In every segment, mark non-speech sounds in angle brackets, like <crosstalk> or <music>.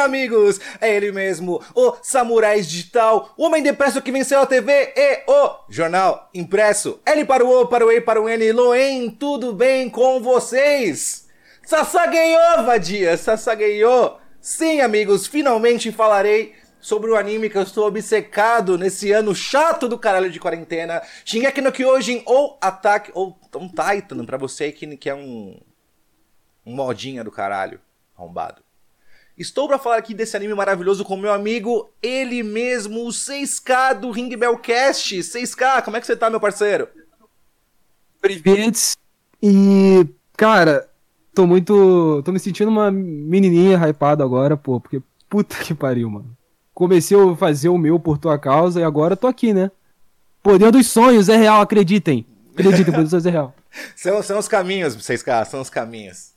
amigos! É ele mesmo, o Samurai Digital, o homem depresso que venceu a TV e o jornal impresso. L para o O, para o E, para o N, Loen, tudo bem com vocês? Sasageyo, vadia, Sasageyo! Sim, amigos, finalmente falarei sobre o anime que eu estou obcecado nesse ano chato do caralho de quarentena. Shingeki no Kyojin ou Attack, ou um Titan, pra você que, que é um, um modinha do caralho arrombado. Estou para falar aqui desse anime maravilhoso com meu amigo, ele mesmo, o 6K do Ring Bell Cast. 6K, como é que você tá, meu parceiro? Privet. E, cara, tô muito. tô me sentindo uma menininha hypada agora, pô, porque puta que pariu, mano. Comecei a fazer o meu por tua causa e agora tô aqui, né? Poder dos sonhos é real, acreditem. Acreditem, poder dos sonhos é real. <laughs> São, são os caminhos, 6K, são os caminhos.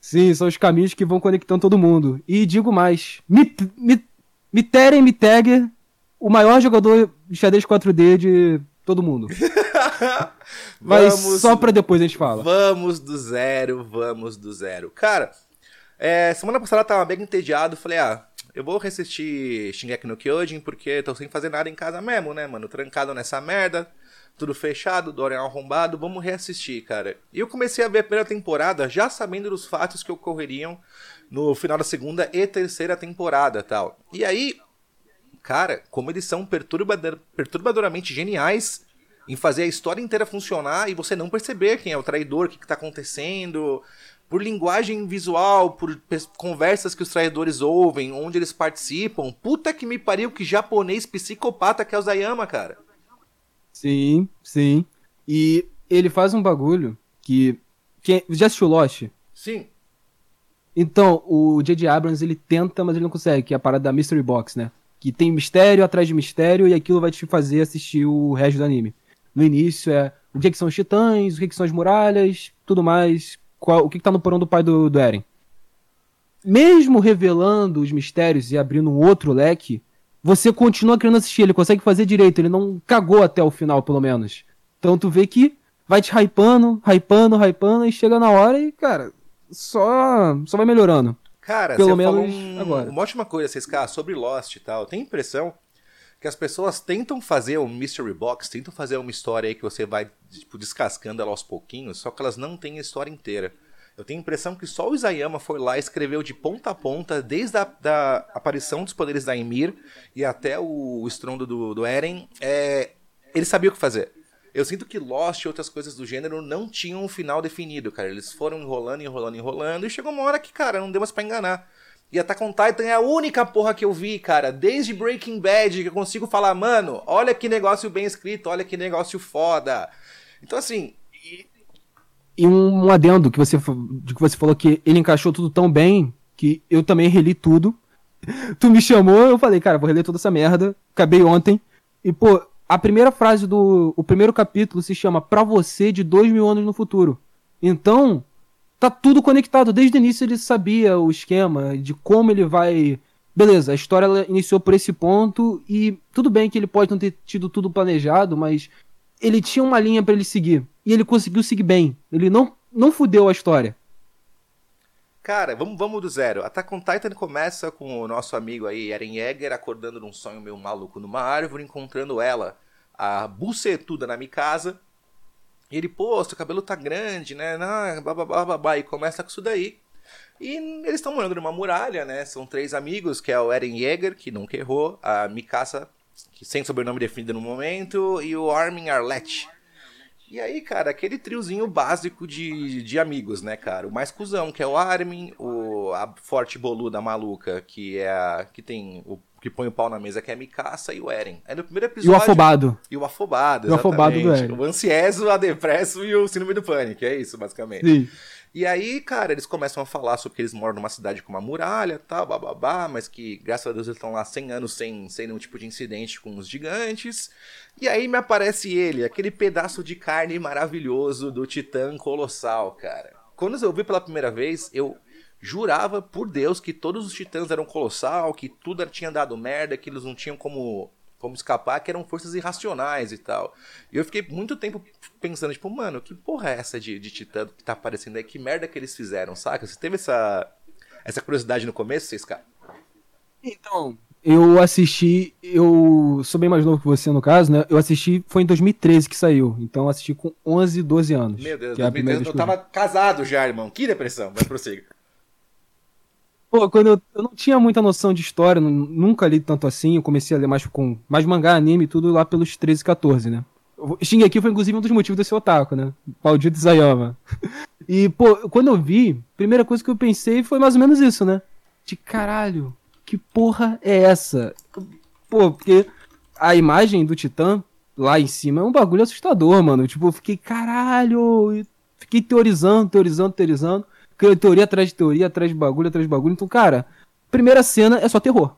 Sim, são os caminhos que vão conectando todo mundo. E digo mais, me, me, me Teren Mittegger, o maior jogador de xadrez 4D de todo mundo. <laughs> Mas Vamos- só pra depois a gente fala. Vamos do zero, vamos do zero. Cara, é, semana passada eu tava bem entediado, falei, ah, eu vou reassistir Shingeki no Kyojin porque tô sem fazer nada em casa mesmo, né, mano? Trancado nessa merda, tudo fechado, Dorian arrombado, vamos reassistir, cara. E eu comecei a ver a primeira temporada já sabendo dos fatos que ocorreriam no final da segunda e terceira temporada tal. E aí, cara, como eles são perturbador- perturbadoramente geniais em fazer a história inteira funcionar e você não perceber quem é o traidor, o que, que tá acontecendo, por linguagem visual, por conversas que os traidores ouvem, onde eles participam. Puta que me pariu, que japonês psicopata que é o Zayama, cara. Sim, sim. E ele faz um bagulho que. Quem, já assistiu Lost? Sim. Então, o J.J. Abrams ele tenta, mas ele não consegue, que é a parada da Mystery Box, né? Que tem mistério atrás de mistério e aquilo vai te fazer assistir o resto do anime. No início é o que, que são os titãs, o que, que são as muralhas, tudo mais, qual- o que, que tá no porão do pai do, do Eren. Mesmo revelando os mistérios e abrindo um outro leque, você continua querendo assistir, ele consegue fazer direito, ele não cagou até o final, pelo menos. Então tu vê que vai te hypando, hypando, hypando, e chega na hora e, cara, só, só vai melhorando. Cara, Pelo você menos um- agora. uma ótima coisa, vocês cara, sobre Lost e tal. Tem impressão que as pessoas tentam fazer um mystery box, tentam fazer uma história aí que você vai tipo, descascando ela aos pouquinhos, só que elas não têm a história inteira. Eu tenho a impressão que só o Isayama foi lá e escreveu de ponta a ponta, desde a da aparição dos poderes da Ymir e até o, estrondo do, do Eren. É, ele sabia o que fazer. Eu sinto que Lost e outras coisas do gênero não tinham um final definido, cara. Eles foram enrolando, enrolando, enrolando, e chegou uma hora que, cara, não deu mais pra enganar. E Attack on Titan é a única porra que eu vi, cara, desde Breaking Bad, que eu consigo falar, mano, olha que negócio bem escrito, olha que negócio foda. Então, assim, E um, um adendo que você, de que você falou que ele encaixou tudo tão bem que eu também reli tudo. <laughs> tu me chamou, eu falei, cara, vou reler toda essa merda. Acabei ontem. E, pô, a primeira frase do. O primeiro capítulo se chama Pra você de dois mil anos no futuro. Então, tá tudo conectado. Desde o início ele sabia o esquema de como ele vai. Beleza, a história ela iniciou por esse ponto e tudo bem que ele pode não ter tido tudo planejado, mas ele tinha uma linha pra ele seguir. E ele conseguiu seguir bem. Ele não, não fudeu a história. Cara, vamos, vamos do zero. Attack on Titan começa com o nosso amigo aí, Eren Yeager, acordando num sonho meio maluco numa árvore, encontrando ela, a bucetuda na Mikasa. E ele, pô, seu cabelo tá grande, né? Babá, e começa com isso daí. E eles estão morando numa muralha, né? São três amigos, que é o Eren Yeager, que nunca errou, a Mikasa, sem sobrenome definido no momento, e o Armin Arlette. E aí, cara, aquele triozinho básico de, de amigos, né, cara? O mais cuzão, que é o Armin, o, a forte boluda maluca, que é a, que tem o que põe o pau na mesa, que é a Mikasa, e o Eren. Aí no primeiro E episódio... o afobado. E o afobado, E o afobado do exatamente. Eren. O ansieso, a depresso e o síndrome do pânico, é isso, basicamente. Sim. E aí, cara, eles começam a falar sobre que eles moram numa cidade com uma muralha tal, bababá, mas que, graças a Deus, eles estão lá 100 anos sem, sem nenhum tipo de incidente com os gigantes. E aí me aparece ele, aquele pedaço de carne maravilhoso do Titã Colossal, cara. Quando eu vi pela primeira vez, eu jurava por Deus que todos os titãs eram colossal, que tudo tinha dado merda, que eles não tinham como como escapar, que eram forças irracionais e tal. E eu fiquei muito tempo pensando, tipo, mano, que porra é essa de, de titã que tá aparecendo aí? Que merda que eles fizeram, saca? Você teve essa, essa curiosidade no começo, vocês, cara? Então, eu assisti, eu sou bem mais novo que você no caso, né? Eu assisti, foi em 2013 que saiu, então eu assisti com 11, 12 anos. Meu Deus, que é a 2013 primeira vez eu tava casado já, irmão. Que depressão, mas prossiga. Pô, quando eu, eu não tinha muita noção de história, nu- nunca li tanto assim, eu comecei a ler mais com mais mangá, anime, tudo lá pelos 13, 14, né? Shingeki foi inclusive um dos motivos desse otaku, né? Maldito Isayama. <laughs> E, pô, quando eu vi, a primeira coisa que eu pensei foi mais ou menos isso, né? De caralho, que porra é essa? Pô, porque a imagem do Titã lá em cima é um bagulho assustador, mano. Tipo, eu fiquei, caralho, e fiquei teorizando, teorizando, teorizando. Teoria atrás de teoria, atrás de bagulho, atrás de bagulho. Então, cara, primeira cena é só terror.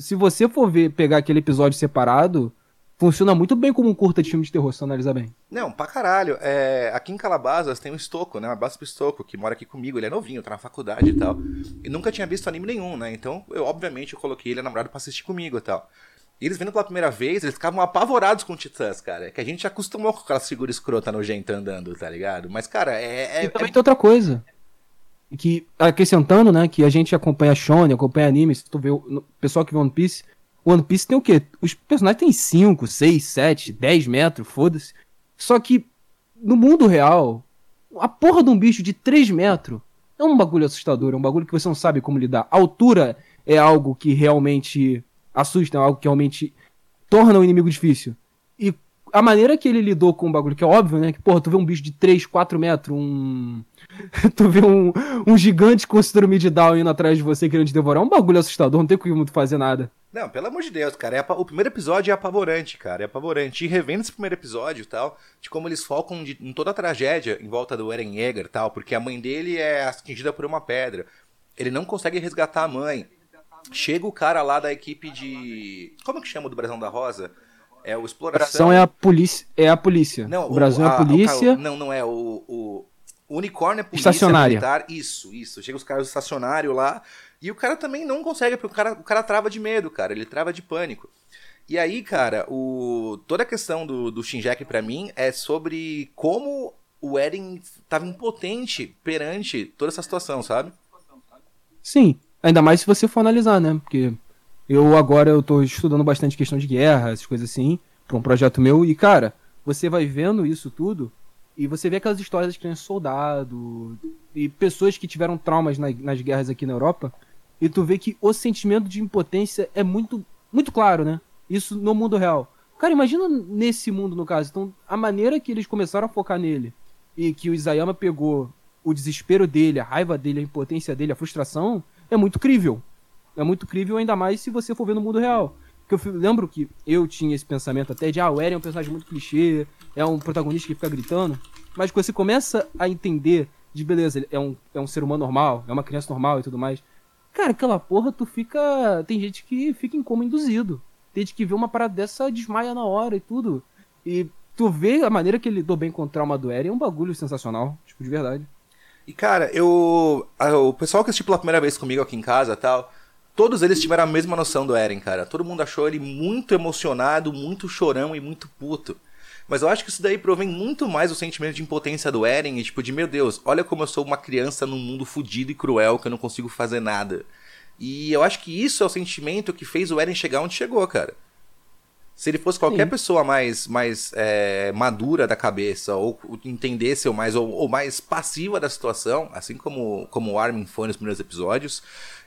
Se você for ver, pegar aquele episódio separado, funciona muito bem como um curta de filme de terror, se analisar bem. Não, pra caralho. É, aqui em Calabasas tem um Estoco, né? Um abraço pro Estoco, que mora aqui comigo. Ele é novinho, tá na faculdade e tal. E nunca tinha visto anime nenhum, né? Então, eu, obviamente, eu coloquei ele namorado pra assistir comigo e tal. E eles vendo pela primeira vez, eles ficavam apavorados com Titãs, cara. Que a gente acostumou com aquelas figuras escrota nojenta andando, tá ligado? Mas, cara, é. é- e também tem outra coisa. Que, acrescentando, né, que a gente acompanha Shonen, acompanha anime, se tu vê o pessoal que vê One Piece, o One Piece tem o quê? Os personagens têm 5, 6, 7, 10 metros, foda-se. Só que no mundo real, a porra de um bicho de 3 metros é um bagulho assustador, é um bagulho que você não sabe como lidar. A altura é algo que realmente assusta, é algo que realmente torna o inimigo difícil. E a maneira que ele lidou com o bagulho, que é óbvio, né? Que, porra, tu vê um bicho de 3, 4 metros, um. <laughs> tu vê um, um gigante com síndrome de Down indo atrás de você querendo te devorar. É um bagulho assustador, não tem como tu fazer nada. Não, pelo amor de Deus, cara. é o primeiro episódio é apavorante, cara. É apavorante. E revendo esse primeiro episódio e tal, de como eles focam de- em toda a tragédia em volta do Eren Yeager e tal, porque a mãe dele é atingida por uma pedra. Ele não consegue resgatar a mãe. Chega o cara lá da equipe de. Como que chama do Brasão da Rosa? É o O Exploração. Brasil é a polícia. É a polícia. Não, o Brasil é a- a o polícia. não, não é. O, o, o unicórnio é polícia Estacionária. militar. Isso, isso. Chega os caras do estacionário lá. E o cara também não consegue, porque o cara, o cara trava de medo, cara. Ele trava de pânico. E aí, cara, o, toda a questão do, do Shinjek pra mim é sobre como o Eren tava impotente perante toda essa situação, sabe? Sim, ainda mais se você for analisar, né? Porque eu agora eu tô estudando bastante questão de guerra, essas coisas assim, pra um projeto meu, e cara, você vai vendo isso tudo, e você vê aquelas histórias de crianças soldado, e pessoas que tiveram traumas na- nas guerras aqui na Europa, e tu vê que o sentimento de impotência é muito, muito claro, né? Isso no mundo real. Cara, imagina nesse mundo, no caso. Então, a maneira que eles começaram a focar nele, e que o Isayama pegou o desespero dele, a raiva dele, a impotência dele, a frustração, é muito crível. É muito crível, ainda mais se você for ver no mundo real. Porque eu lembro que eu tinha esse pensamento até de, ah, o Eren é um personagem muito clichê, é um protagonista que fica gritando. Mas quando você começa a entender de, beleza, ele é um, é um ser humano normal, é uma criança normal e tudo mais. Cara, aquela porra, tu fica. Tem gente que fica em coma induzido. Tem gente que vê uma parada dessa, desmaia na hora e tudo. E tu vê a maneira que ele lidou bem com o trauma do Eren é um bagulho sensacional, tipo, de verdade. E, cara, eu. o pessoal que assistiu pela primeira vez comigo aqui em casa tal. Todos eles tiveram a mesma noção do Eren, cara. Todo mundo achou ele muito emocionado, muito chorão e muito puto. Mas eu acho que isso daí provém muito mais o sentimento de impotência do Eren e tipo de, meu Deus, olha como eu sou uma criança num mundo fudido e cruel que eu não consigo fazer nada. E eu acho que isso é o sentimento que fez o Eren chegar onde chegou, cara. Se ele fosse qualquer Sim. pessoa mais, mais é, madura da cabeça, ou entendesse ou mais, ou, ou mais passiva da situação, assim como, como o Armin foi nos primeiros episódios,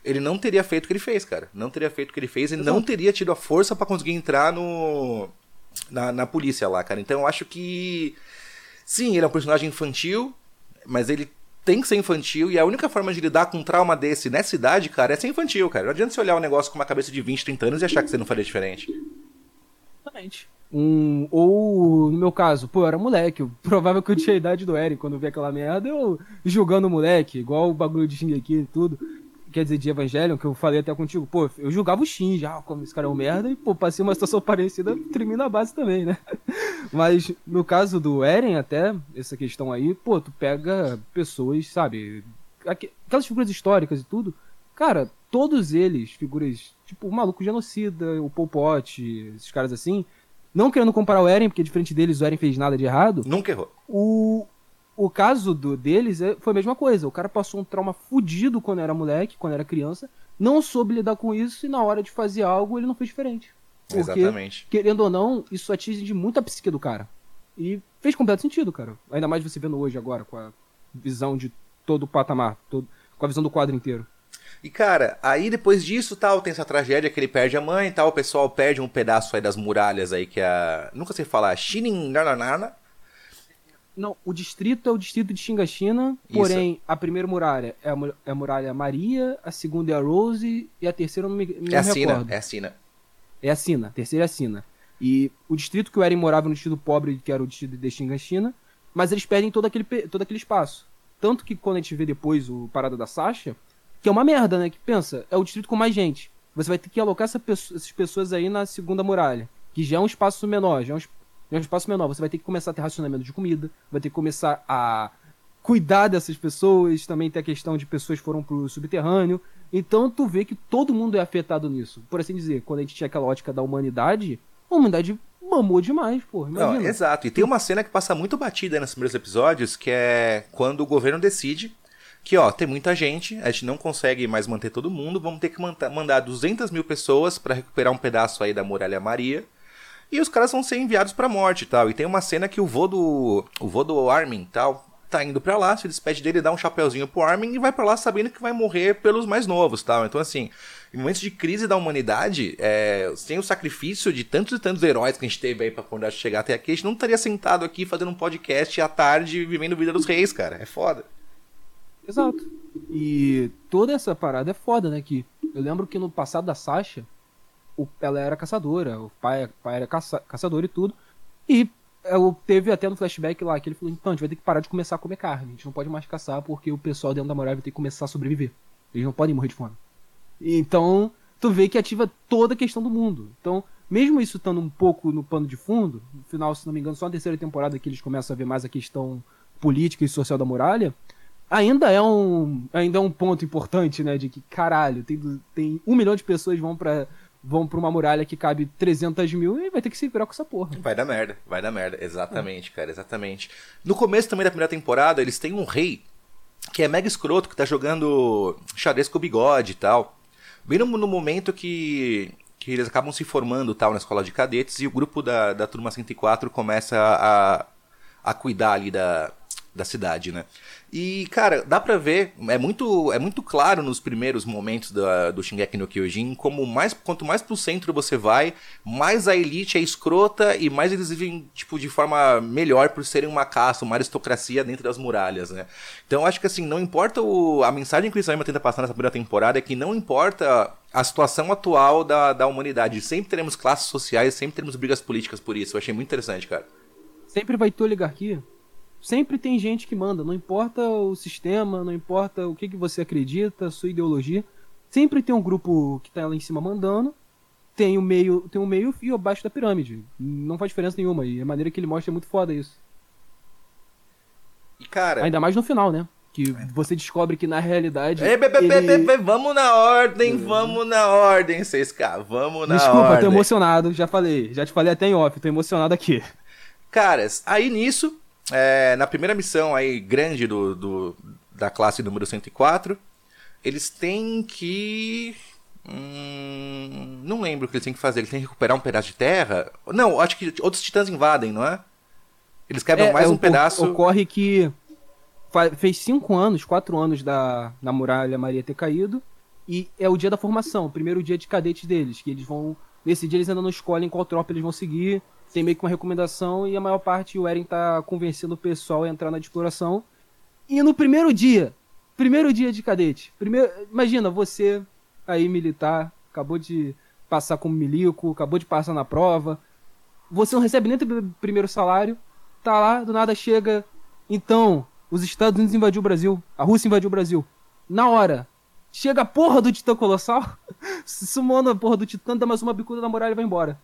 ele não teria feito o que ele fez, cara. Não teria feito o que ele fez e não teria tido a força pra conseguir entrar no na, na polícia lá, cara. Então eu acho que sim, ele é um personagem infantil, mas ele tem que ser infantil e a única forma de lidar com um trauma desse nessa idade, cara, é ser infantil, cara. Não adianta você olhar um negócio com uma cabeça de 20, 30 anos e achar que você não faria diferente. Exatamente. Um, ou, no meu caso, pô, eu era moleque. eu- <laughs> Provável que eu tinha a idade do Eren quando eu vi aquela merda, eu julgando o moleque, igual o bagulho de Shin aqui e tudo. Quer dizer, de Evangelion, que eu falei até contigo, pô, eu julgava o Shin já, como esse cara é um merda, e, pô, passei uma situação <laughs> parecida, tremi na base também, né? <laughs> Mas, no caso do Eren, até, essa questão aí, pô, tu pega pessoas, sabe, aqu- aquelas figuras históricas e tudo, cara, todos eles, figuras, tipo, o maluco genocida, o Pol Pot, esses caras assim, não querendo comparar o Eren, porque diferente deles o Eren fez nada de errado, Nunca errou. o, o caso do, deles é- foi a mesma coisa. O cara passou um trauma fudido quando era moleque, quando era criança, não soube lidar com isso e na hora de fazer algo ele não fez diferente. Porque, Exatamente. querendo ou não, isso atinge muito a psique do cara. E fez completo sentido, cara. Ainda mais você vendo hoje agora, com a visão de todo o patamar, todo, com a visão do quadro inteiro. E cara, aí depois disso, tal, tem essa tragédia que ele perde a mãe e tal, o pessoal perde um pedaço aí das muralhas aí que é a... Nunca sei falar, Shinin Nananana. Não, o distrito é o distrito de Xingachina, porém a primeira muralha é a, é a muralha Maria, a segunda é a Rose e a terceira eu não me, não É a me Sina, recordo. é a Sina. É a Sina, a terceira é a Sina. E o distrito que o Eren morava no distrito pobre, que era o distrito de Xingachina, mas eles perdem todo aquele, todo aquele espaço. Tanto que quando a gente vê depois o Parada da Sasha, que é uma merda, né? Que pensa, é o distrito com mais gente. Você vai ter que alocar essa essas pessoas aí na segunda muralha, que já é um espaço menor, já é um, es- já é um espaço menor. Você vai ter que começar a ter racionamento de comida, vai ter que começar a cuidar dessas pessoas, também tem a questão de pessoas que foram pro subterrâneo. Então tu vê que todo mundo é afetado nisso. Por assim dizer, quando a gente tinha aquela ótica da humanidade, a humanidade mamou demais, pô. Não, exato. E tem uma cena que passa muito batida nos primeiros episódios, que é quando o governo decide que, ó, tem muita gente, a gente não consegue mais manter todo mundo, vamos ter que mandar 200 mil pessoas pra recuperar um pedaço aí da Muralha Maria. E os caras vão ser enviados pra morte e tal. E tem uma cena que o vô do, o vô do Armin tal, tá indo pra lá, se despede dele, dá um chapeuzinho pro Armin e vai pra lá sabendo que vai morrer pelos mais novos tal. Então, assim, em momentos de crise da humanidade, é, sem o sacrifício de tantos e tantos heróis que a gente teve aí pra poder chegar até aqui, a gente não estaria sentado aqui fazendo um podcast à tarde vivendo Vida dos Reis, cara. É foda. Exato. E toda essa parada é foda, né? Que eu lembro que no passado da Sasha, o- ela era caçadora, o pai, pai era caça- caçador e tudo. E eu, teve até no flashback lá que ele falou: então, a gente vai ter que parar de começar a comer carne. A gente não pode mais caçar porque o pessoal dentro da muralha vai ter que começar a sobreviver. Eles não podem morrer de fome. Então, tu vê que ativa toda a questão do mundo. Então, mesmo isso estando um pouco no pano de fundo, no final, se não me engano, só na terceira temporada que eles começam a ver mais a questão política e social da muralha, ainda é um, ainda é um ponto importante, né? De que, caralho, tem, tem um milhão de pessoas vão pra, vão pra uma muralha que cabe 300 mil e vai ter que se virar com essa porra. Vai dar merda, vai dar merda. Exatamente, cara, exatamente. No começo também da primeira temporada, eles têm um rei que é mega escroto, que tá jogando xadrez com o bigode e tal. Bem no, no momento que, que eles acabam se formando tal na escola de cadetes e o grupo da, da turma 104 começa a, a cuidar ali da, da cidade, né? E, cara, dá pra ver, é muito, é muito claro nos primeiros momentos da, do Shingeki no Kyojin, como mais, quanto mais pro centro você vai, mais a elite é escrota e mais eles vivem, tipo, de forma melhor por serem uma caça, uma aristocracia dentro das muralhas, né? Então acho que, assim, não importa o, a mensagem que o Isayama tenta passar nessa primeira temporada é que não importa a situação atual da, da humanidade, sempre teremos classes sociais, sempre teremos brigas políticas por isso, eu achei muito interessante, cara. Sempre vai ter oligarquia. Sempre tem gente que manda, não importa o sistema, não importa o que, que você acredita, a sua ideologia. Sempre tem um grupo que tá lá em cima mandando, tem o meio, tem o meio e o abaixo da pirâmide. Não faz diferença nenhuma. E a maneira que ele mostra é muito foda isso. E, cara... Ainda mais no final, né? Que você descobre que na realidade. Ei, be, be, ele- be, vamos na ordem, vamos na ordem, 6K, vamos na Desculpa, ordem. tô emocionado, já falei. Já te falei até em off, tô emocionado aqui. Caras, aí nisso, é, na primeira missão aí grande do, do- da classe número 104, eles têm que. Hum, não lembro o que eles têm que fazer. Eles têm que recuperar um pedaço de terra? Não, acho que outros titãs invadem, não é? Eles quebram É, mais é, um pedaço. Ocorre que fez cinco anos, quatro anos da, da muralha Maria ter caído. E é o dia da formação, o primeiro dia de cadetes deles. Que eles vão. Nesse dia eles ainda não escolhem qual tropa eles vão seguir. Tem meio que uma recomendação. E a maior parte o Eren tá convencendo o pessoal a entrar na exploração. E no primeiro dia, primeiro dia de cadete. Primeiro, imagina, você aí militar, acabou de passar como milico, acabou de passar na prova. Você não recebe nem o primeiro salário tá lá, do nada chega. Então, os Estados Unidos invadiu o Brasil, a Rússia invadiu o Brasil. Na hora, chega a porra do Titã Colossal, <laughs> sumando a porra do Titã, dá mais uma bicuda na muralha e vai embora.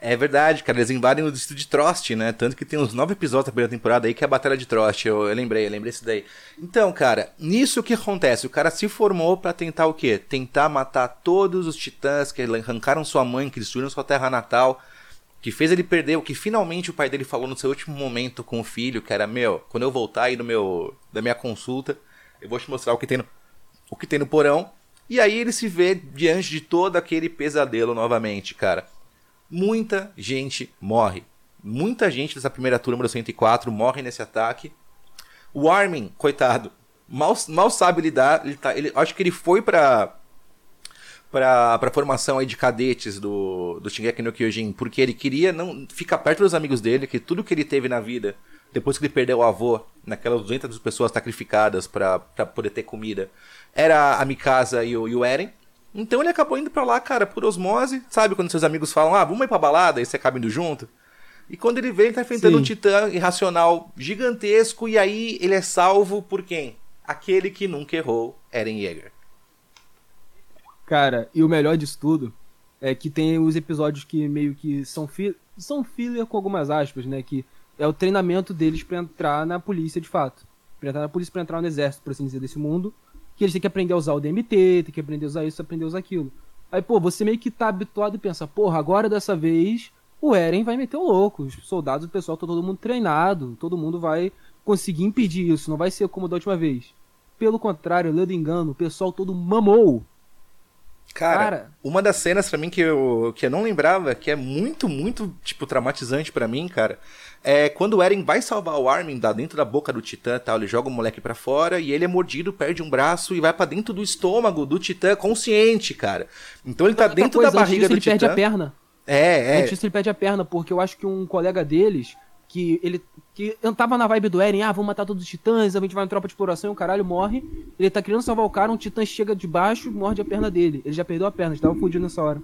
É verdade, cara, eles invadem o distrito de Trost, né? Tanto que tem uns nove episódios da primeira temporada aí que é a Batalha de Trost. Eu, eu lembrei, eu lembrei isso daí. Então, cara, nisso o que acontece? O cara se formou pra tentar o quê? Tentar matar todos os titãs que arrancaram sua mãe, que destruíram sua terra natal, que fez ele perder o que finalmente o pai dele falou no seu último momento com o filho, que era, meu, quando eu voltar aí do meu, da minha consulta, eu vou te mostrar o que tem no, o que tem no porão. E aí ele se vê diante de todo aquele pesadelo novamente, cara muita gente morre. Muita gente dessa primeira turma número 104 morre nesse ataque. O Armin, coitado, mal, mal sabe lidar. Ele tá, ele, acho que ele foi pra, pra, pra formação aí de cadetes do, do Shingeki no Kyojin, porque ele queria não ficar perto dos amigos dele, que tudo que ele teve na vida, depois que ele perdeu o avô, naquelas 200 pessoas sacrificadas pra poder ter comida, era a Mikasa e o, e o Eren. Então ele acabou indo pra lá, cara, por osmose. Sabe quando seus amigos falam, ah, vamos ir pra balada e você acaba indo junto? E quando ele vem, ele tá enfrentando Sim. um titã irracional gigantesco e aí ele é salvo por quem? Aquele que nunca errou, Eren Yeager. Cara, e o melhor disso tudo é que tem os episódios que meio que são, fi são filler com algumas aspas, né? Que é o treinamento deles pra entrar na polícia de fato. Pra entrar na polícia, pra entrar no exército, por assim dizer, desse mundo. Que eles têm que aprender a usar o DMT, tem que aprender a usar isso, aprender a usar aquilo. Aí, pô, você meio que tá habituado e pensa, porra, agora dessa vez o Eren vai meter o louco. Os soldados, o pessoal, tá todo mundo treinado. Todo mundo vai conseguir impedir isso. Não vai ser como da última vez. Pelo contrário, lendo engano, o pessoal todo mamou. Cara, Cara. uma das cenas pra mim que eu, que eu não lembrava, que é muito, muito, tipo, traumatizante pra mim, cara, é quando o Eren vai salvar o Armin da dentro da boca do Titã e tal, ele joga o moleque pra fora e ele é mordido, perde um braço e vai pra dentro do estômago do Titã consciente, cara. Então ele tá Outra dentro coisa, da antes barriga disso, do ele perde Titã. a perna. É, é. Antes disso, ele perde a perna, porque eu acho que um colega deles, que ele que eu tava na vibe do Eren, ah, vamos matar todos os titãs, a gente vai em tropa de exploração e o caralho morre. Ele tá querendo salvar o cara, um titã chega de baixo e morde a perna dele. Ele já perdeu a perna, estava fudido nessa hora.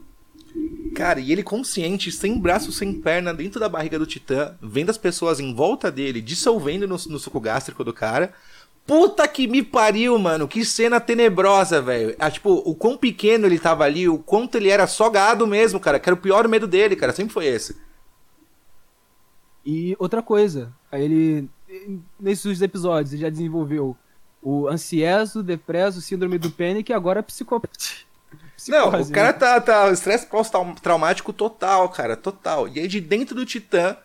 Cara, e ele consciente, sem braço, sem perna, dentro da barriga do Titã, vendo as pessoas em volta dele, dissolvendo no, no suco gástrico do cara. Puta que me pariu, mano. Que cena tenebrosa, velho. Ah, tipo, o quão pequeno ele tava ali, o quanto ele era só gado mesmo, cara. Que era o pior medo dele, cara. Sempre foi esse. E outra coisa, ele, nesses episódios, ele já desenvolveu o ansieso, depresso, síndrome do pânico e agora psicopatia. Não, o cara né? tá, tá estresse pós-traumático total, cara, total. E aí de dentro do Titã,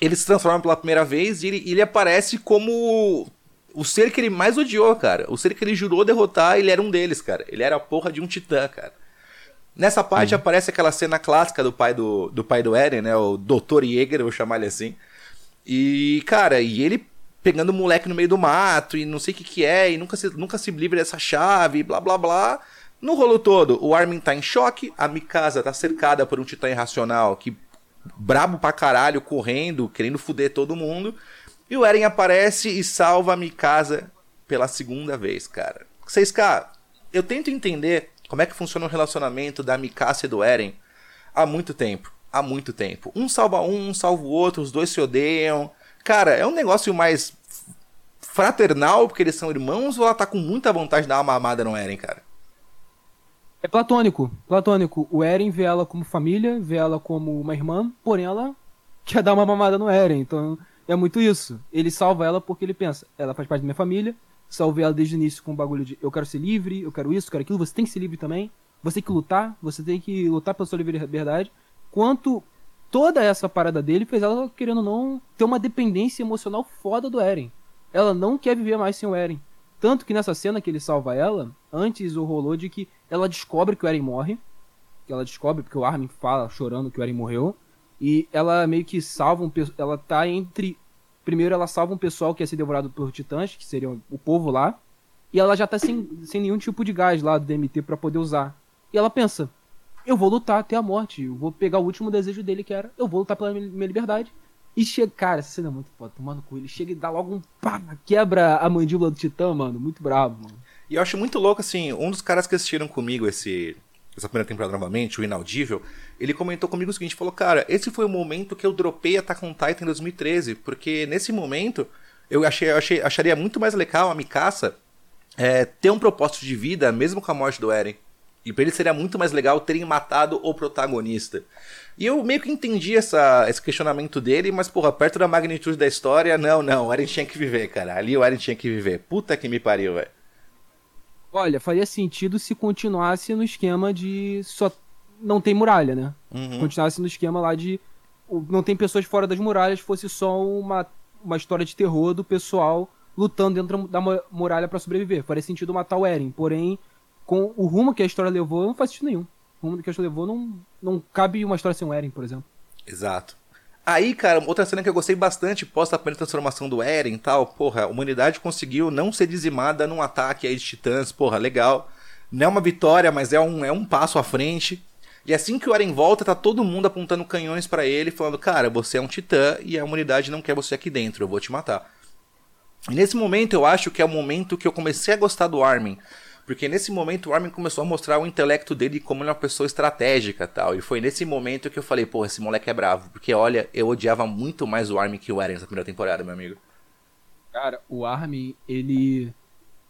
ele se transforma pela primeira vez e ele, ele aparece como o ser que ele mais odiou, cara. O ser que ele jurou derrotar, ele era um deles, cara. Ele era a porra de um Titã, cara. Nessa parte aparece aquela cena clássica do pai do, do pai do Eren, né? O Dr. Jäger, eu vou chamar ele assim. E, cara, e ele pegando o moleque no meio do mato e não sei o que que é, e nunca se, nunca se livra dessa chave, blá blá blá. No rolo todo, o Armin tá em choque, a Mikasa tá cercada por um titã irracional que brabo pra caralho, correndo, querendo fuder todo mundo. E o Eren aparece e salva a Mikasa pela segunda vez, cara. 6K, eu tento entender como é que funciona o relacionamento da Mikasa e do Eren há muito tempo. Há muito tempo. Um salva um, um salva o outro, os dois se odeiam. Cara, é um negócio mais fraternal porque eles são irmãos ou ela tá com muita vontade de dar uma mamada no Eren, cara? É platônico, platônico. O Eren vê ela como família, vê ela como uma irmã, porém ela quer dar uma mamada no Eren, então é muito isso. Ele salva ela porque ele pensa, ela faz parte da minha família, salvei ela desde o início com o bagulho de eu quero ser livre, eu quero isso, eu quero aquilo, você tem que ser livre também, você tem que lutar, você tem que lutar pela sua liberdade. Quanto toda essa parada dele fez ela, querendo não, ter uma dependência emocional foda do Eren. Ela não quer viver mais sem o Eren. Tanto que nessa cena que ele salva ela, antes o rolou de que ela descobre que o Eren morre. Que ela descobre, porque o Armin fala chorando que o Eren morreu. E ela meio que salva um Ela tá entre. Primeiro ela salva um pessoal que ia ser devorado por titãs, que seriam o povo lá. E ela já tá sem, sem nenhum tipo de gás lá do DMT pra poder usar. E ela pensa: eu vou lutar até a morte. Eu vou pegar o último desejo dele, que era eu vou lutar pela minha liberdade. E chega, cara, essa cena é muito foda, tomando cu. Ele chega e dá logo um pá, quebra a mandíbula do Titã, mano. Muito bravo, mano. E eu acho muito louco, assim, um dos caras que assistiram comigo esse, essa primeira temporada novamente, o Inaudível, ele comentou comigo o seguinte, falou, cara, esse foi o momento que eu dropei Attack on Titan em 2013, porque nesse momento eu achei, eu achei, acharia muito mais legal a Mikasa é, ter um propósito de vida, mesmo com a morte do Eren. E pra ele seria muito mais legal terem matado o protagonista. E eu meio que entendi essa, esse questionamento dele, mas, porra, perto da magnitude da história, não, não, o Eren tinha que viver, cara. Ali o Eren tinha que viver. Puta que me pariu, velho. Olha, faria sentido se continuasse no esquema de só não tem muralha, né? Uhum. Continuasse no esquema lá de não tem pessoas fora das muralhas, fosse só uma, uma história de terror do pessoal lutando dentro da mu- muralha pra sobreviver. Faria sentido matar o Eren, porém, com o rumo que a história levou, não faz sentido nenhum. Rumo que a história levou não, não cabe uma história sem o Eren, por exemplo. Exato. Aí, cara, outra cena que eu gostei bastante, pós a primeira transformação do Eren e tal, porra, a humanidade conseguiu não ser dizimada num ataque aí de titãs, porra, legal. Não é uma vitória, mas é um, é um passo à frente. E assim que o Eren volta, tá todo mundo apontando canhões pra ele, falando, cara, você é um titã e a humanidade não quer você aqui dentro, eu vou te matar. E nesse momento eu acho que é o momento que eu comecei a gostar do Armin. Porque nesse momento o Armin começou a mostrar o intelecto dele como ele é uma pessoa estratégica tal. E foi nesse momento que eu falei, pô, esse moleque é bravo. Porque olha, eu odiava muito mais o Armin que o Eren nessa primeira temporada, meu amigo. Cara, o Armin, ele.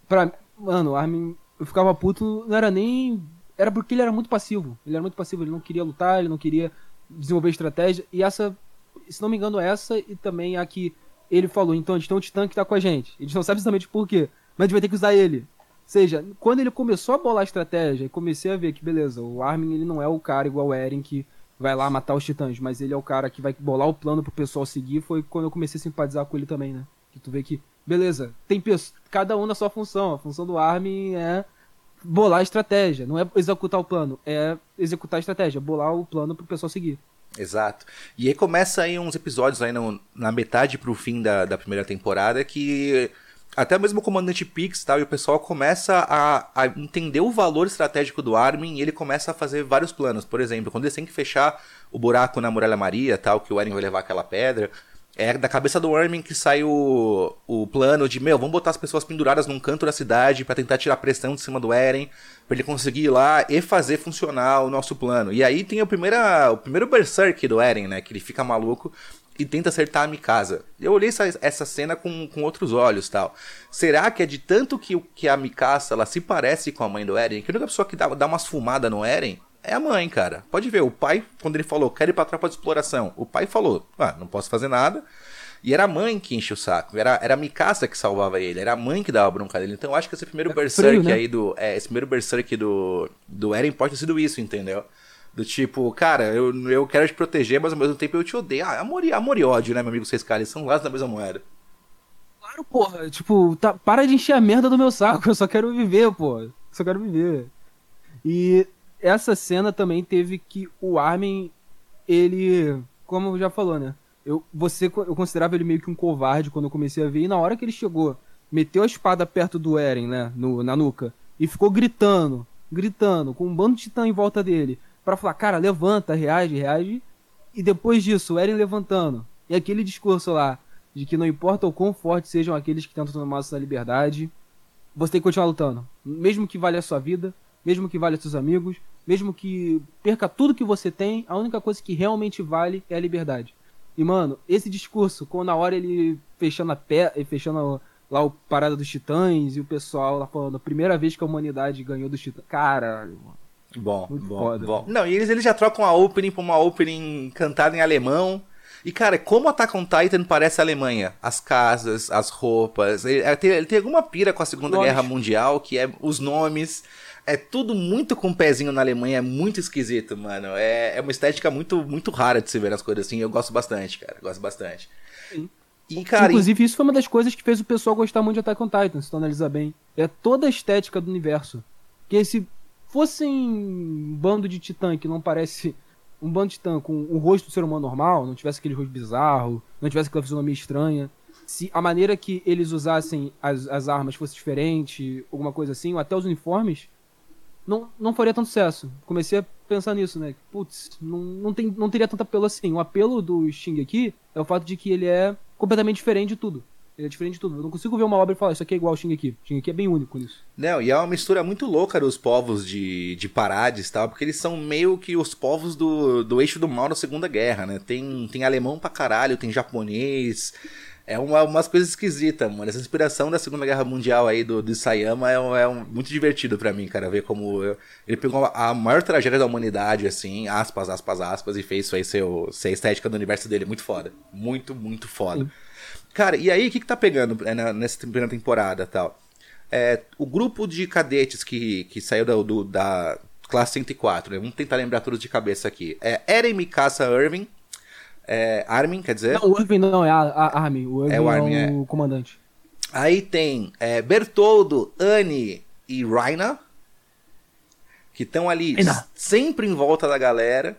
Pra... Mano, o Armin, eu ficava puto, não era nem. Era porque ele era muito passivo. Ele era muito passivo, ele não queria lutar, ele não queria desenvolver estratégia. E essa, se não me engano, essa e também a que ele falou: então a gente tem um titã que tá com a gente. Gente não sabe exatamente por quê, mas a gente vai ter que usar ele. Seja, quando ele começou a bolar a estratégia, comecei a ver que, beleza, o Armin ele não é o cara igual o Eren que vai lá matar os titãs, mas ele é o cara que vai bolar o plano pro pessoal seguir. Foi quando eu comecei a simpatizar com ele também, né? Que tu vê que, beleza, tem cada um na sua função. A função do Armin é bolar a estratégia, não é executar o plano, é executar a estratégia, bolar o plano pro pessoal seguir. Exato. E aí começa aí uns episódios aí no- na metade pro fim da, da primeira temporada que até mesmo o comandante Pix tal, e o pessoal começa a, a entender o valor estratégico do Armin e ele começa a fazer vários planos. Por exemplo, quando eles têm que fechar o buraco na Muralha Maria, tal, que o Eren vai levar aquela pedra, é da cabeça do Armin que sai o, o plano de, meu, vamos botar as pessoas penduradas num canto da cidade pra tentar tirar pressão de cima do Eren, pra ele conseguir ir lá e fazer funcionar o nosso plano. E aí tem a primeira, o primeiro berserk do Eren, né, que ele fica maluco e tenta acertar a Mikasa. Eu olhei essa, essa cena com, com outros olhos, tal. Será que é de tanto que, o- que a Mikasa, ela se parece com a mãe do Eren, que a única pessoa que dá, dá umas fumadas no Eren é a mãe, cara. Pode ver, o pai, quando ele falou, quero ir pra tropa de exploração, o pai falou, ah, não posso fazer nada. E era a mãe que enche o saco, era, era a Mikasa que salvava ele, era a mãe que dava bronca dele. Então eu acho que esse primeiro É berserk frio, né? aí do. É, esse primeiro berserk do, do Eren pode ter sido isso, entendeu? Do tipo, cara, eu, eu quero te proteger, mas ao mesmo tempo eu te odeio. Ah, amor amor e ódio, né, meu amigo? Vocês caras, eles são lados da mesma moeda. Claro, porra, tipo, tá, para de encher a merda do meu saco, <laughs> eu só quero viver, pô. Só quero viver. E essa cena também teve que o Armin, ele, como já falou, né? Eu, você, eu considerava ele meio que um covarde quando eu comecei a ver, e na hora que ele chegou, meteu a espada perto do Eren, né, no, na nuca, e ficou gritando, gritando, com um bando de titã em volta dele, pra falar, cara, levanta, reage, reage, e depois disso, o Eren levantando, e aquele discurso lá, de que não importa o quão fortes sejam aqueles que tentam tomar sua liberdade, você tem que continuar lutando. Mesmo que valha a sua vida, mesmo que valha seus amigos, mesmo que perca tudo que você tem, a única coisa que realmente vale é a liberdade. E, mano, esse discurso, quando na hora ele fechando a pé, fechando lá o parada dos titãs e o pessoal lá falando, primeira vez que a humanidade ganhou dos titãs. Caralho, mano. Bom, Muito bom, foda. bom. Não, e eles, eles já trocam a opening pra uma opening cantada em alemão. E, cara, como Attack on Titan parece a Alemanha? As casas, as roupas. Ele, ele tem, ele tem alguma pira com a Segunda. Guerra Mundial, que é os nomes. É tudo muito com pezinho na Alemanha, é muito esquisito, mano. É, é uma estética muito, muito rara de se ver nas coisas assim. Eu gosto bastante, cara. Gosto bastante. Sim. E, cara, Inclusive, isso foi uma das coisas que fez o pessoal gostar muito de Attack on Titan, se tu analisar bem. É toda a estética do universo. Que se fossem um bando de titã que não parece um bando de titã com o rosto do ser humano normal, não tivesse aquele rosto bizarro, não tivesse aquela fisionomia estranha, se a maneira que eles usassem as, as armas fosse diferente, alguma coisa assim, ou até os uniformes, não, não faria tanto sucesso. Comecei a pensar nisso, né? Putz, não, não, tem, não teria tanto apelo assim. O apelo do Sting aqui é o fato de que ele é completamente diferente de tudo. Ele é diferente de tudo. Eu não consigo ver uma obra e falar, isso aqui é igual ao Shingeki. O Shingeki é bem único nisso. Não, e é uma mistura muito louca dos povos de, de Parades e tal, porque eles são meio que os povos do, do eixo do mal na Segunda Guerra, né? Tem, tem alemão pra caralho, tem japonês. É uma, umas coisas esquisitas, mano. Essa inspiração da Segunda Guerra Mundial aí do, do Isayama é, um, é um, muito divertido para mim, cara. Ver como eu, ele pegou a maior tragédia da humanidade, assim, aspas, aspas, aspas, e fez isso aí ser, o, ser a estética do universo dele. Muito foda. Muito, muito foda. Sim. Cara, e aí o que, que tá pegando né, nessa primeira temporada tal? É, o grupo de cadetes que, que saiu da, do, da classe 104, né? Vamos tentar lembrar todos de cabeça aqui. É Eren Mikasa Irving. É, Armin, quer dizer? Não, o Irving não, é a, a Armin. O Irving É é o o, Armin, comandante. Aí tem é, Bertoldo, Anne e Raina. Que estão ali sempre em volta da galera.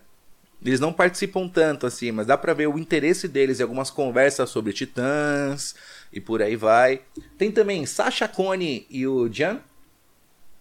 Eles não participam tanto assim, mas dá pra ver o interesse deles em algumas conversas sobre titãs e por aí vai. Tem também Sasha Cone e o Jan,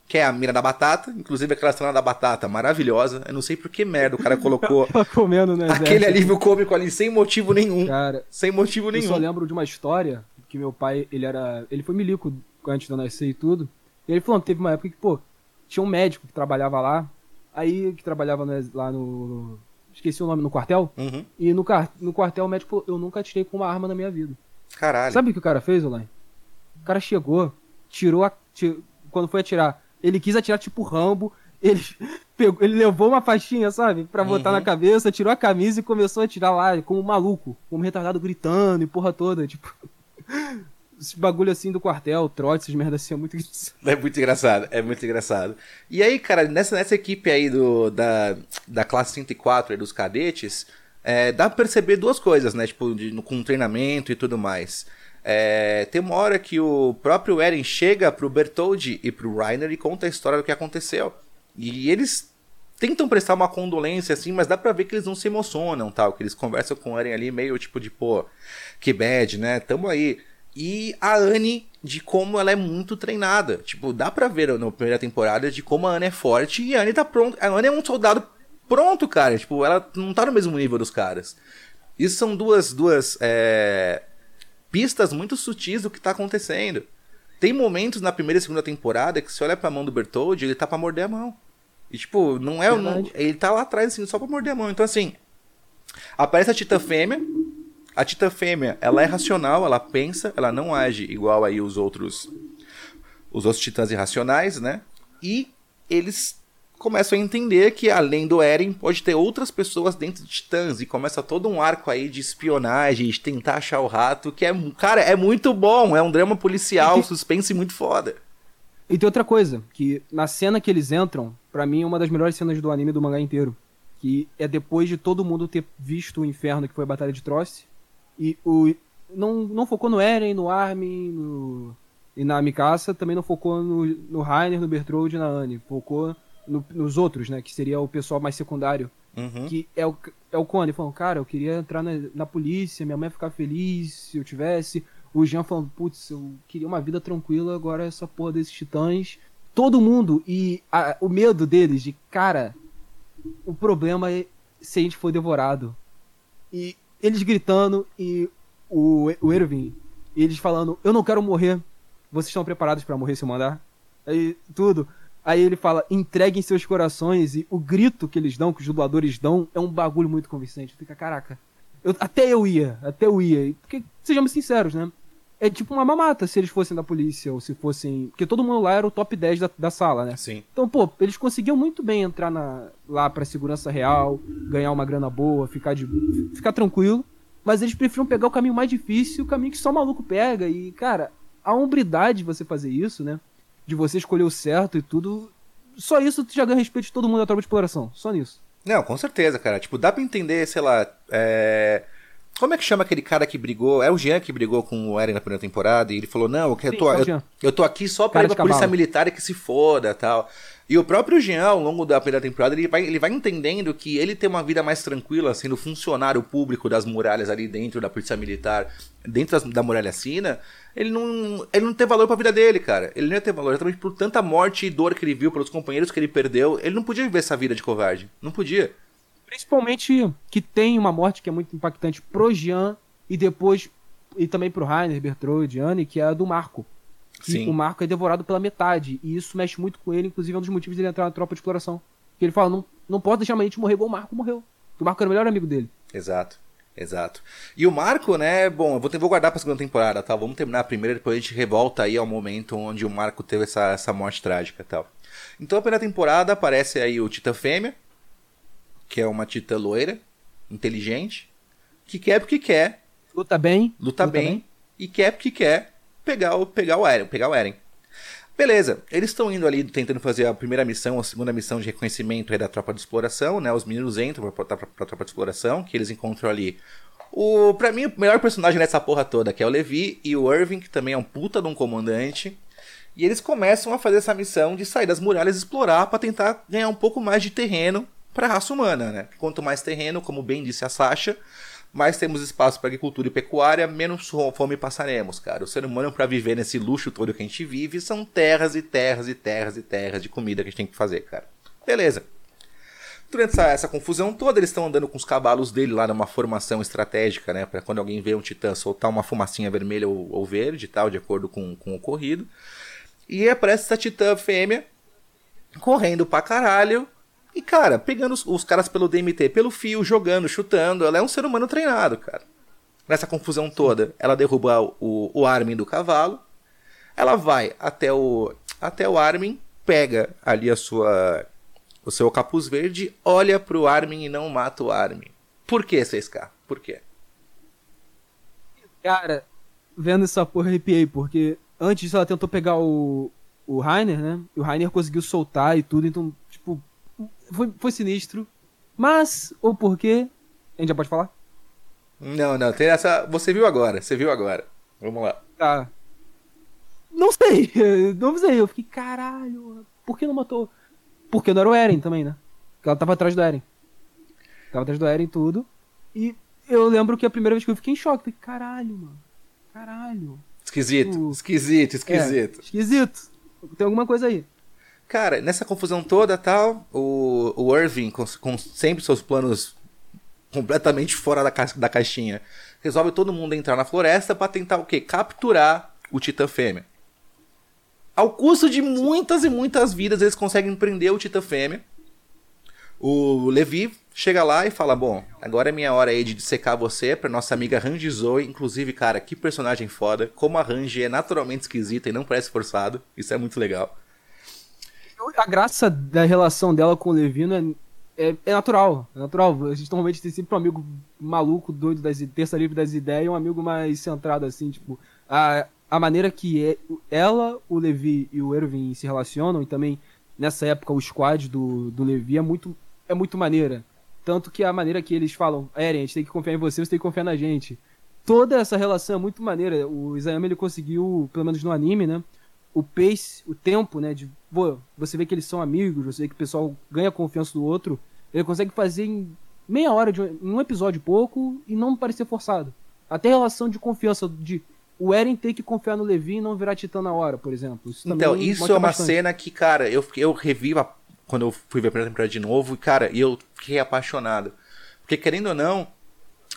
que é a mira da batata, inclusive aquela cena da batata maravilhosa. Eu não sei por que merda o cara colocou Ela <laughs> comendo, né? aquele Zé? alívio cômico ali sem motivo nenhum. Cara, Sem motivo eu só nenhum. lembro de uma história que meu pai, ele era. Ele foi milico antes de eu nascer e tudo. E ele falou que teve uma época que, pô, tinha um médico que trabalhava lá. Aí que trabalhava no- lá no. Esqueci o nome, no quartel. Uhum. E no, no quartel o médico falou, eu nunca atirei com uma arma na minha vida. Caralho. Sabe o que o cara fez, Olain? O cara chegou, tirou a. quando foi atirar, ele quis atirar tipo Rambo. <laughs> Ele, pegou, ele levou uma faixinha, sabe? Pra botar Uhum. na cabeça, tirou a camisa e começou a atirar lá, como um maluco, como um retardado gritando e porra toda. Tipo. <laughs> Esse bagulho assim do quartel, trote, essas merdas assim é muito <laughs> engraçado. É muito engraçado, é muito engraçado. E aí, cara, nessa, nessa equipe aí do, da, da classe 104 aí dos cadetes, é, dá pra perceber duas coisas, né? Tipo, de- com treinamento e tudo mais. É, tem uma hora que o próprio Eren chega pro Bertoldi e pro Reiner e conta a história do que aconteceu. E eles tentam prestar uma condolência, assim, mas dá pra ver que eles não se emocionam, tal. Que eles conversam com o Eren ali meio tipo de, pô, que bad, né? Tamo aí. E a Anne, de como ela é muito treinada. Tipo, dá pra ver na primeira temporada de como a Anne é forte e a Anne tá pronta. A Anne é um soldado pronto, cara. Tipo, ela não tá no mesmo nível dos caras. Isso são duas, duas é, pistas muito sutis do que tá acontecendo. Tem momentos na primeira e segunda temporada que você olha pra mão do Bertoldi, ele tá pra morder a mão. E, tipo, não é. Não, ele tá lá atrás, assim, só pra morder a mão. Então, assim. Aparece a Titã Fêmea. A Titã Fêmea, ela é racional, ela pensa, ela não age igual aí os outros. Os outros titãs irracionais, né? E eles começam a entender que além do Eren, pode ter outras pessoas dentro de titãs. E começa todo um arco aí de espionagem, de tentar achar o rato, que é. Cara, é muito bom. É um drama policial, suspense muito foda. E tem outra coisa, que na cena que eles entram, pra mim é uma das melhores cenas do anime e do mangá inteiro. Que é depois de todo mundo ter visto o inferno que foi a Batalha de Troce. E o. Não, não focou no Eren, no Armin, no. E na Mikasa, também não focou no, no Rainer, no Bertrand e na Anne. Focou no- nos outros, né? Que seria o pessoal mais secundário. Uhum. Que é o, é o Cone falando, cara, eu queria entrar na, na polícia, minha mãe ia ficar feliz se eu tivesse. O Jean falando, putz, eu queria uma vida tranquila, agora essa porra desses titãs. Todo mundo e a- o medo deles de, cara, o problema é se a gente for devorado. E eles gritando e o, o Erwin, eles falando, eu não quero morrer. Vocês estão preparados pra morrer se eu mandar? Aí, tudo. Aí ele fala, entreguem seus corações. E o grito que eles dão, que os dubladores dão, é um bagulho muito convincente. Fica, caraca. Eu- até eu ia, até eu ia. Porque, sejamos sinceros, né? É tipo uma mamata se eles fossem da polícia, ou se fossem. Porque todo mundo lá era o top 10 da, da sala, né? Sim. Então, pô, eles conseguiam muito bem entrar na, lá pra segurança real, ganhar uma grana boa, ficar, de, ficar tranquilo. Mas eles preferiam pegar o caminho mais difícil, o caminho que só maluco pega. E, cara, a hombridade de você fazer isso, né? De você escolher o certo e tudo, Só isso tu já ganha respeito de todo mundo da tropa de exploração. Só nisso. Não, com certeza, cara. Tipo, dá pra entender, sei lá, é... Como é que chama aquele cara que brigou? É o Jean que brigou com o Eren na primeira temporada e ele falou: Não, eu, Sim, tô, é eu, eu tô aqui só pra pra polícia militar e que se foda tal. E o próprio Jean, ao longo da primeira temporada, ele vai, ele vai entendendo que ele tem uma vida mais tranquila, sendo funcionário público das muralhas ali dentro da polícia militar, dentro das- da muralha sina. Ele não, ele não tem valor pra vida dele, cara. Ele não ia ter valor exatamente por tanta morte e dor que ele viu, pelos companheiros que ele perdeu. Ele não podia viver essa vida de covarde. Não podia. Principalmente que tem uma morte que é muito impactante pro Jean e depois. E também pro Rainer, Bertrand e Diane, que é a do Marco. Sim. o Marco é devorado pela metade. E isso mexe muito com ele, inclusive é um dos motivos dele entrar na tropa de exploração. Que ele fala, não, não pode deixar a gente morrer igual o Marco morreu. Porque o Marco era o melhor amigo dele. Exato, exato. E o Marco, né, bom, eu vou, ter- vou guardar pra segunda temporada, tá? Vamos terminar a primeira, depois a gente revolta aí ao momento onde o Marco teve essa, essa morte trágica e tal. Então a primeira temporada aparece aí o Titã Fêmea, que é uma Titã loira, inteligente, que quer porque quer, Luta bem. luta, bem, e quer porque quer pegar o, pegar o Eren, pegar o Eren. Beleza, eles estão indo ali tentando fazer a primeira missão, a segunda missão de reconhecimento aí da tropa de exploração, né? Os meninos entram pra, pra, pra tropa de exploração, que eles encontram ali o, pra mim, o melhor personagem dessa porra toda, que é o Levi e o Irving, que também é um puta de um comandante. E eles começam a fazer essa missão de sair das muralhas e explorar pra tentar ganhar um pouco mais de terreno pra raça humana, né? Quanto mais terreno, como bem disse a Sasha, mais temos espaço para agricultura e pecuária, menos fome passaremos, cara. O ser humano, para viver nesse luxo todo que a gente vive, são terras e terras e terras e terras de comida que a gente tem que fazer, cara. Beleza. Durante essa, essa confusão toda, eles estão andando com os cavalos dele lá numa formação estratégica, né? Pra quando alguém vê um titã soltar uma fumacinha vermelha ou, ou verde e tal, de acordo com, com o ocorrido. E aparece essa titã fêmea correndo pra caralho. E, cara, pegando os, os caras pelo DMT, pelo fio, jogando, chutando. Ela é um ser humano treinado, cara. Nessa confusão toda, ela derruba o, o Armin do cavalo. Ela vai até o, até o Armin, pega ali a sua, o seu capuz verde, olha pro Armin e não mata o Armin. Por que, 6K? Por quê? Cara, vendo essa porra, arrepiei, porque antes ela tentou pegar o, o Rainer, né? E o Rainer conseguiu soltar e tudo, então, tipo, foi, foi sinistro. Mas, ou porquê, a gente já pode falar? Não, não, tem essa. Você viu agora, você viu agora. Vamos lá. Tá. Não sei, <laughs> não sei. Eu fiquei, caralho, por que não matou? Porque não era o Eren também, né? Porque ela tava atrás do Eren. Tava atrás do Eren e tudo. E eu lembro que a primeira vez que eu fiquei em choque, falei, caralho, mano. Caralho. Esquisito, Uh. esquisito, esquisito. É, esquisito. Tem alguma coisa aí. Cara, nessa confusão toda tal, o, o Irving, com, com sempre seus planos completamente fora da, ca- da caixinha, resolve todo mundo entrar na floresta pra tentar o quê? Capturar o Titã Fêmea. Ao custo de muitas e muitas vidas, eles conseguem prender o Titã Fêmea. O Levi chega lá e fala: Bom, agora é minha hora aí de dissecar você pra nossa amiga Ranji Zoe. Inclusive, cara, que personagem foda. Como a Ranji é naturalmente esquisita e não parece forçado. Isso é muito legal. A graça da relação dela com o Levino é, é, é natural. É natural. A gente normalmente tem sempre um amigo maluco, doido, das, terça livre das ideias, e um amigo mais centrado, assim, tipo. A, a maneira que é, ela, o Levi e o Erwin se relacionam, e também nessa época o squad do, do Levi é muito, é muito maneira. Tanto que a maneira que eles falam, Eren, a gente tem que confiar em você, você tem que confiar na gente. Toda essa relação é muito maneira. O Isayama ele conseguiu, pelo menos no anime, né? O pace, o tempo, né? De, pô, você vê que eles são amigos, você vê que o pessoal ganha confiança do outro. Ele consegue fazer em meia hora, de um, em um episódio pouco, e não parecer forçado. Até a relação de confiança de o Eren ter que confiar no Levi e não virar titã na hora, por exemplo. Isso Então, isso é uma bastante. cena que, cara, eu, eu revi a- quando eu fui ver a primeira temporada de novo, e, cara, eu fiquei apaixonado. Porque, querendo ou não,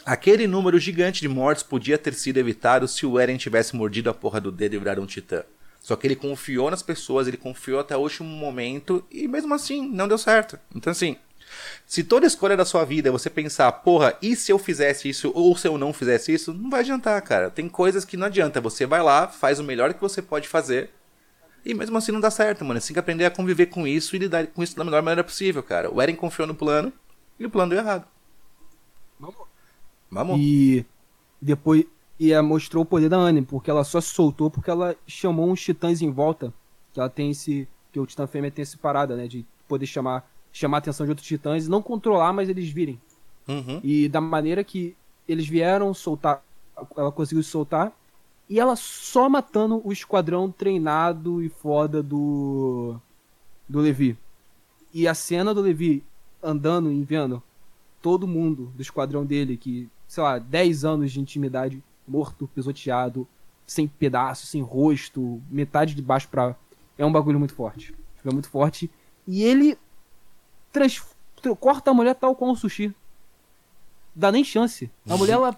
aquele número gigante de mortes podia ter sido evitado se o Eren tivesse mordido a porra do dedo e virado um titã. Só que ele confiou nas pessoas, ele confiou até o último momento, e mesmo assim, não deu certo. Então, assim, se toda escolha da sua vida é você pensar, porra, e se eu fizesse isso ou se eu não fizesse isso, não vai adiantar, cara. Tem coisas que não adianta. Você vai lá, faz o melhor que você pode fazer. E mesmo assim não dá certo, mano. Você tem que aprender a conviver com isso e lidar com isso da melhor maneira possível, cara. O Eren confiou no plano e o plano deu errado. Vamos. E depois e ela mostrou o poder da Anne, porque ela só se soltou porque ela chamou uns titãs em volta. Que ela tem esse. Porque o Titã Fêmea tem essa parada, né? De poder chamar, chamar a atenção de outros titãs e não controlar, mas eles virem. Uhum. E da maneira que eles vieram soltar, ela conseguiu soltar. E ela só matando o esquadrão treinado e foda do. do Levi. E a cena do Levi andando e vendo todo mundo do esquadrão dele, que, sei lá, 10 anos de intimidade, morto, pisoteado, sem pedaço, sem rosto, metade de baixo pra. É um bagulho muito forte. É muito forte. E ele trans... tra- corta a mulher tal qual um sushi. Dá nem chance. A mulher, ela.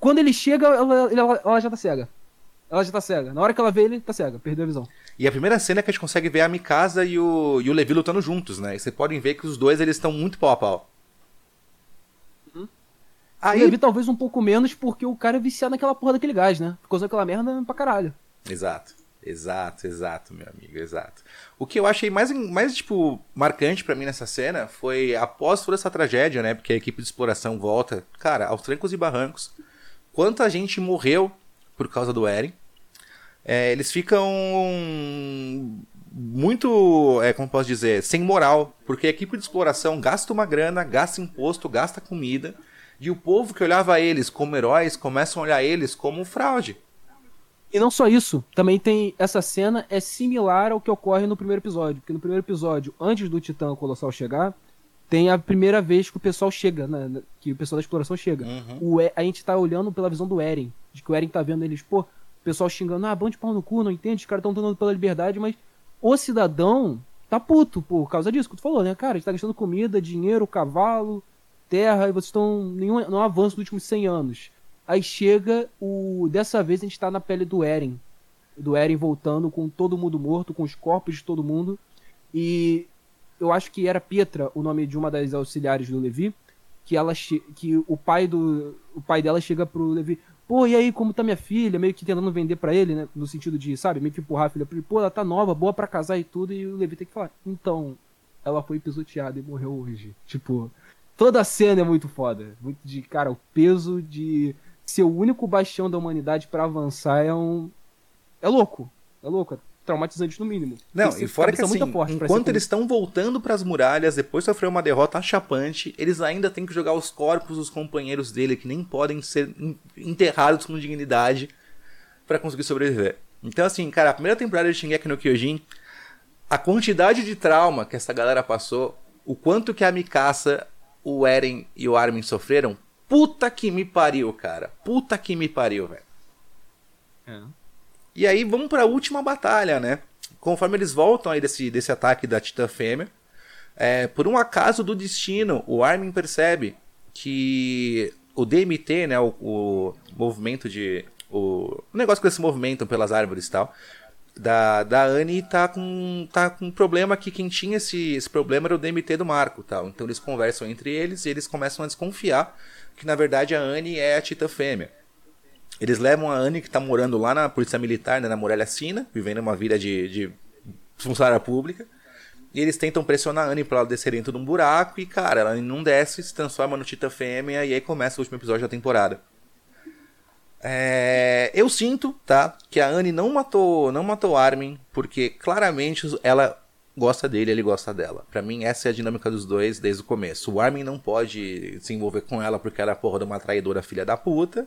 Quando ele chega, ela, ela, ela já tá cega. Ela já tá cega. Na hora que ela vê ele, tá cega. Perdeu a visão. E a primeira cena é que a gente consegue ver a Mikasa e o, e o Levi lutando juntos, né? E vocês podem ver que os dois eles estão muito pau a pau. Aí, Levi talvez um pouco menos porque o cara é viciado naquela porra daquele gás, né? Ficou usando aquela merda pra caralho. Exato. Exato, exato, meu amigo, exato. O que eu achei mais, mais tipo, marcante pra mim nessa cena foi após toda essa tragédia, né? Porque a equipe de exploração volta, cara, aos trancos e barrancos. Quanta gente morreu por causa do Eren. É, eles ficam muito, é, como posso dizer, sem moral, porque a equipe de exploração gasta uma grana, gasta imposto, gasta comida, e o povo que olhava eles como heróis começam a olhar eles como fraude. E não só isso, também tem essa cena é similar ao que ocorre no primeiro episódio, porque no primeiro episódio, antes do Titã Colossal chegar, tem a primeira vez que o pessoal chega, né, que o pessoal da exploração chega. Uhum. O a gente tá olhando pela visão do Eren, de que o Eren tá vendo eles, pô, o pessoal xingando, ah, bom de pau no cu, não entende, os caras tão lutando pela liberdade, mas o cidadão tá puto por causa disso que tu falou, né, cara, a gente tá gastando comida, dinheiro, cavalo, terra, e vocês estão nenhum, nenhum avanço nos últimos 100 anos. Aí chega o. Dessa vez a gente tá na pele do Eren. Do Eren voltando com todo mundo morto, com os corpos de todo mundo. E eu acho que era Pietra o nome de uma das auxiliares do Levi. Que ela que o pai do. O pai dela chega pro Levi. Pô, e aí, como tá minha filha? Meio que tentando vender pra ele, né? No sentido de, sabe, meio que empurrar a filha pra ele. Pô, ela tá nova, boa pra casar e tudo. E o Levi tem que falar. Então, ela foi pisoteada e morreu hoje. Tipo, toda a cena é muito foda. Muito de, cara, o peso de ser o único bastião da humanidade pra avançar é um. É louco. É louco. É traumatizante no mínimo. Não, e fora que assim, enquanto eles estão voltando pras muralhas, depois de sofrer uma derrota achapante, eles ainda têm que jogar os corpos dos companheiros dele, que nem podem ser en- enterrados com dignidade pra conseguir sobreviver. Então assim, cara, a primeira temporada de Shingeki no Kyojin, a quantidade de trauma que essa galera passou, o quanto que a Mikasa, o Eren e o Armin sofreram, puta que me pariu, cara. Puta que me pariu, velho. É. E aí vamos pra última batalha, né? Conforme eles voltam aí desse, desse ataque da Titã Fêmea, é, por um acaso do destino, o Armin percebe que o DMT, né, o, o movimento de... O, o negócio que eles se movimentam pelas árvores e tal, da, da Anne tá com, tá com um problema que quem tinha esse, esse problema era o DMT do Marco tal. Então eles conversam entre eles e eles começam a desconfiar que na verdade a Anne é a Titã Fêmea. Eles levam a Anne, que tá morando lá na Polícia Militar, né, na Muralha Sina, vivendo uma vida de, de funcionária pública. E eles tentam pressionar a Anne pra ela descer dentro de um buraco. E, cara, ela não desce, se transforma no Titã Fêmea. E aí começa o último episódio da temporada. É, eu sinto, tá, que a Anne não matou, não matou Armin, porque claramente ela gosta dele, ele gosta dela. Pra mim essa é a dinâmica dos dois desde o começo. O Armin não pode se envolver com ela porque ela é porra de uma traidora filha da puta,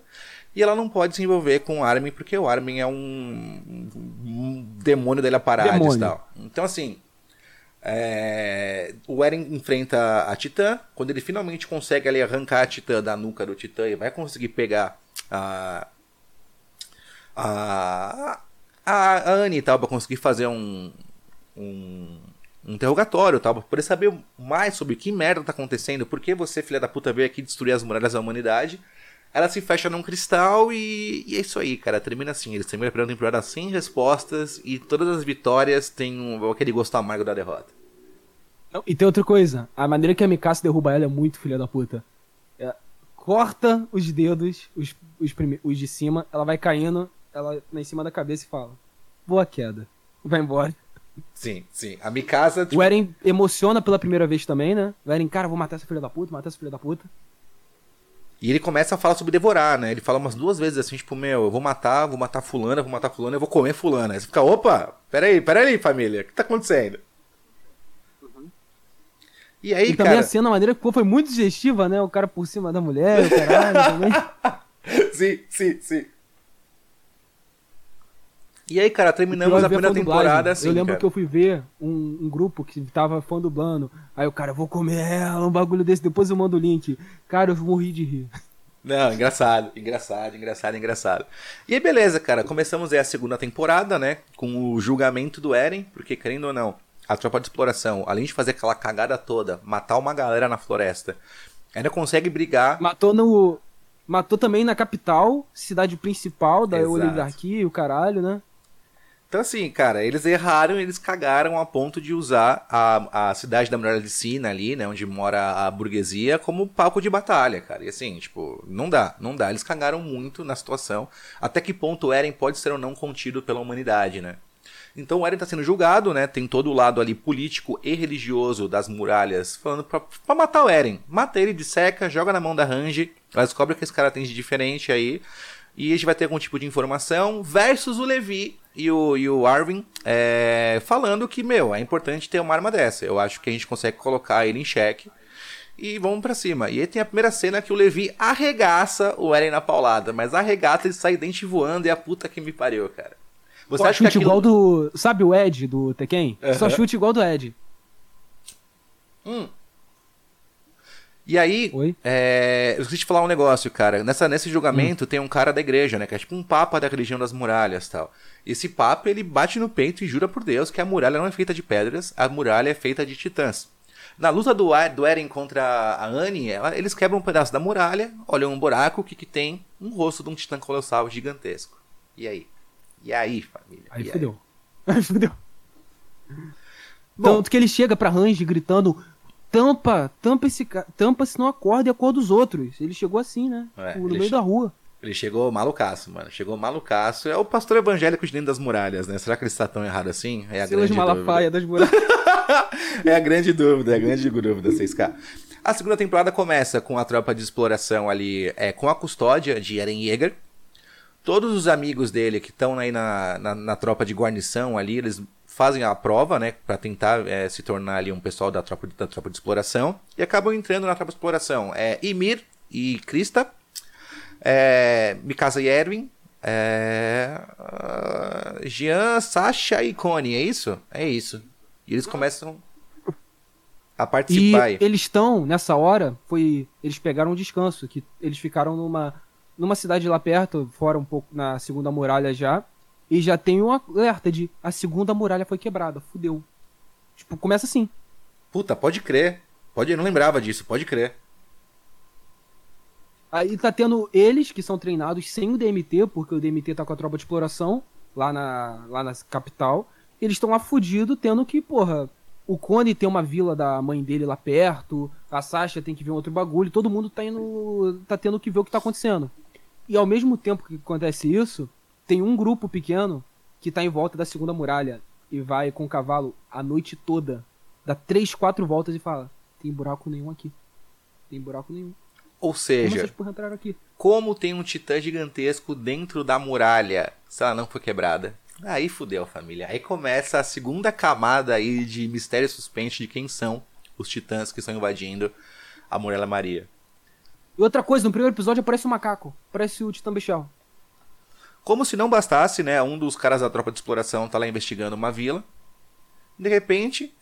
e ela não pode se envolver com o Armin porque o Armin é um, um demônio dele parada e tal. Então assim, é, o Eren enfrenta a Titã. Quando ele finalmente consegue ali arrancar a Titã da nuca do Titã e vai conseguir pegar a. A. A Anne e tal, pra conseguir fazer um. Um, um interrogatório tal, pra poder saber mais sobre que merda tá acontecendo, por que você, filha da puta, veio aqui destruir as muralhas da humanidade. Ela se fecha num cristal e, e é isso aí, cara. Termina assim. Eles terminam a primeira temporada sem respostas e todas as vitórias têm um- aquele gosto amargo da derrota. Não, e tem outra coisa. A maneira que a Mikasa derruba ela é muito filha da puta. Corta os dedos, os, os, prime- os de cima, ela vai caindo, ela em cima da cabeça e fala: Boa queda. Vai embora. Sim, sim. A Mikasa, tipo, O Eren emociona pela primeira vez também, né? O Eren, cara, vou matar essa filha da puta, matar essa filha da puta. E ele começa a falar sobre devorar, né? Ele fala umas duas vezes assim, tipo, meu, eu vou matar, vou matar fulana, vou matar fulana, eu vou comer fulana. Aí você fica, opa, peraí, peraí, família, o que tá acontecendo? E aí, E também cara... a cena, a maneira que ficou foi muito digestiva, né? O cara por cima da mulher, o caralho <laughs> também. sim, sim, sim. E aí, cara, terminamos a primeira temporada assim, Eu lembro cara. que eu fui ver um, um grupo que tava fã dublando. Aí o cara, vou comer ela, um bagulho desse, depois eu mando o link. Cara, eu morri de rir. Não, engraçado, engraçado, engraçado, engraçado. E aí, beleza, cara, começamos aí a segunda temporada, né? Com o julgamento do Eren, porque querendo ou não, a tropa de exploração, além de fazer aquela cagada toda, matar uma galera na floresta, ainda consegue brigar. Matou no. Matou também na capital, cidade principal da Exato. oligarquia e o caralho, né? Então, assim, cara, eles erraram, eles cagaram a ponto de usar a, a cidade da Muralha de Sina ali, né, onde mora a burguesia, como palco de batalha, cara. E assim, tipo, não dá, não dá. Eles cagaram muito na situação. Até que ponto o Eren pode ser ou não contido pela humanidade, né? Então o Eren tá sendo julgado, né? Tem todo o lado ali político e religioso das muralhas falando pra matar o Eren. Mata ele, disseca, joga na mão da Range. Descobre o que esse cara tem de diferente aí. E a gente vai ter algum tipo de informação. Versus o Levi e o, e o Arvin é, falando que, meu, é importante ter uma arma dessa. Eu acho que a gente consegue colocar ele em xeque. E vamos pra cima. E aí tem a primeira cena que o Levi arregaça o Eren na paulada. Mas arregaça, ele sai dente voando e é a puta que me pariu, cara. Você Só acha que chute aquilo... igual do. Sabe o Ed do Tekken? Só Aham. chute igual do Ed. Hum. E aí, Oi? é, eu esqueci de falar um negócio, cara. Nessa, nesse julgamento tem um cara da igreja, né? Que é tipo um papa da religião das muralhas tal. Esse papa, ele bate no peito e jura por Deus que a muralha não é feita de pedras, a muralha é feita de titãs. Na luta do, do Eren contra a Annie, ela- eles quebram um pedaço da muralha, olham um buraco, o que que tem? Um rosto de um titã colossal gigantesco. E aí? E aí, família? Aí E fudeu. Aí fudeu. Bom. Tanto que ele chega pra Range gritando: tampa, tampa esse ca... tampa senão acorda e acorda os outros. Ele chegou assim, né? É, no ele meio da rua. Ele chegou malucaço, mano. Chegou malucaço. É o pastor evangélico de dentro das muralhas, né? Será que ele está tão errado assim? É a Silas grande Malafaia das muralhas. dúvida. <laughs> é a grande dúvida, é a grande dúvida, 6K. A segunda temporada começa com a tropa de exploração ali, é, com a custódia de Eren Yeager. Todos os amigos dele que estão aí na, na, na tropa de guarnição ali, eles fazem a prova, né, Pra tentar é, se tornar ali um pessoal da tropa, da tropa de exploração e acabam entrando na tropa de exploração. É Ymir e Krista, é, Mikasa e Erwin, é, ah, Jean, Sasha e Connie, é isso? É isso. E eles começam a E participar aí. eles estão, nessa hora, foi. Eles pegaram um descanso, que eles ficaram numa, numa cidade lá perto, fora um pouco na segunda muralha já. E já tem um alerta de a segunda muralha foi quebrada, fudeu. Tipo, começa assim. Puta, pode crer. Pode, eu não lembrava disso, pode crer. Aí tá tendo eles que são treinados sem o DMT, porque o DMT tá com a tropa de exploração lá na, lá na capital. Eles estão lá fudidos, tendo que, porra, o Cone tem uma vila da mãe dele lá perto, a Sasha tem que ver um outro bagulho, todo mundo tá indo. tá tendo que ver o que tá acontecendo. E ao mesmo tempo que acontece isso, tem um grupo pequeno que tá em volta da segunda muralha e vai com o cavalo a noite toda, dá três, quatro voltas e fala: tem buraco nenhum aqui. Tem buraco nenhum. Ou Como seja, aqui? como tem um titã gigantesco dentro da muralha, se ela não foi quebrada. Aí fudeu, família. Aí começa a segunda camada aí de mistério suspense de quem são os titãs que estão invadindo a Muralha Maria. E outra coisa, no primeiro episódio aparece um macaco. Parece o Titã Bestial. Como se não bastasse, né? Um dos caras da tropa de exploração tá lá investigando uma vila. De repente,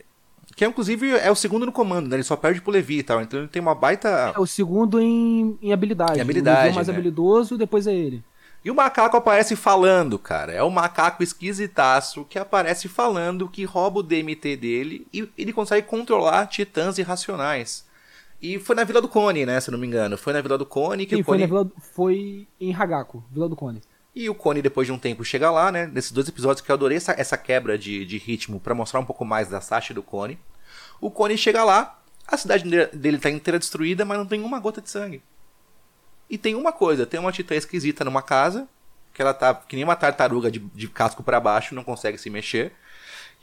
que inclusive é o segundo no comando, né? Ele só perde pro Levi e tal. Então ele tem uma baita. É o segundo em, em habilidade. Em habilidade, O Levi é o mais né? habilidoso, depois é ele. E o macaco aparece falando, cara. É o macaco esquisitaço que aparece falando que rouba o DMT dele e ele consegue controlar titãs irracionais. E foi na Vila do Cone, né? Se eu não me engano. Foi na Vila do Cone que Sim, o foi, Cone. na Vila, foi em Hagako, Vila do Cone. E o Cone, depois de um tempo, chega lá, né? Nesses dois episódios que eu adorei essa, essa quebra de, de ritmo pra mostrar um pouco mais da Sasha e do Cone. O Cone chega lá, a cidade de- dele tá inteira destruída, mas não tem uma gota de sangue. E tem uma coisa, tem uma titã esquisita numa casa, que ela tá que nem uma tartaruga de, de casco pra baixo, não consegue se mexer.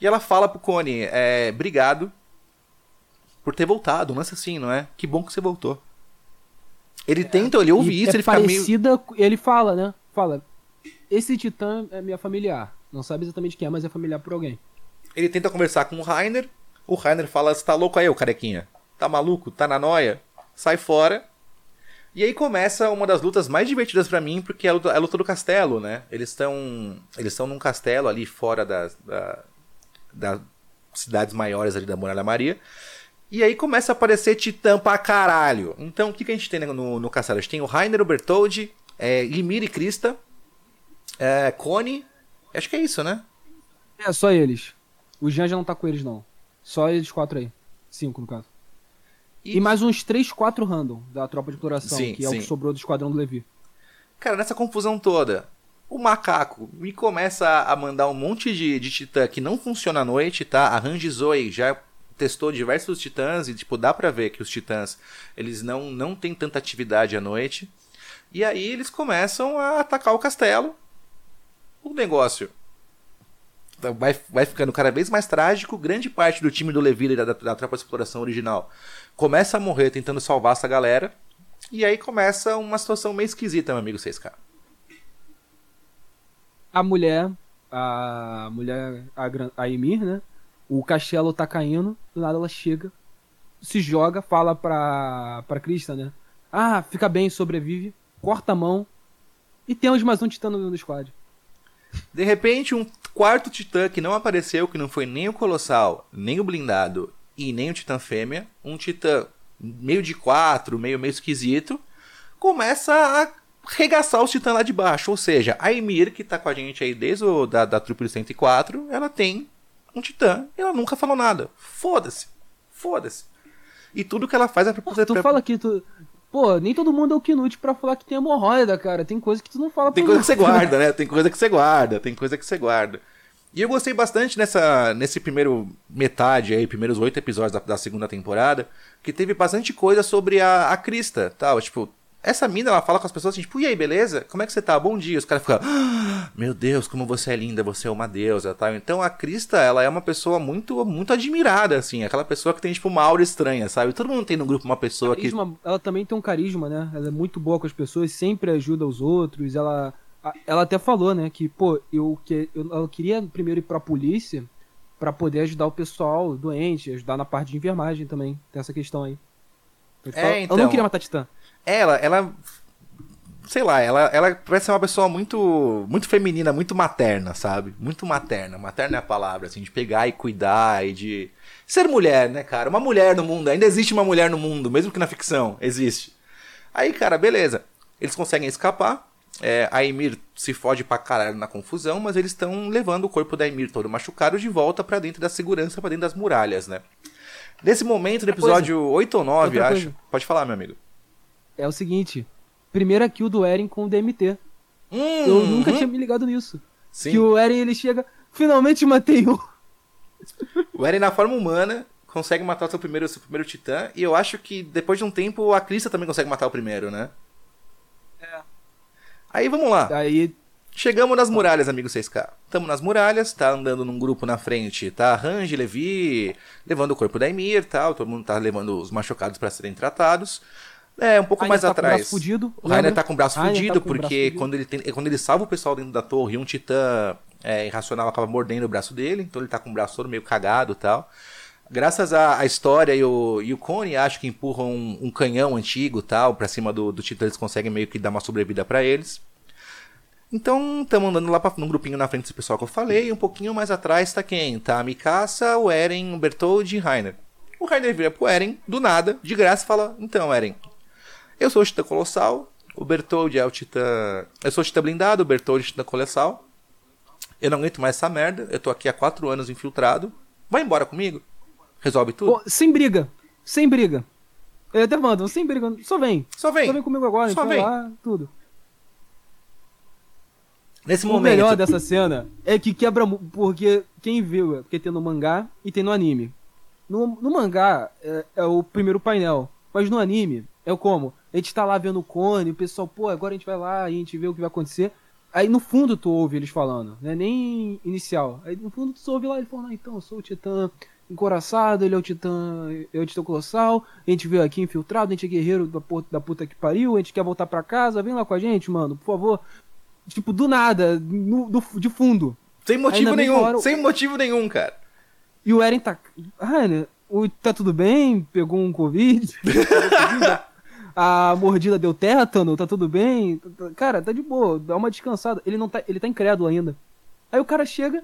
E ela fala pro Cone, é, obrigado por ter voltado, um lance assim, não é? Que bom que você voltou. Ele tenta, ele ouve isso, é ele fica meio. parecida, ele fala, né? Fala, esse titã é minha familiar. Não sabe exatamente quem é, mas é familiar por alguém. Ele tenta conversar com o Rainer. O Rainer fala: Você tá louco aí, ô carequinha? Tá maluco? Tá na noia? Sai fora. E aí começa uma das lutas mais divertidas pra mim, porque é a luta, é a luta do castelo, né? Eles estão eles estão num castelo ali fora das, da, das cidades maiores ali da Muralha Maria. E aí começa a aparecer titã pra caralho. Então o que, que a gente tem no, no castelo? A gente tem o Rainer, o Bertoldi, é, Ymir e Krista, é, Cone. Acho que é isso, né? É, só eles. O Jean já não tá com eles, não. Só eles quatro aí. Cinco, no caso. E, mais uns três, quatro random da tropa de exploração, Sim, que é o sim. que sobrou do esquadrão do Levi. Cara, nessa confusão toda, o macaco me começa a mandar um monte de, de titã que não funciona à noite, tá? A Range Zoe já testou diversos titãs e, tipo, dá pra ver que os titãs, eles não, não têm tanta atividade à noite. E aí eles começam a atacar o castelo. O negócio vai, vai ficando cada vez mais trágico. Grande parte do time do Levi da, da, da tropa de exploração original começa a morrer tentando salvar essa galera. E aí começa uma situação meio esquisita, meu amigo 6K. A mulher, a mulher, a, a Emir, né? O castelo tá caindo, do nada ela chega, se joga, fala pra, pra Krista, né? Ah, fica bem, sobrevive, corta a mão e temos mais um titã no squad. De repente, um quarto titã que não apareceu, que não foi nem o Colossal, nem o Blindado e nem o Titã Fêmea, um titã meio de quatro, meio meio esquisito, começa a regaçar os titãs lá de baixo. Ou seja, a Emir, que tá com a gente aí desde o, da, da Triple 104, ela tem um titã e ela nunca falou nada. Foda-se. Foda-se. E tudo que ela faz é pra poder... Tu pra- fala que tu. Pô, nem todo mundo é o Knut pra falar que tem hemorroida, cara. Tem coisa que tu não fala Tem pros coisa que você <laughs> guarda, né? Tem coisa que você guarda, tem coisa que você guarda. E eu gostei bastante nessa, nesse primeiro metade aí, primeiros oito episódios da, da segunda temporada, que teve bastante coisa sobre a, a Krista, tal, tipo, essa mina, ela fala com as pessoas assim, tipo, e aí, beleza? Como é que você tá? Bom dia. Os caras ficam, "Ah, meu Deus, como você é linda, você é uma deusa, tal. Então a Krista, ela é uma pessoa muito, muito admirada, assim, aquela pessoa que tem, tipo, uma aura estranha, sabe? Todo mundo tem no grupo uma pessoa que Carisma, ela também tem um carisma, né? Ela é muito boa com as pessoas, sempre ajuda os outros. Ela, ela até falou, né, que, pô, eu, que, eu, ela queria primeiro ir pra polícia pra poder ajudar o pessoal doente, ajudar na parte de enfermagem também. Tem essa questão aí. Eu É, então. não queria matar Titã. Ela, ela. Sei lá, ela, ela parece ser uma pessoa muito muito feminina, muito materna, sabe? Muito materna. Materna é a palavra, assim, de pegar e cuidar e de. Ser mulher, né, cara? Uma mulher no mundo. Ainda existe uma mulher no mundo, mesmo que na ficção. Existe. Aí, cara, beleza. Eles conseguem escapar. É, a Emir se fode pra caralho na confusão, mas eles estão levando o corpo da Emir todo machucado de volta pra dentro da segurança, pra dentro das muralhas, né? Nesse momento, no Outra coisa. episódio 8 ou 9, Outra acho. coisa. Pode falar, meu amigo. É o seguinte: primeira kill do Eren com o DMT. Eu Uhum. nunca tinha me ligado nisso. Sim. Que o Eren ele chega, finalmente matei um. O Eren na forma humana consegue matar o seu primeiro, seu primeiro titã. E eu acho que depois de um tempo a Krista também consegue matar o primeiro, né? É. Aí vamos lá. Aí Chegamos nas muralhas, amigo 6K. Estamos nas muralhas, tá andando num grupo na frente, tá Range, Levi, levando o corpo da Emir tal. Todo mundo tá levando os machucados pra serem tratados. É, um pouco Rainer mais tá com o atrás. braço fudido, o Rainer tá com o braço Rainer tá fudido, com o braço porque fudido. quando ele, tem, quando ele salva o pessoal dentro da torre, um titã é, irracional acaba mordendo o braço dele, então ele tá com o braço todo meio cagado e tal. Graças à, à história e o, e o Cone, acho que empurram um, um canhão antigo tal pra cima do, do titã, eles conseguem meio que dar uma sobrevida pra eles. Então, estamos andando lá pra, num grupinho na frente desse pessoal que eu falei. E um pouquinho mais atrás tá quem? Tá a Mikasa, o Eren, o Bertold e o Rainer. O Rainer vira pro Eren, do nada, de graça, e fala: Então, Eren, eu sou o Titã Colossal. O Bertold é o Titã. Eu sou o Titã Blindado, o Bertold é o Titã Colossal. Eu não aguento mais essa merda. Eu tô aqui há quatro anos infiltrado. Vai embora comigo? Resolve tudo? Sem briga. Sem briga. Eu até mando, sem briga. Só vem. Só vem. Só vem comigo agora, Só vai vem. lá, tudo. Nesse O momento. melhor dessa cena é que quebra. Porque quem viu, é porque tem no mangá e tem no anime. No, no mangá é, é o primeiro painel, mas no anime é o como? A gente tá lá vendo o cone, o pessoal, pô, agora a gente vai lá e a gente vê o que vai acontecer. Aí no fundo tu ouve eles falando, não é nem inicial. Aí no fundo tu ouve lá ele falando, ah, então, eu sou o Titã, encoraçado, ele é o titã, é o titã colossal, a gente veio aqui infiltrado, a gente é guerreiro da puta, da puta que pariu, a gente quer voltar pra casa, vem lá com a gente, mano, por favor. Tipo, do nada, no, do, de fundo. Sem motivo nenhum, hora- sem motivo nenhum, cara. E o Eren tá. Rainer, o, tá tudo bem? Pegou um Covid? <laughs> A mordida deu tétano? Tá tudo bem? Cara, tá de boa, dá uma descansada. Ele não tá, ele tá incrédulo ainda. Aí o cara chega,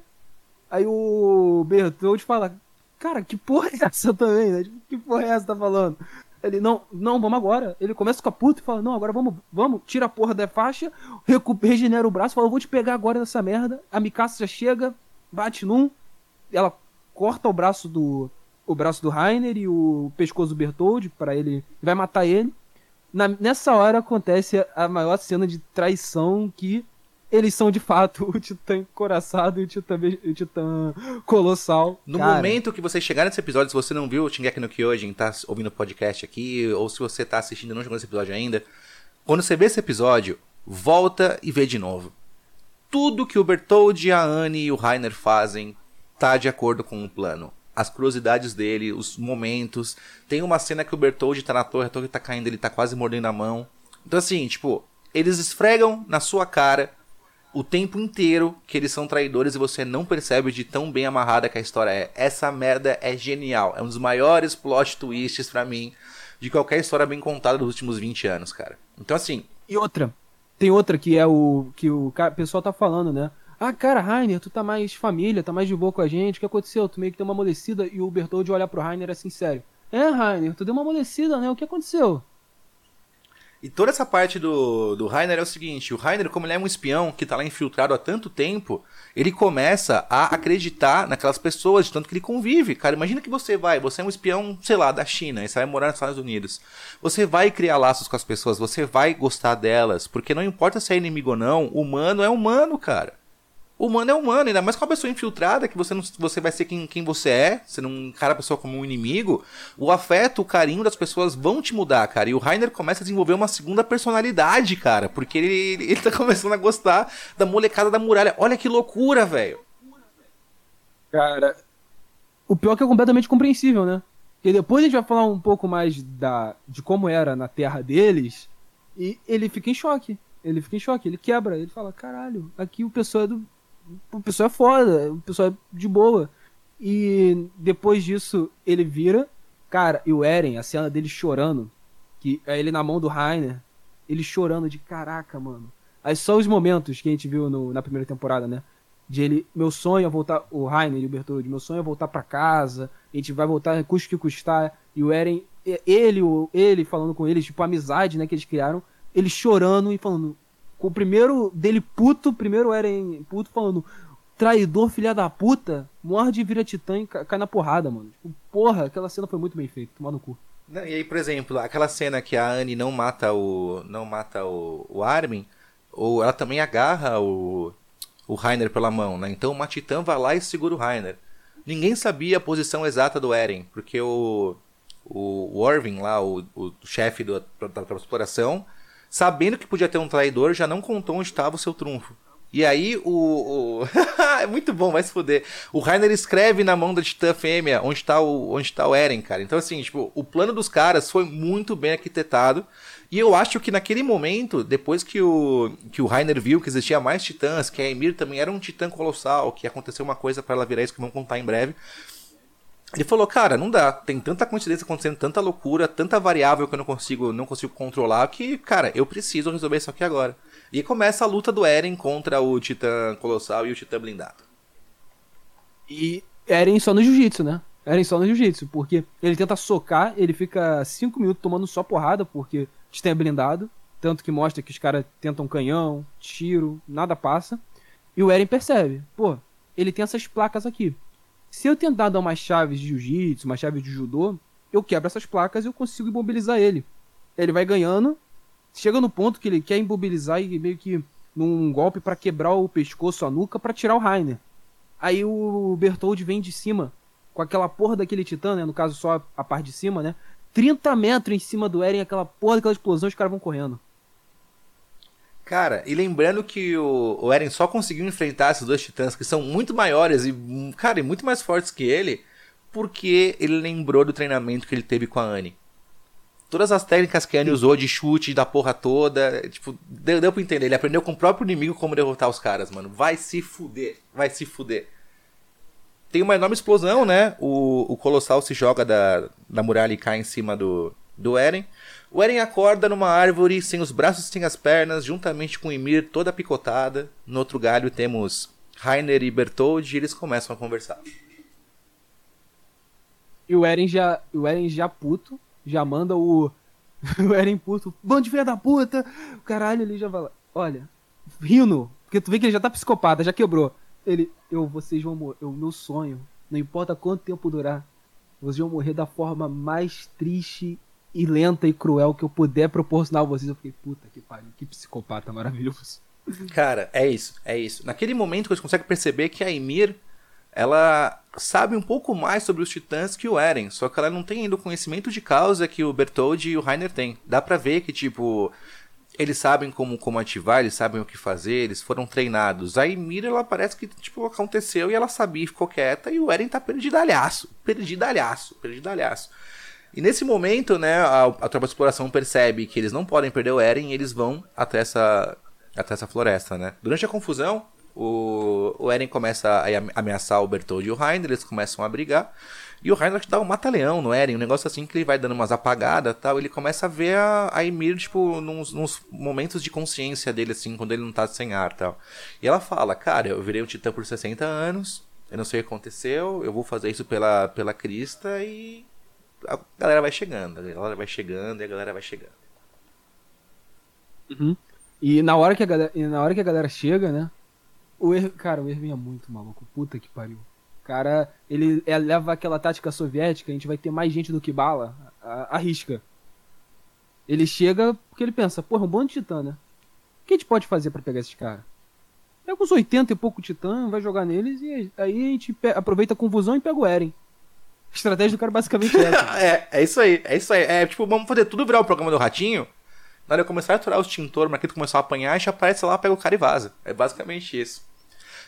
aí o Bertold fala: Cara, que porra é essa também, né? Que porra é essa tá falando? Ele, não, não, vamos agora. Ele começa a ficar puto e fala: Não, agora vamos, vamos, tira a porra da faixa, regenera o braço, fala: Eu vou te pegar agora nessa merda. A Mikasa já chega, bate num, ela corta o braço do o braço do Rainer e o pescoço do Bertold para ele vai matar ele. Na- nessa hora acontece a, maior cena de traição que eles são de fato <laughs> o Titã encoraçado e o Titã, o titã colossal. No Cara, momento que você chegar nesse episódio, se você não viu o Shingeki no Kyojin, tá ouvindo o podcast aqui, ou se você tá assistindo e não chegou nesse episódio ainda, quando você vê esse episódio, volta e vê de novo. Tudo que o Bertold, a Anne e o Rainer fazem tá de acordo com o plano. As curiosidades dele, os momentos. Tem uma cena que o Bertold tá na torre, a torre tá caindo, ele tá quase mordendo a mão. Então assim, tipo, eles esfregam na sua cara o tempo inteiro que eles são traidores e você não percebe de tão bem amarrada que a história é. Essa merda é genial. É um dos maiores plot twists pra mim de qualquer história bem contada dos últimos 20 anos, cara. Então assim, E outra, tem outra que é o que o pessoal tá falando, né? Ah, cara, Rainer, tu tá mais família, tá mais de boa com a gente. O que aconteceu? Tu meio que deu uma amolecida e o Bertold olha pro Rainer assim, sério. É, Rainer, tu deu uma amolecida, né? O que aconteceu? E toda essa parte do, do Rainer é o seguinte: o Rainer, como ele é um espião que tá lá infiltrado há tanto tempo, ele começa a acreditar naquelas pessoas, de tanto que ele convive. Cara, imagina que você vai, você é um espião, sei lá, da China, e você vai morar nos Estados Unidos. Você vai criar laços com as pessoas, você vai gostar delas, porque não importa se é inimigo ou não, humano é humano, cara. Humano é humano, ainda mais com uma pessoa infiltrada, que você, não, você vai ser quem, quem você é, você não encara a pessoa como um inimigo. O afeto, o carinho das pessoas vão te mudar, cara. E o Rainer começa a desenvolver uma segunda personalidade, cara, porque ele, ele, ele tá <laughs> começando a gostar da molecada da muralha. Olha que loucura, velho. Cara, o pior é que é completamente compreensível, né? Porque depois a gente vai falar um pouco mais da, de como era na terra deles, e ele fica em choque. Ele fica em choque, ele quebra, ele fala, caralho, aqui o pessoal é do. O pessoal é foda, o pessoal é de boa. E depois disso, ele vira. Cara, e o Eren, a cena dele chorando, que é ele na mão do Rainer, ele chorando de caraca, mano. Aí só os momentos que a gente viu no- na primeira temporada, né? de ele, meu sonho é voltar, o Rainer e o Bertoldi, meu sonho é voltar pra casa, a gente vai voltar, custe que custar, e o Eren, ele, ele falando com eles, tipo, a amizade, né, que eles criaram, ele chorando e falando, o primeiro dele puto, primeiro Eren puto falando, traidor, filha da puta, morde vira titã e ca- cai na porrada, mano. Tipo, porra, aquela cena foi muito bem feita, tomar no cu. Não, E aí, por exemplo, aquela cena que a Anne não mata o. não mata o, o Armin, ou ela também agarra o, o Rainer pela mão, né? Então uma titã vai lá e segura o Rainer. Ninguém sabia a posição exata do Eren, porque o. O Orvin lá, o, o chefe do- da, da exploração, sabendo que podia ter um traidor, já não contou onde estava o seu trunfo. E aí o. o- <laughs> é muito bom, vai se fuder. O Rainer escreve na mão da Titã Fêmea onde tá, o, onde tá o Eren, cara. Então, assim, tipo, o plano dos caras foi muito bem arquitetado. E eu acho que naquele momento, depois que o, que o Rainer viu que existia mais titãs, que a Emir também era um titã colossal, que aconteceu uma coisa pra ela virar isso que vamos contar em breve. Ele falou, cara, não dá, tem tanta coincidência acontecendo, tanta loucura, tanta variável que eu não consigo, não consigo controlar, que, cara, eu preciso resolver isso aqui agora. E começa a luta do Eren contra o Titã Colossal e o Titã Blindado. E Eren só no jiu-jitsu, né? Eren só no jiu-jitsu, porque ele tenta socar, ele fica 5 minutos tomando só porrada, porque Titã é blindado. Tanto que mostra que os caras tentam canhão, tiro, nada passa. E o Eren percebe, pô, ele tem essas placas aqui. Se eu tentar dar umas chaves de jiu-jitsu, umas chaves de judô, eu quebro essas placas e eu consigo imobilizar ele. Ele vai ganhando, chega no ponto que ele quer imobilizar e meio que num golpe pra quebrar o pescoço, a nuca, pra tirar o Rainer. Aí o Bertold vem de cima, com aquela porra daquele titã, né? No caso, só a, a parte de cima, né? 30 metros em cima do Eren, aquela porra daquela explosão, os caras vão correndo. Cara, e lembrando que o, o Eren só conseguiu enfrentar esses dois titãs que são muito maiores e, cara, e muito mais fortes que ele, porque ele lembrou do treinamento que ele teve com a Anne. Todas as técnicas que a Anne usou de chute da porra toda, tipo, deu, deu pra entender. Ele aprendeu com o próprio inimigo como derrotar os caras, mano. Vai se fuder, vai se fuder. Tem uma enorme explosão, né? O, o Colossal se joga da, da muralha e cai em cima do, do Eren. O Eren acorda numa árvore, sem os braços sem as pernas, juntamente com Ymir toda picotada. No outro galho temos Rainer e Bertold e eles começam a conversar. E o Eren já, o Eren já puto, já manda o, <laughs> o Eren puto, bando de filha da puta, caralho, ele já fala, olha, rindo, porque tu vê que ele já tá psicopata, já quebrou. Ele, eu, vocês vão morrer, o meu sonho, não importa quanto tempo durar, vocês vão morrer da forma mais triste e lenta e cruel que eu puder proporcionar a vocês. Eu fiquei, puta que pariu, que psicopata maravilhoso. Cara, é isso, é isso. Naquele momento que você consegue perceber que a Ymir, ela sabe um pouco mais sobre os titãs que o Eren, só que ela não tem ainda o conhecimento de causa que o Bertold e o Rainer têm. Dá pra ver que, tipo, eles sabem como, como ativar, eles sabem o que fazer, eles foram treinados. A Ymir, ela parece que, tipo, aconteceu e ela sabia ficou quieta, e o Eren tá perdidalhaço, perdidalhaço, perdidalhaço. E nesse momento, né, a, a tropa de exploração percebe que eles não podem perder o Eren e eles vão até essa, até essa floresta, né. Durante a confusão, o, o Eren começa a ameaçar o Bertold e o Rainer, eles começam a brigar. E o Rainer dá um mata-leão no Eren, um negócio assim que ele vai dando umas apagadas tal. Ele começa a ver a, a Ymir, tipo, nos, nos momentos de consciência dele, assim, quando ele não tá sem ar tal. E ela fala, cara, eu virei um titã por 60 anos, eu não sei o que aconteceu, eu vou fazer isso pela, pela Crista e a galera vai chegando, a galera vai chegando e a galera vai chegando. Uhum. E na hora que a galera, na hora que a galera chega, né? O er, cara, o Erwin é muito maluco. Puta que pariu. Cara, ele é, leva aquela tática soviética, a gente vai ter mais gente do que bala, arrisca. Ele chega porque ele pensa, porra, um bando de titã, né? O que a gente pode fazer para pegar esses caras? Pega os 80 e pouco titã, vai jogar neles e aí a gente aproveita a confusão e pega o Eren. A estratégia do cara basicamente é essa. <laughs> é, é isso aí, é isso aí. É tipo, vamos fazer tudo virar o programa do Ratinho. Na hora de eu começar a aturar os extintor, o Marquito começou a apanhar, a gente aparece lá, pega o cara e vaza. É basicamente isso.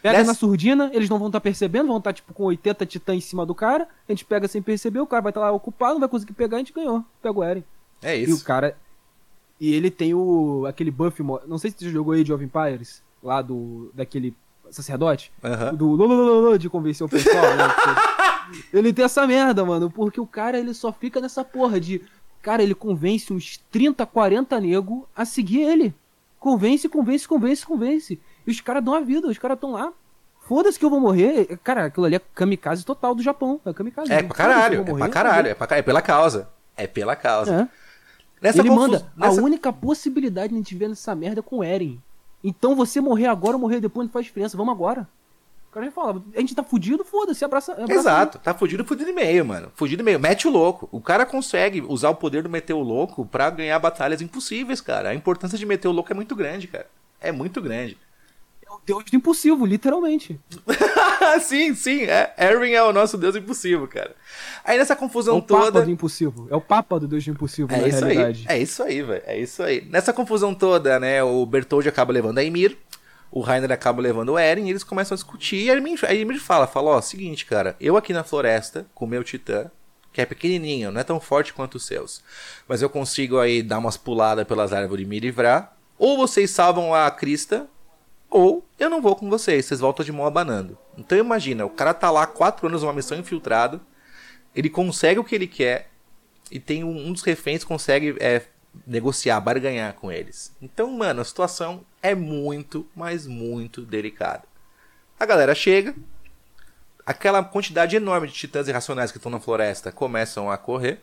Pega Nessa- na surdina, eles não vão estar percebendo, vão estar tipo com 80 titã em cima do cara, a gente pega sem perceber, o cara vai estar lá ocupado, não vai conseguir pegar, a gente ganhou. Pega o Eren. É E o isso. cara. E ele tem o. aquele buff. Não sei se você jogou Age of Empires, lá do. daquele sacerdote. Aham. Do lolololo de convencer o pessoal, né? <laughs> Ele tem essa merda, mano, porque o cara ele só fica nessa porra de. Cara, ele convence uns 30, 40 nego a seguir ele. Convence, convence, convence, convence. E os caras dão a vida, os caras tão lá. Foda-se que eu vou morrer. Cara, aquilo ali é kamikaze total do Japão. É kamikaze. É pra caralho, vou é morrer, pra caralho, é, pra, ca- é pela causa. É pela causa. É. Nessa ele confu- manda, nessa- a única possibilidade de a gente ver nessa merda é com o Eren. Então você morrer agora ou morrer depois não faz diferença, vamos agora. O cara já fala, a gente tá fudido, foda-se, abraça, abraça. Exato, tá fudido, fudido e meio, mano. Fudido e meio. Mete o louco. O cara consegue usar o poder do meter o louco pra ganhar batalhas impossíveis, cara. A importância de meter o louco é muito grande, cara. É muito grande. É o deus do impossível, literalmente. <laughs> sim, sim. É, Erwin é o nosso deus impossível, cara. Aí nessa É confusão o papa toda. do impossível. É o papa do deus do impossível, É na isso aí, realidade. é isso aí, velho. É isso aí. Nessa confusão toda, né, o Bertold acaba levando a Ymir, o Rainer acaba levando o Eren, e eles começam a discutir, e a Ymir, a Ymir fala, fala, ó, seguinte, cara, eu aqui na floresta, com o meu titã, que é pequenininho, não é tão forte quanto os seus, mas eu consigo aí dar umas puladas pelas árvores e me livrar, ou vocês salvam a Crista, ou eu não vou com vocês, vocês voltam de mão abanando. Então imagina, o cara tá lá quatro anos numa missão infiltrado, ele consegue o que ele quer, e tem um, um dos reféns consegue é, negociar, barganhar com eles. Então, mano, a situação é muito, mas muito delicada. A galera chega, aquela quantidade enorme de titãs irracionais que estão na floresta começam a correr.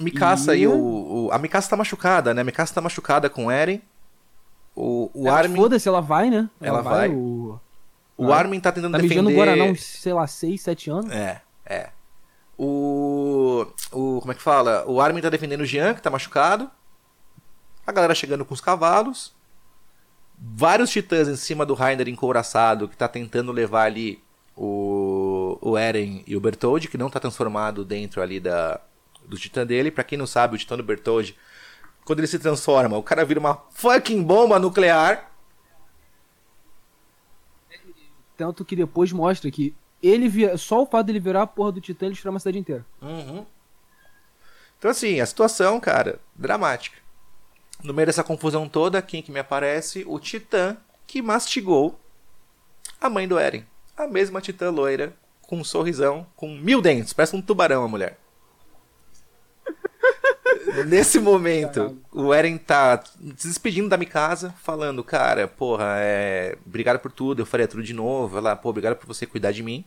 Mikasa e, E- o, o- A Mikasa tá machucada, né? A Mikasa tá machucada com o Eren. O, o Ela, Armin. Foda-se, ela vai, né? Ela vai. O... O Armin tá tentando Tá defender. no Guaraná uns, sei lá, 6, 7 anos. É, é. O. O. Como é que fala? O Armin tá defendendo o Jean, que tá machucado. A galera chegando com os cavalos. Vários titãs em cima do Rainer encouraçado, que tá tentando levar ali o. O Eren e o Bertold, que não tá transformado dentro ali da. Do titã dele. Pra quem não sabe, o titã do Bertold. Quando ele se transforma, o cara vira uma fucking bomba nuclear. Tanto que depois mostra que ele via, só o fato dele virar a porra do Titã, ele destruiu uma cidade inteira. Uhum. Então, assim, a situação, cara, dramática. No meio dessa confusão toda, quem que me aparece? O Titã que mastigou a mãe do Eren. A mesma Titã loira, com um sorrisão, com mil dentes, parece um tubarão a mulher. <laughs> Nesse momento, o Eren tá se despedindo da Mikasa, falando, cara, porra, é... obrigado por tudo, eu faria tudo de novo. Ela, pô, obrigado por você cuidar de mim.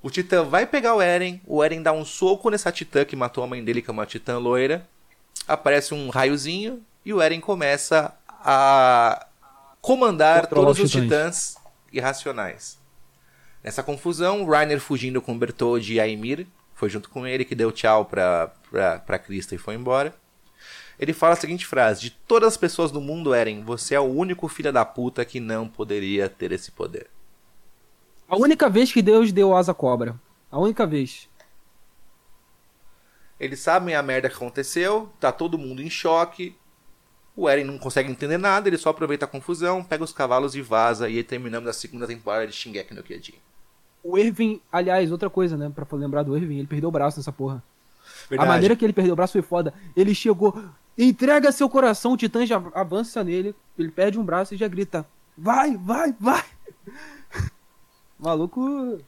O Titã vai pegar o Eren, o Eren dá um soco nessa Titã que matou a mãe dele, que é uma Titã loira. Aparece um raiozinho e o Eren começa a comandar Controlar todos os os titãs irracionais. Nessa confusão, Reiner fugindo com Bertoldi e Aimir, foi junto com ele que deu tchau pra, pra, pra Krista e foi embora. Ele fala a seguinte frase: De todas as pessoas do mundo, Eren, você é o único filho da puta que não poderia ter esse poder. A única vez que Deus deu asa à cobra. A única vez. Eles sabem a merda que aconteceu, tá todo mundo em choque. O Eren não consegue entender nada, ele só aproveita a confusão, pega os cavalos e vaza. E aí terminamos a segunda temporada de Shingeki no Kyojin. O Erwin, aliás, outra coisa, né? Pra lembrar do Erwin, ele perdeu o braço nessa porra. Verdade. A maneira que ele perdeu o braço foi foda. Ele chegou, entrega seu coração, o Titã já avança nele, ele perde um braço e já grita: Vai, vai, vai! <laughs> Maluco,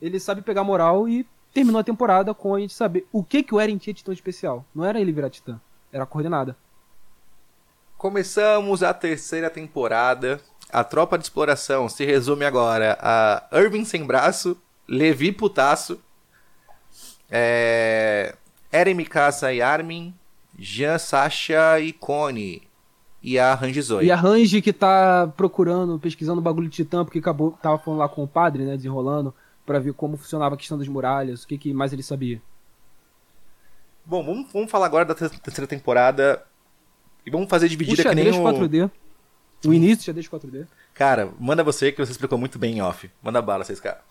ele sabe pegar moral e terminou a temporada com a gente saber o que, que o Eren tinha de tão especial. Não era ele virar Titã, era a coordenada. Começamos a terceira temporada. A tropa de exploração se resume agora a Irving sem braço, Levi putaço, é... Eren Mikasa e Armin, Jean, Sasha e Connie. E a Rangizoe. E a Range que tá procurando, pesquisando o bagulho de Titã, porque acabou, tava falando lá com o padre, né, desenrolando, pra ver como funcionava a questão das muralhas, o que, que mais ele sabia. Bom, vamos, vamos falar agora da ter- terceira temporada. E vamos fazer O dividida que nem o... 4D. O início do xadrez 4D. Cara, manda você que você explicou muito bem em off. Manda bala, vocês caras.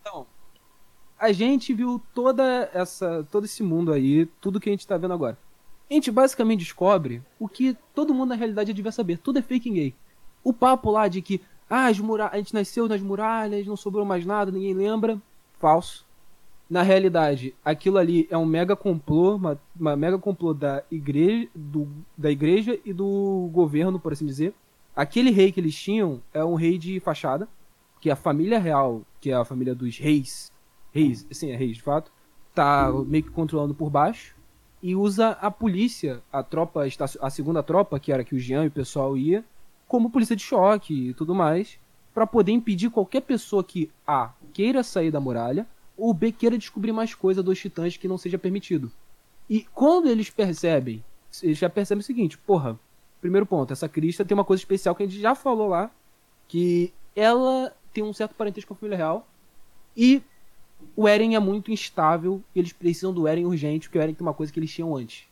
Então, a gente viu toda essa, todo esse mundo aí, tudo que a gente tá vendo agora. A gente basicamente descobre o que todo mundo na realidade devia saber. Tudo é fake gay. O papo lá de que ah, as mura- a gente nasceu nas muralhas, não sobrou mais nada, ninguém lembra. Falso. Na realidade, aquilo ali é um mega complô, uma, uma mega complô da igreja, do, da igreja e do governo, por assim dizer. Aquele rei que eles tinham é um rei de fachada, que a família real, que é a família dos reis, reis, sim, é reis de fato, tá meio que controlando por baixo e usa a polícia, a tropa, a segunda tropa, que era que o Jean e o pessoal ia, como polícia de choque e tudo mais, pra poder impedir qualquer pessoa que A queira sair da muralha ou B queira descobrir mais coisa dos titãs que não seja permitido. E quando eles percebem, eles já percebem o seguinte, porra, primeiro ponto, essa Crista tem uma coisa especial que a gente já falou lá, que ela tem um certo parentesco com a família real e o Eren é muito instável e eles precisam do Eren urgente, porque o Eren tem uma coisa que eles tinham antes.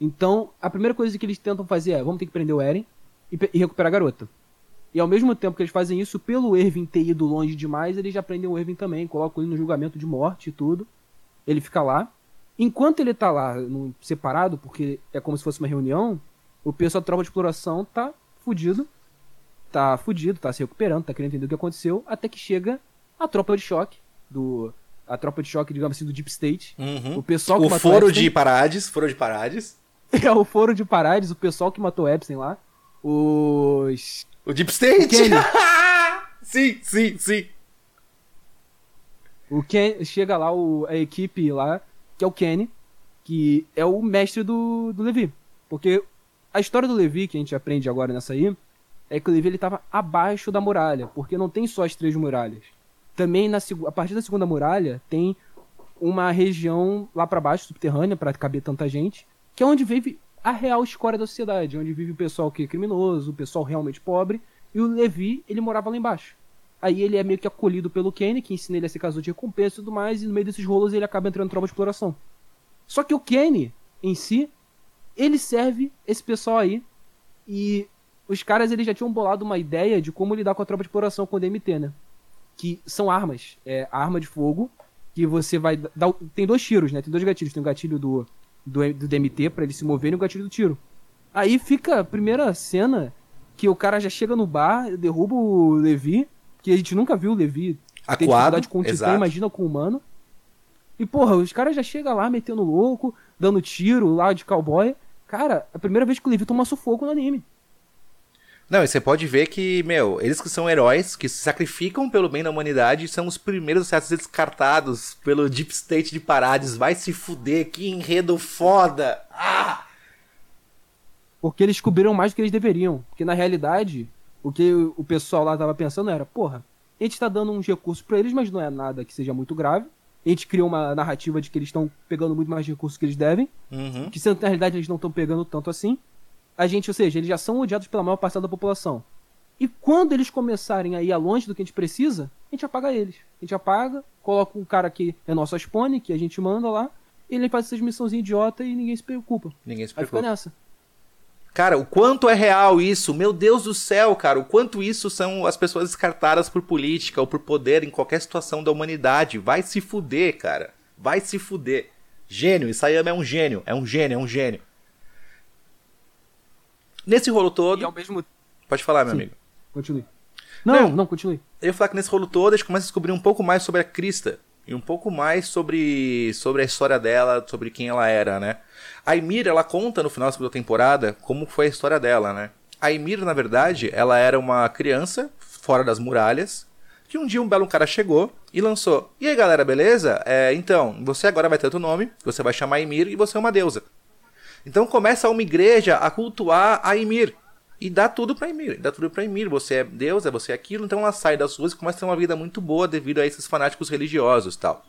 Então, a primeira coisa que eles tentam fazer é, vamos ter que prender o Eren e, e recuperar a garota. E ao mesmo tempo que eles fazem isso, pelo Erwin ter ido longe demais, eles já prendem o Erwin também, colocam ele no julgamento de morte e tudo. Ele fica lá. Enquanto ele tá lá, no- separado, porque é como se fosse uma reunião, o pessoal da tropa de exploração tá fudido. Tá fudido, tá se recuperando, tá querendo entender o que aconteceu, até que chega a tropa de choque do... A tropa de choque, digamos assim, do Deep State. O pessoal que O matou foro Epstein. de Parades, foro de Parades. <laughs> É o foro de Parades, o pessoal que matou Epstein lá. Os. O Deep State. O <laughs> sim, sim, sim. O Ken chega lá, o, a equipe lá, que é o Kenny, que é o mestre do, do Levi. Porque a história do Levi, que a gente aprende agora nessa aí, é que o Levi ele tava abaixo da muralha, porque não tem só as três muralhas. Também na, a partir da segunda muralha tem uma região lá pra baixo, subterrânea, pra caber tanta gente, que é onde vive a real escória da sociedade, onde vive o pessoal que é criminoso, o pessoal realmente pobre, e o Levi, ele morava lá embaixo. Aí ele é meio que acolhido pelo Kenny, que ensina ele a ser caçador de recompensa e tudo mais, e no meio desses rolos ele acaba entrando em tropa de exploração. Só que o Kenny, em si, ele serve esse pessoal aí, e os caras eles já tinham bolado uma ideia de como lidar com a tropa de exploração com o DMT, né? Que são armas, é arma de fogo, que você vai dar. Tem dois tiros, né? Tem dois gatilhos. Tem o gatilho do, do, do DMT pra ele se mover e o gatilho do tiro. Aí fica a primeira cena que o cara já chega no bar, derruba o Levi, que a gente nunca viu o Levi Acuado, dificuldade com o Titã, imagina com o humano. E, porra, os caras já chegam lá metendo louco, dando tiro lá de cowboy. Cara, é a primeira vez que o Levi toma sufoco no anime. Não, e você pode ver que, meu, eles que são heróis, que se sacrificam pelo bem da humanidade, são os primeiros a ser descartados pelo Deep State de Parades. Vai se fuder, que enredo foda! Ah! Porque eles descobriram mais do que eles deveriam. Porque na realidade, o que o pessoal lá tava pensando era, porra, a gente tá dando uns recursos pra eles, mas não é nada que seja muito grave. A gente criou uma narrativa de que eles estão pegando muito mais recursos que eles devem. Uhum. Que sendo que na realidade eles não estão pegando tanto assim. A gente, ou seja, eles já são odiados pela maior parcela da população. E quando eles começarem a ir longe do que a gente precisa, a gente apaga eles. A gente apaga, coloca um cara que é nosso Aspone, que a gente manda lá, e ele faz essas missãozinhas idiota e ninguém se preocupa. Ninguém se Vai ficar preocupa. nessa. Cara, o quanto é real isso? Meu Deus do céu, cara. O quanto isso são as pessoas descartadas por política ou por poder em qualquer situação da humanidade. Vai se fuder, cara. Vai se fuder. Gênio. Isayama é um gênio. É um gênio, é um gênio. Nesse rolo todo. E ao mesmo Pode falar, meu Sim. amigo. Continue. Não, Não. não, continue. Eu ia falar que nesse rolo todo a gente começa a descobrir um pouco mais sobre a Krista. E um pouco mais sobre, sobre a história dela, sobre quem ela era, né? A Ymir, ela conta no final da segunda temporada como foi a história dela, né? A Ymir, na verdade, ela era uma criança fora das muralhas, que um dia um belo cara chegou e lançou. E aí, galera, beleza? É, então, você agora vai ter outro nome, você vai chamar Ymir e você é uma deusa. Então começa uma igreja a cultuar a Ymir. E dá tudo pra Ymir, dá tudo pra Ymir. Você é deusa, você é aquilo. Então ela sai das ruas e começa a ter uma vida muito boa devido a esses fanáticos religiosos tal.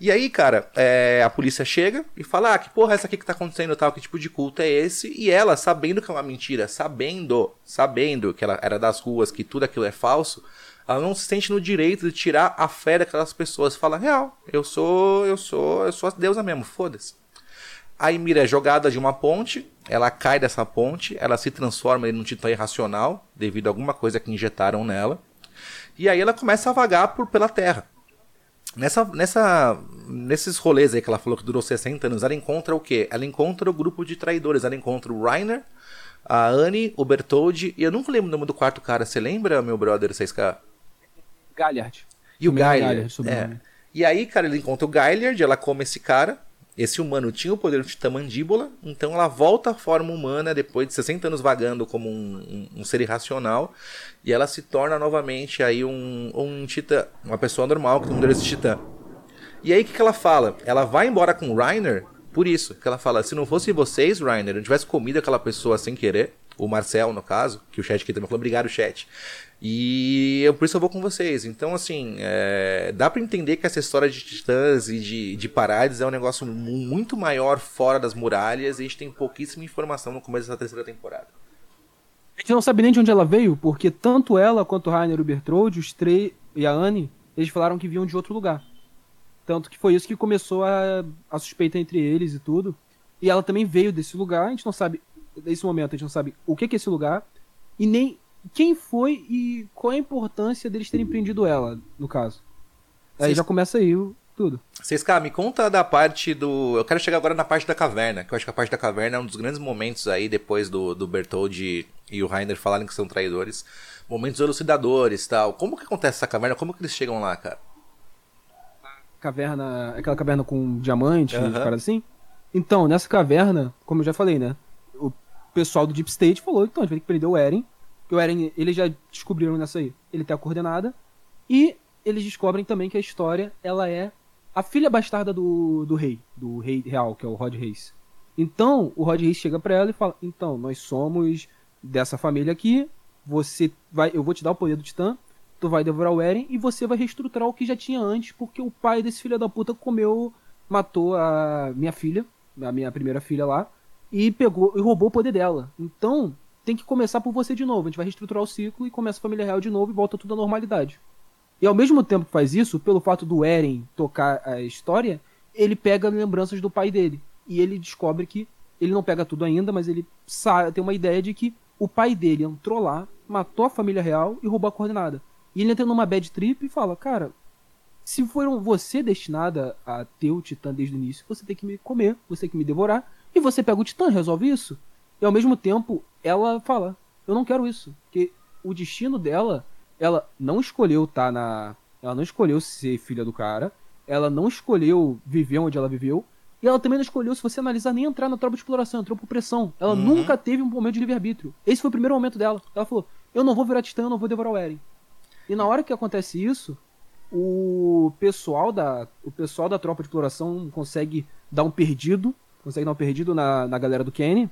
E aí, cara, é, a polícia chega e fala: Ah, que porra é essa aqui que tá acontecendo tal? Que tipo de culto é esse? E ela, sabendo que é uma mentira, sabendo, sabendo que ela era das ruas, que tudo aquilo é falso, ela não se sente no direito de tirar a fé daquelas pessoas. Fala: Real, eu sou, eu sou, eu sou a deusa mesmo, foda-se. A Ymir é jogada de uma ponte, ela cai dessa ponte, ela se transforma em um titã irracional, devido a alguma coisa que injetaram nela. E aí ela começa a vagar por, pela Terra. Nessa, nessa, nesses rolês aí que ela falou que durou 60 anos, ela encontra o quê? Ela encontra o grupo de traidores. Ela encontra o Rainer, a Anne, o Bertoldi, e eu nunca lembro o nome do quarto cara. Você lembra, meu brother 6K? Galhard. E o é Gaillard. Sobrenome. é. E aí, cara, ele encontra o Gaillard, ela come esse cara. Esse humano tinha o poder do titã mandíbula, então ela volta à forma humana depois de 60 anos vagando como um, um- um ser irracional. E ela se torna novamente aí um, um titã, uma pessoa normal com o poder desse titã. E aí o que, que ela fala? Ela vai embora com o Rainer por isso. Que ela fala, se não fosse vocês, Rainer, eu tivesse comido aquela pessoa sem querer, o Marcel, no caso, que o chat aqui também falou, obrigado, chat. E eu, por isso eu vou com vocês. Então, assim, é, dá pra entender que essa história de titãs e de, de parades é um negócio mu- muito maior fora das muralhas e a gente tem pouquíssima informação no começo dessa terceira temporada. A gente não sabe nem de onde ela veio, porque tanto ela quanto o Rainer e o Bertrand, os três e a Anne, eles falaram que vinham de outro lugar. Tanto que foi isso que começou a, a suspeita entre eles e tudo. E ela também veio desse lugar, a gente não sabe, nesse momento, a gente não sabe o que que é esse lugar, e nem quem foi e qual a importância deles terem prendido ela, no caso. Aí Vocês- já começa aí tudo. 6K, me conta da parte do. Eu quero chegar agora na parte da caverna, que eu acho que a parte da caverna é um dos grandes momentos aí, depois do, do Bertoldi e o Rainer falarem que são traidores. Momentos elucidadores tal. Como que acontece essa caverna? Como que eles chegam lá, cara? caverna, aquela caverna com diamante, Aham. parada assim. Então, nessa caverna, como eu já falei, né? O pessoal do Deep State falou, então a gente vai ter que prender o Eren. O Eren, eles já descobriram nessa aí. Ele tem a coordenada. E eles descobrem também que a história, ela é a filha bastarda do, do rei, do rei real, que é o Rod Reis. Então, o Rod Reis chega pra ela e fala: "Então, nós somos dessa família aqui, você vai, eu vou te dar o poder do Titã, tu vai devorar o Eren e você vai reestruturar o que já tinha antes, porque o pai desse filho da puta comeu, matou a minha filha, a minha primeira filha lá, e pegou e roubou o poder dela. Então, tem que começar por você de novo. A gente vai reestruturar o ciclo e começa a família real de novo e volta tudo à normalidade. E ao mesmo tempo que faz isso, pelo fato do Eren tocar a história, ele pega lembranças do pai dele. E ele descobre que ele não pega tudo ainda, mas ele sa- tem uma ideia de que o pai dele entrou lá, matou a família real e roubou a coordenada. E ele entra numa bad trip e fala: Cara, se for um- você destinada a ter o Titã desde o início, você tem que me comer, você tem que me devorar, e você pega o Titã, resolve isso. E ao mesmo tempo, ela fala: Eu não quero isso. Porque o destino dela, ela não escolheu estar na. Ela não escolheu ser filha do cara. Ela não escolheu viver onde ela viveu. E ela também não escolheu, se você analisar, nem entrar na tropa de exploração, entrou por pressão. Ela Uhum. nunca teve um momento de livre-arbítrio. Esse foi o primeiro momento dela. Ela falou: Eu não vou virar titã, eu não vou devorar o Eren. E na hora que acontece isso, o pessoal da, o pessoal da tropa de exploração consegue dar um perdido, consegue dar um perdido na, na galera do Kenny,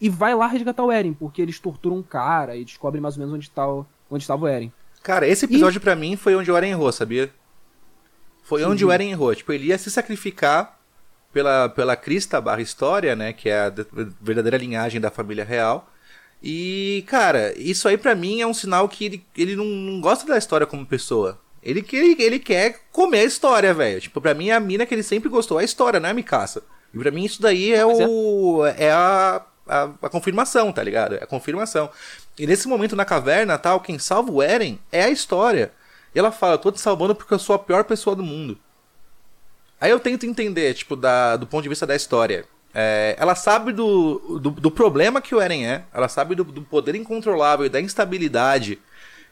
e vai lá resgatar o Eren, porque eles torturam um cara e descobrem mais ou menos onde, tá, o- onde estava o Eren. Cara, esse episódio pra mim foi onde o Eren errou, sabia? Foi onde o Eren errou. Tipo, ele ia se sacrificar pela, pela crista barra história, né? Que é a de- verdadeira linhagem da família real. E, cara, isso aí pra mim é um sinal que ele, ele não, não gosta da história como pessoa. Ele, ele, ele quer comer a história, velho. Tipo, pra mim a mina que ele sempre gostou é a história, não é a Mikasa. E pra mim isso daí é é. o. É a, a, a confirmação, tá ligado? É a confirmação. E nesse momento na caverna, tal, quem salva o Eren é a história. E ela fala, eu tô te salvando porque eu sou a pior pessoa do mundo. Aí eu tento entender, tipo, da, do ponto de vista da história. É, ela sabe do, do, do problema que o Eren é, ela sabe do, do poder incontrolável e da instabilidade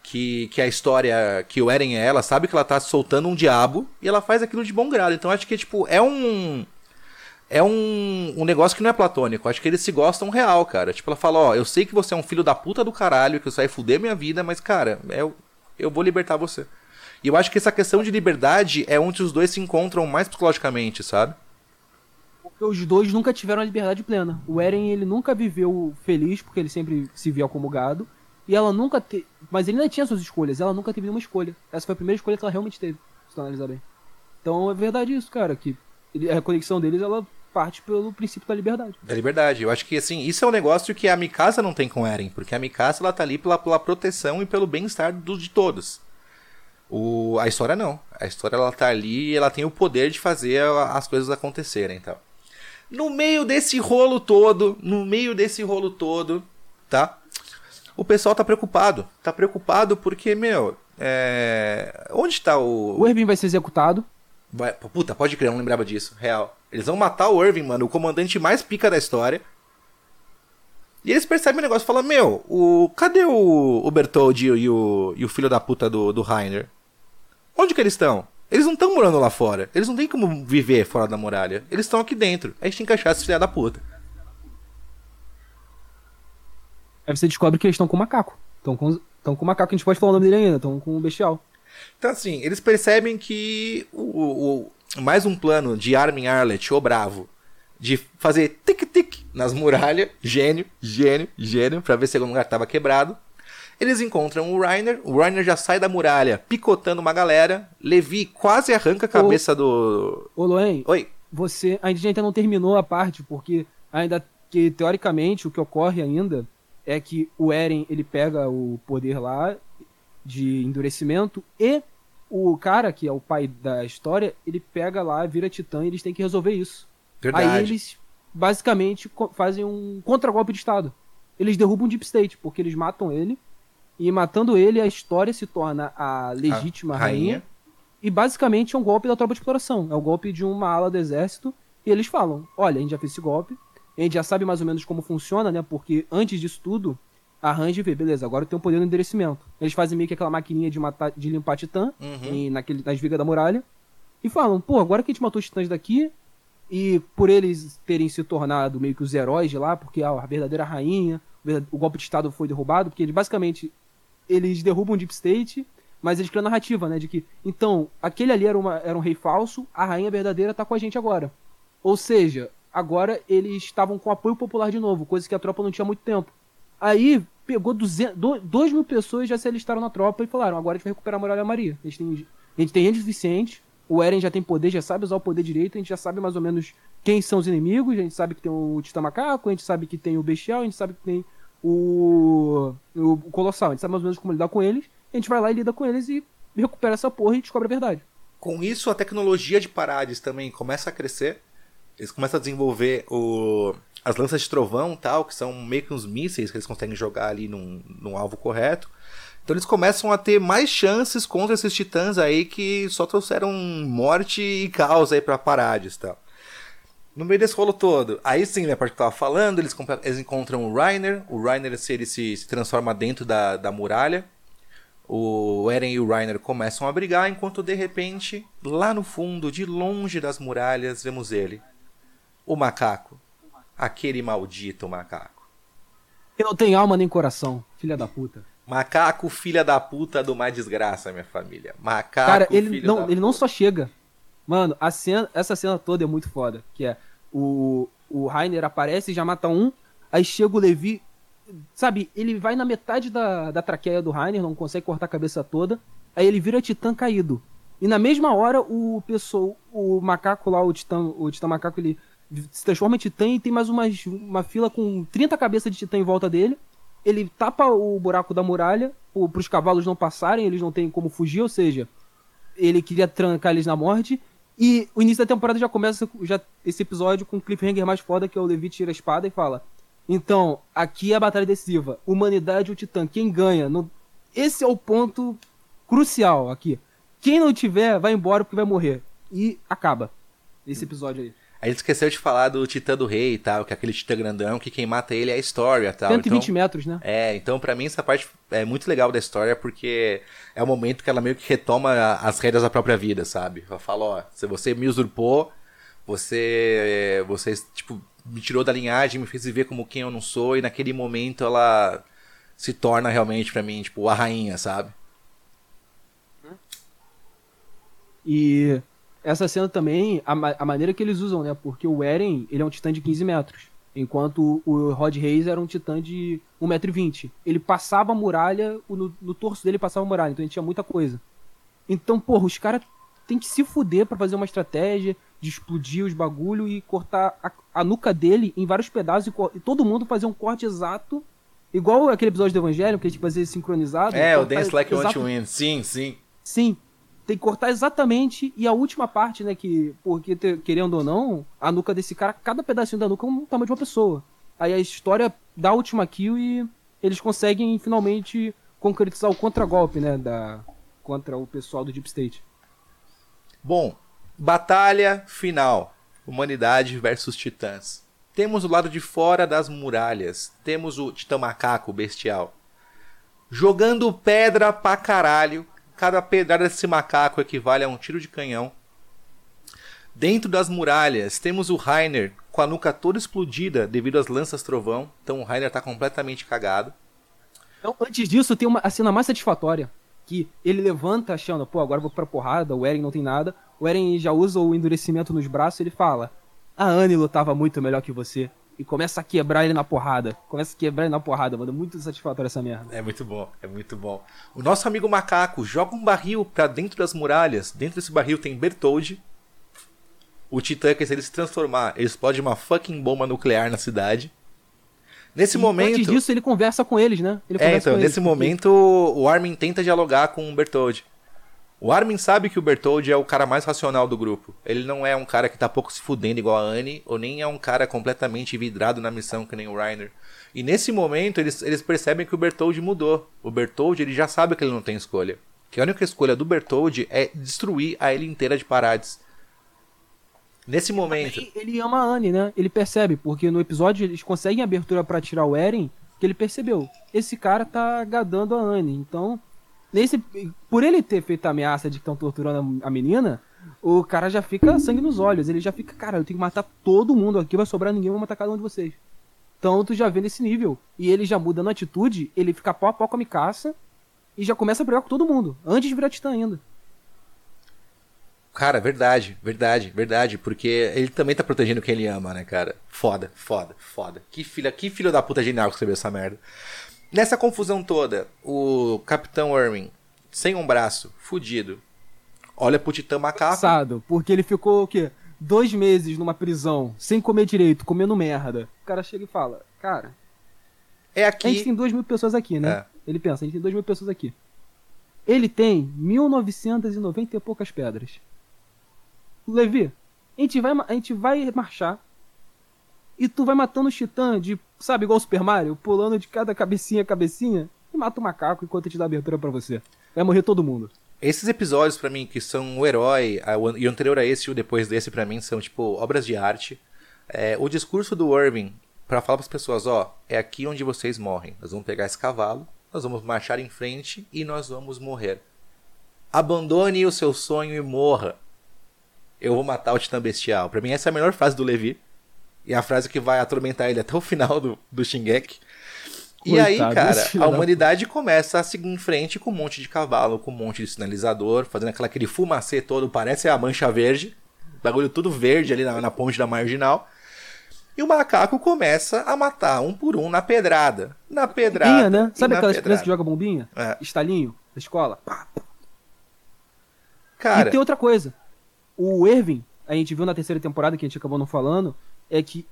que, que a história, que o Eren é, ela sabe que ela tá soltando um diabo e ela faz aquilo de bom grado. Então acho que, tipo, é um. É um, um negócio que não é platônico. Acho que eles se gostam real, cara. Tipo, ela fala, ó, eu sei que você é um filho da puta do caralho, que você vai fuder minha vida, mas, cara, eu, eu vou libertar você. E eu acho que essa questão de liberdade é onde os dois se encontram mais psicologicamente, sabe? Porque os dois nunca tiveram a liberdade plena. O Eren, ele nunca viveu feliz, porque ele sempre se via como gado. E ela nunca teve. Mas ele ainda tinha suas escolhas, ela nunca teve nenhuma escolha. Essa foi a primeira escolha que ela realmente teve, se tu analisar bem. Então é verdade isso, cara, que a conexão deles, ela parte pelo princípio da liberdade. Da liberdade. Eu acho que, assim, isso é um negócio que a Mikasa não tem com Eren. Porque a Mikasa, ela tá ali pela, pela proteção e pelo bem-estar de todos. O, a história não. A história, ela tá ali e ela tem o poder de fazer as coisas acontecerem, então. No meio desse rolo todo, no meio desse rolo todo, tá? O pessoal tá preocupado. Tá preocupado porque, meu, é... Onde tá o... O Erwin vai ser executado. Vai- Puta, pode crer, eu não lembrava disso. Real. Eles vão matar o Irving, mano, o comandante mais pica da história. E eles percebem o negócio e falam, meu, o... cadê o, o Bertoldi e o... e o filho da puta do, do Rainer? Onde que eles estão? Eles não estão morando lá fora. Eles não têm como viver fora da muralha. Eles estão aqui dentro. A gente tem que achar esses filha da puta. Aí você descobre que eles estão com o macaco. Estão com, estão com o macaco, a gente pode falar o nome dele ainda, estão com o bestial. Então, assim, eles percebem que o- o- mais um plano de Armin Arlet, o Bravo, de fazer tic-tic nas muralhas, gênio, gênio, gênio, pra ver se algum lugar tava quebrado. Eles encontram o Reiner, o Reiner já sai da muralha picotando uma galera, Levi quase arranca a cabeça do... Ô, Loen, Oi, você a gente ainda não terminou a parte, porque ainda que teoricamente o que ocorre ainda é que o Eren ele pega o poder lá de endurecimento e o cara que é o pai da história, ele pega lá, vira titã e eles têm que resolver isso. verdade. Aí eles basicamente fazem um contragolpe de estado. Eles derrubam o Deep State porque eles matam ele e matando ele a história se torna a legítima A rainha. rainha. E basicamente é um golpe da tropa de exploração. É o golpe de uma ala do exército. E eles falam: olha, a gente já fez esse golpe. A gente já sabe mais ou menos como funciona, né? Porque antes disso tudo, arranja e vê, beleza, agora tem um poder no enderecimento. Eles fazem meio que aquela maquininha de, matar, de limpar titã Uhum. em- naquele, nas vigas da muralha. E falam, pô, agora que a gente matou os titãs daqui, e por eles terem se tornado meio que os heróis de lá, porque a verdadeira rainha, o o golpe de estado foi derrubado, porque eles basicamente eles derrubam o Deep State, mas eles criam a narrativa, né? De que, então, aquele ali era, uma, era um rei falso, a rainha verdadeira tá com a gente agora. Ou seja, agora eles estavam com apoio popular de novo, coisa que a tropa não tinha há muito tempo. Aí pegou 200, 2 mil pessoas já se alistaram na tropa e falaram: agora a gente vai recuperar a Muralha Maria. A gente tem, a gente tem gente suficiente, o Eren já tem poder, já sabe usar o poder direito, a gente já sabe mais ou menos quem são os inimigos, a gente sabe que tem o Titã Macaco, a gente sabe que tem o Bestial, a gente sabe que tem o, o Colossal, a gente sabe mais ou menos como lidar com eles, a gente vai lá e lida com eles e recupera essa porra e descobre a verdade. Com isso, a tecnologia de parades também começa a crescer. Eles começam a desenvolver o... as lanças de trovão tal, que são meio que uns mísseis que eles conseguem jogar ali num, num alvo correto. Então eles começam a ter mais chances contra esses titãs aí que só trouxeram morte e caos aí pra parades tal. No meio desse rolo todo, aí sim, né, a parte que eu tava falando, eles, eles encontram o Reiner, o Reiner se, ele se, se transforma dentro da, da muralha. O Eren e o Reiner começam a brigar, enquanto de repente, lá no fundo, de longe das muralhas, vemos ele. O macaco. Aquele maldito macaco. Que não tem alma nem coração, filha da puta. Macaco, filha da puta do mais desgraça, minha família. Macaco, Cara, ele não, ele não puta. só chega. Mano, a cena, essa cena toda é muito foda. Que é o, o Rainer aparece e já mata um. Aí chega o Levi. Sabe, ele vai na metade da, da traqueia do Rainer, não consegue cortar a cabeça toda. Aí ele vira titã caído. E na mesma hora, o pessoa, o macaco lá, o titã, o titã macaco, ele se transforma em titã e tem mais uma fila com 30 cabeças de titã em volta dele. Ele tapa o buraco da muralha para os cavalos não passarem, eles não têm como fugir, ou seja, ele queria trancar eles na morte. E o início da temporada já começa já, esse episódio com o cliffhanger mais foda, que é o Levi tira a espada e fala: Então, aqui é a batalha decisiva. Humanidade ou Titã, quem ganha? Esse é o ponto crucial aqui. Quem não tiver, vai embora porque vai morrer. E acaba esse episódio aí. A gente esqueceu de falar do Titã do Rei e tal, que é aquele Titã grandão, que quem mata ele é a história e tal. 120 então... metros, né? É, então pra mim essa parte é muito legal da história porque é o momento que ela meio que retoma as rédeas da própria vida, sabe? Ela fala, ó, se você me usurpou, você você tipo me tirou da linhagem, me fez viver como quem eu não sou e naquele momento ela se torna realmente pra mim, tipo, a rainha, sabe? E essa cena também, a, ma- a maneira que eles usam, né? Porque o Eren, ele é um titã de 15 metros. Enquanto o Rod Reis era um titã de 1,20m. Ele passava a muralha, no, no torso dele passava a muralha, então ele tinha muita coisa. Então, porra, os caras têm que se fuder pra fazer uma estratégia de explodir os bagulho e cortar a, a nuca dele em vários pedaços e, e todo mundo fazer um corte exato. Igual aquele episódio do Evangelho, que a gente fazia sincronizado. É, o Dance Like You Want to Win. Sim, sim. Sim. Tem que cortar exatamente. E a última parte, né? Que, porque querendo ou não, a nuca desse cara, cada pedacinho da nuca é um tamanho de uma pessoa. Aí a história dá a última kill e eles conseguem finalmente concretizar o contragolpe, né? Da, contra o pessoal do Deep State. Bom, batalha final. Humanidade versus titãs. Temos o lado de fora das muralhas. Temos o titã macaco bestial. Jogando pedra pra caralho. Cada pedrada desse macaco equivale a um tiro de canhão. Dentro das muralhas, temos o Rainer com a nuca toda explodida devido às lanças trovão. Então o Rainer tá completamente cagado. Então, antes disso, tem uma, cena mais satisfatória. Que ele levanta achando, pô, agora vou pra porrada, o Eren não tem nada. O Eren já usa o endurecimento nos braços e ele fala: A Anne lutava muito melhor que você. E começa a quebrar ele na porrada. Começa a quebrar ele na porrada, mano. Muito satisfatório essa merda. É muito bom, é muito bom. O nosso amigo macaco joga um barril pra dentro das muralhas. Dentro desse barril tem Bertoldi. O Titã, que se ele se transformar, ele explode uma fucking bomba nuclear na cidade. Nesse E momento. Antes disso, ele conversa com eles, né? Ele é, então, eles, nesse porque- momento, o Armin tenta dialogar com o Bertoldi. O Armin sabe que o Bertoldi é o cara mais racional do grupo. Ele não é um cara que tá pouco se fudendo igual a Anne, ou nem é um cara completamente vidrado na missão que nem o Reiner. E nesse momento, eles, eles percebem que o Bertoldi mudou. O Bertoldi, ele já sabe que ele não tem escolha. Que a única escolha do Bertoldi é destruir a ilha inteira de Parades. Nesse momento... Ele, ele ama a Anne, né? Ele percebe, porque no episódio eles conseguem abertura pra tirar o Eren, que ele percebeu. Esse cara tá gadando a Anne. Então, nesse, por ele ter feito a ameaça de que estão torturando a menina, o cara já fica sangue nos olhos. Ele já fica, cara, eu tenho que matar todo mundo aqui, vai sobrar ninguém, vou matar cada um de vocês. Então tu já vê nesse nível. E ele já muda na atitude, ele fica pau a pau com a Mikasa e já começa a brigar com todo mundo, antes de virar titã ainda. Cara, verdade, verdade, verdade. Porque ele também tá protegendo quem ele ama, né, cara? Foda, foda, foda. Que filha, que filho da puta genial que escreveu essa merda. Nessa confusão toda, o Capitão Irving, sem um braço, fudido, olha pro Titã Macaco. Cansado, porque ele ficou o quê? Dois meses numa prisão, sem comer direito, comendo merda. O cara chega e fala, cara, É a gente aqui. tem duas mil pessoas aqui, né? É. Ele pensa, a gente tem duas mil pessoas aqui. Ele tem 1990 e poucas pedras. Levi, a gente vai, a gente vai marchar e tu vai matando os titãs de, sabe, igual o Super Mario, pulando de cada cabecinha a cabecinha e mata o macaco enquanto a gente dá abertura pra você. Vai morrer todo mundo. Esses episódios, pra mim, que são o herói, o e o anterior a esse e o depois desse, pra mim, são, tipo, obras de arte. É, o discurso do Irving, pra falar pras pessoas, ó, é aqui onde vocês morrem. Nós vamos pegar esse cavalo, nós vamos marchar em frente e nós vamos morrer. Abandone o seu sonho e morra. Eu vou matar o Titã Bestial. Pra mim, essa é a melhor frase do Levi. E a frase que vai atormentar ele até o final do, do Shingeki. E aí, Coitado, cara, esse filho a da humanidade começa a seguir em frente com um monte de cavalo, com um monte de sinalizador, fazendo aquela, aquele fumacê todo, parece a mancha verde. Bagulho tudo verde ali na, na ponte da marginal. E o macaco começa a matar um por um na pedrada. Na pedrada. Bombinha, né? Sabe na aquelas crianças que jogam bombinha? É. Estalinho da escola? Pá. Cara, E tem outra coisa. O Erwin, a gente viu na terceira temporada, que a gente acabou não falando, é que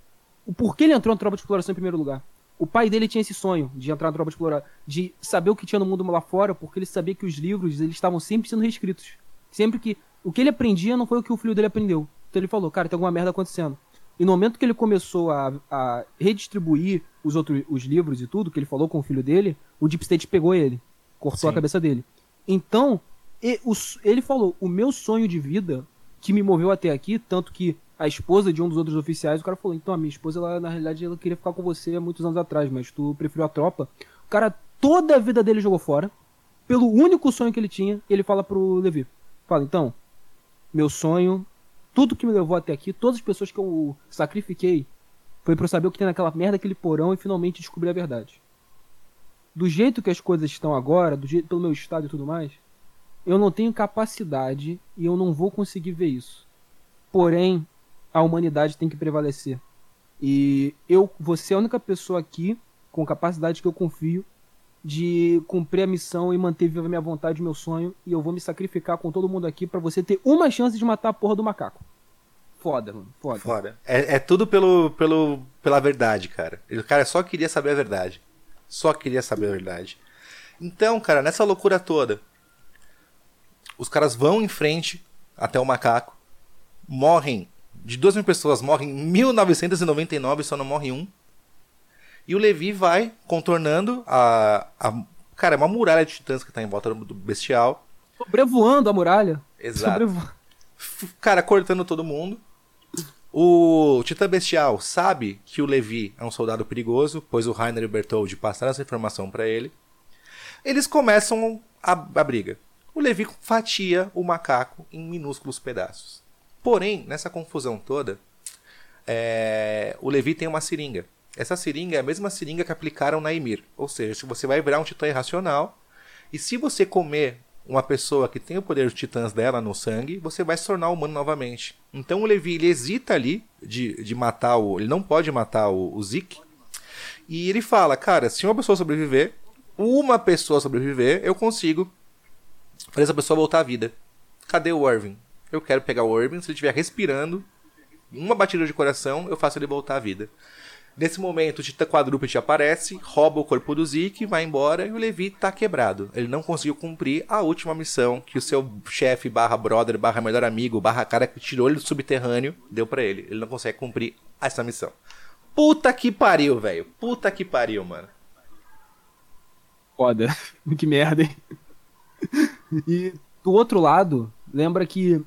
o porquê ele entrou na tropa de exploração em primeiro lugar. O pai dele tinha esse sonho de entrar na tropa de exploração, de saber o que tinha no mundo lá fora, porque ele sabia que os livros eles estavam sempre sendo reescritos. Sempre que o que ele aprendia não foi o que o filho dele aprendeu. Então ele falou, cara, tem alguma merda acontecendo. E no momento que ele começou a, a redistribuir os outros os livros e tudo, que ele falou com o filho dele, o Deep State pegou ele, cortou a Sim. cabeça dele. Então, ele falou: o meu sonho de vida que me moveu até aqui, tanto que a esposa de um dos outros oficiais, o cara falou: então, a minha esposa, ela, na realidade, ela queria ficar com você há muitos anos atrás, mas tu preferiu a tropa. O cara, toda a vida dele jogou fora, pelo único sonho que ele tinha, ele fala pro Levi: fala, então, meu sonho, tudo que me levou até aqui, todas as pessoas que eu sacrifiquei, foi pra eu saber o que tem naquela merda, aquele porão e finalmente descobrir a verdade. Do jeito que as coisas estão agora, do jeito pelo meu estado e tudo mais, eu não tenho capacidade e eu não vou conseguir ver isso. Porém, a humanidade tem que prevalecer. E eu, você é a única pessoa aqui com capacidade que eu confio de cumprir a missão e manter viva a minha vontade, meu sonho, e eu vou me sacrificar com todo mundo aqui pra você ter uma chance de matar a porra do macaco. Foda, mano. Foda. Foda. É, é tudo pelo, pelo, pela verdade, cara. O cara só queria saber a verdade. Só queria saber a verdade. Então, cara, nessa loucura toda, os caras vão em frente até o macaco, morrem. De duas mil pessoas, morrem 1999, só não morre um. E o Levi vai contornando a. a cara, é uma muralha de titãs que tá em volta do bestial. Sobrevoando a muralha. Exato. Sobrevo... Cara cortando todo mundo. O Titã Bestial sabe que o Levi é um soldado perigoso, pois o Rainer e o Bertoldi passaram essa informação pra ele. Eles começam a, a briga. O Levi fatia o macaco em minúsculos pedaços. Porém, nessa confusão toda, é, o Levi tem uma seringa. Essa seringa é a mesma seringa que aplicaram na Ymir. Ou seja, se você vai virar um titã irracional, e se você comer uma pessoa que tem o poder de titãs dela no sangue, você vai se tornar humano novamente. Então o Levi ele hesita ali de, de matar o. Ele não pode matar o, o. E ele fala, cara, se uma pessoa sobreviver, uma pessoa sobreviver, eu consigo fazer essa pessoa voltar à vida. Cadê o Irving? Eu quero pegar o Irving, se ele estiver respirando, uma batida de coração, eu faço ele voltar à vida. Nesse momento, o Titã Quadrúpede aparece, rouba o corpo do Zeke, vai embora e o Levi tá quebrado. Ele não conseguiu cumprir a última missão que o seu chefe, barra brother, barra melhor amigo, barra cara que tirou ele do subterrâneo, deu pra ele. Ele não consegue cumprir essa missão. Puta que pariu, velho. Puta que pariu, mano. Foda. <laughs> que merda, hein? <laughs> E do outro lado, lembra que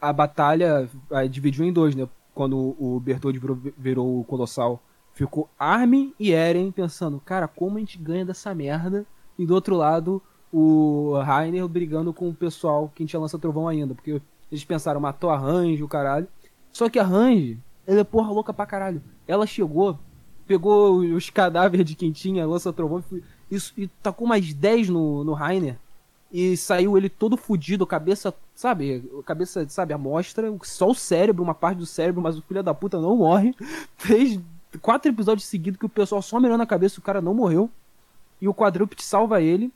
a batalha dividiu em dois, né? Quando o Bertoldi virou, virou o Colossal. Ficou Armin e Eren pensando, cara, como a gente ganha dessa merda? E do outro lado, o Rainer brigando com o pessoal que a gente lança trovão ainda. Porque eles pensaram, matou a Range, o caralho. Só que a Range, ela é porra louca pra caralho. Ela chegou, pegou os cadáveres de quem tinha lança trovão e, isso, e tacou mais 10 no, no Rainer. E saiu ele todo fudido, cabeça, sabe? Cabeça, sabe, a mostra, só o cérebro, uma parte do cérebro, mas o filho da puta não morre. <laughs> Três, quatro episódios seguidos que o pessoal só mirando a cabeça, o cara não morreu. E o quadrúpede salva ele.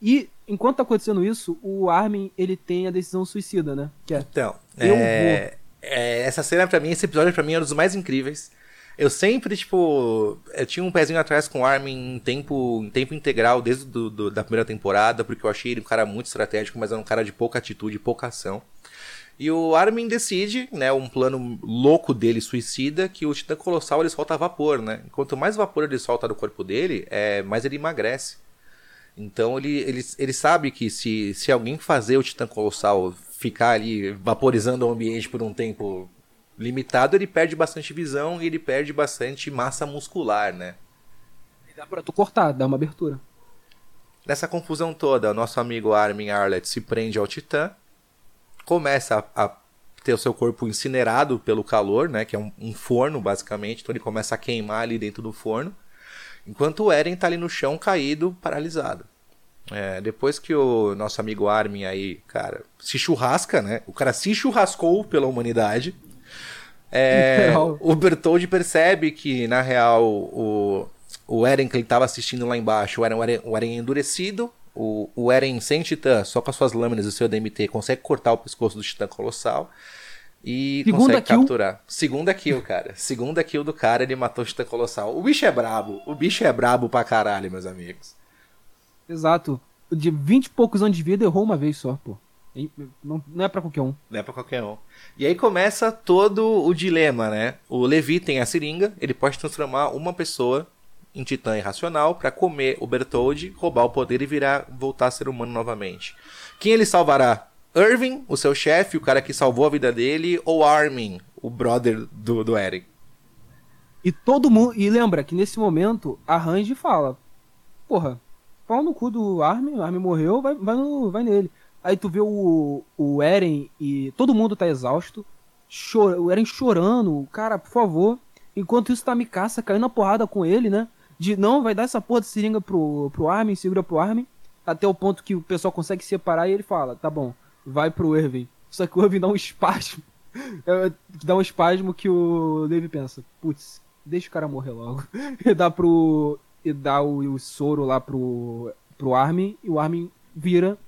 E enquanto tá acontecendo isso, o Armin, ele tem a decisão suicida, né? Que é, Então, Eu é, é, essa cena pra mim, esse episódio pra mim é um dos mais incríveis. Eu sempre, tipo, eu tinha um pezinho atrás com o Armin em tempo, em tempo integral desde do, do- da primeira temporada, porque eu achei ele um cara muito estratégico, mas era um cara de pouca atitude, pouca ação. E o Armin decide, né, um plano louco dele, suicida, que o Titã Colossal ele solta vapor, né? Quanto mais vapor ele solta do corpo dele, é, mais ele emagrece. Então ele, ele, ele sabe que se, se alguém fazer o Titã Colossal ficar ali vaporizando o ambiente por um tempo limitado, ele perde bastante visão e ele perde bastante massa muscular, né? dá pra tu cortar, dá uma abertura. Nessa confusão toda, o nosso amigo Armin Arlet se prende ao Titã, começa a, a ter o seu corpo incinerado pelo calor, né? Que é um, um, forno, basicamente. Então ele começa a queimar ali dentro do forno. Enquanto o Eren tá ali no chão, caído, paralisado. É, depois que o nosso amigo Armin aí, cara, se churrasca, né? O cara se churrascou pela humanidade. É, o Bertold percebe que, na real, o, o Eren que ele estava assistindo lá embaixo, o Eren, o Eren, o Eren endurecido, o, o Eren sem titã, só com as suas lâminas do seu DMT, consegue cortar o pescoço do titã colossal. E Segunda consegue kill. capturar. Segunda kill, cara. Segunda kill do cara, ele matou o titã colossal. O bicho é brabo. O bicho é brabo pra caralho, meus amigos. Exato. De 20 e poucos anos de vida, errou uma vez só, pô. Não, não é pra qualquer um. Não é pra qualquer um. E aí começa todo o dilema, né? O Levi tem a seringa, ele pode transformar uma pessoa em titã irracional pra comer o Bertold, roubar o poder e virar voltar a ser humano novamente. Quem ele salvará? Irving, o seu chefe, o cara que salvou a vida dele, ou Armin, o brother do, do Eren? E todo mundo. E lembra que nesse momento a Range fala: Porra, pau no cu do Armin, o Armin morreu, vai, vai, no- vai nele. Aí tu vê o, o Eren e todo mundo tá exausto. Chora, o Eren chorando, cara, por favor. Enquanto isso tá Mikasa caindo na porrada com ele, né? De não, vai dar essa porra de seringa pro, pro Armin, segura pro Armin. Até o ponto que o pessoal consegue separar e ele fala: Tá bom, vai pro Irving. Só que o Irving dá um <laughs> espasmo. É, dá um espasmo que o Levi pensa: Putz, deixa o cara morrer logo. <laughs> E dá pro. E dá o, o soro lá pro, pro Armin. E o Armin vira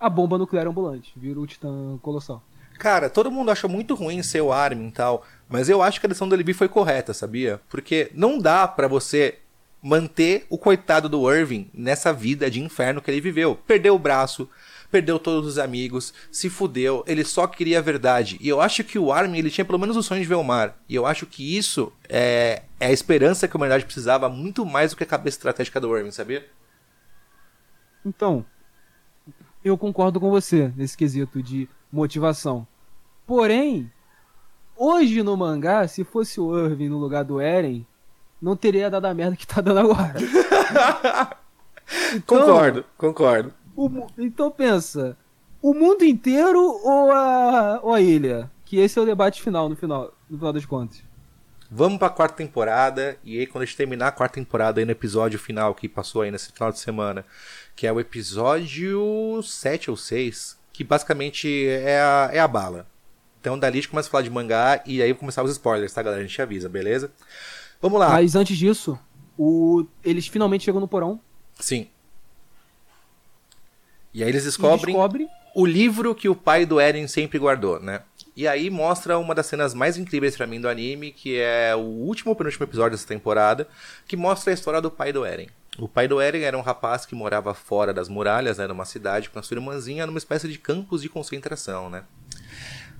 a bomba nuclear ambulante. Vira o Titã Colossal. Cara, todo mundo acha muito ruim ser o Armin e tal, mas eu acho que a decisão do Levi foi correta, sabia? Porque não dá pra você manter o coitado do Irving nessa vida de inferno que ele viveu. Perdeu o braço, perdeu todos os amigos, se fudeu, ele só queria a verdade. E eu acho que o Armin, ele tinha pelo menos o sonho de ver o mar. E eu acho que isso é, é a esperança que a humanidade precisava muito mais do que a cabeça estratégica do Irving, sabia? Então, eu concordo com você nesse quesito de motivação. Porém, hoje no mangá, se fosse o Irving no lugar do Eren, não teria dado a merda que tá dando agora. Então, <laughs> Concordo, concordo. o então pensa, o mundo inteiro ou a, ou a ilha? Que esse é o debate final no final, no final das contas. Vamos pra quarta temporada, e aí quando a gente terminar a quarta temporada aí no episódio final que passou aí nesse final de semana, que é o episódio 7 ou 6, que basicamente é a, é a bala. Então dali a gente começa a falar de mangá e aí começar os spoilers, tá galera? A gente avisa, beleza? Vamos lá. Mas antes disso, o, eles finalmente chegam no porão Sim. E aí eles descobrem descobrem o livro que o pai do Eren sempre guardou, né? E aí mostra uma das cenas mais incríveis pra mim do anime, que é o último penúltimo episódio dessa temporada, que mostra a história do pai do Eren. O pai do Eren era um rapaz que morava fora das muralhas, né, numa cidade com a sua irmãzinha, numa espécie de campos de concentração, né?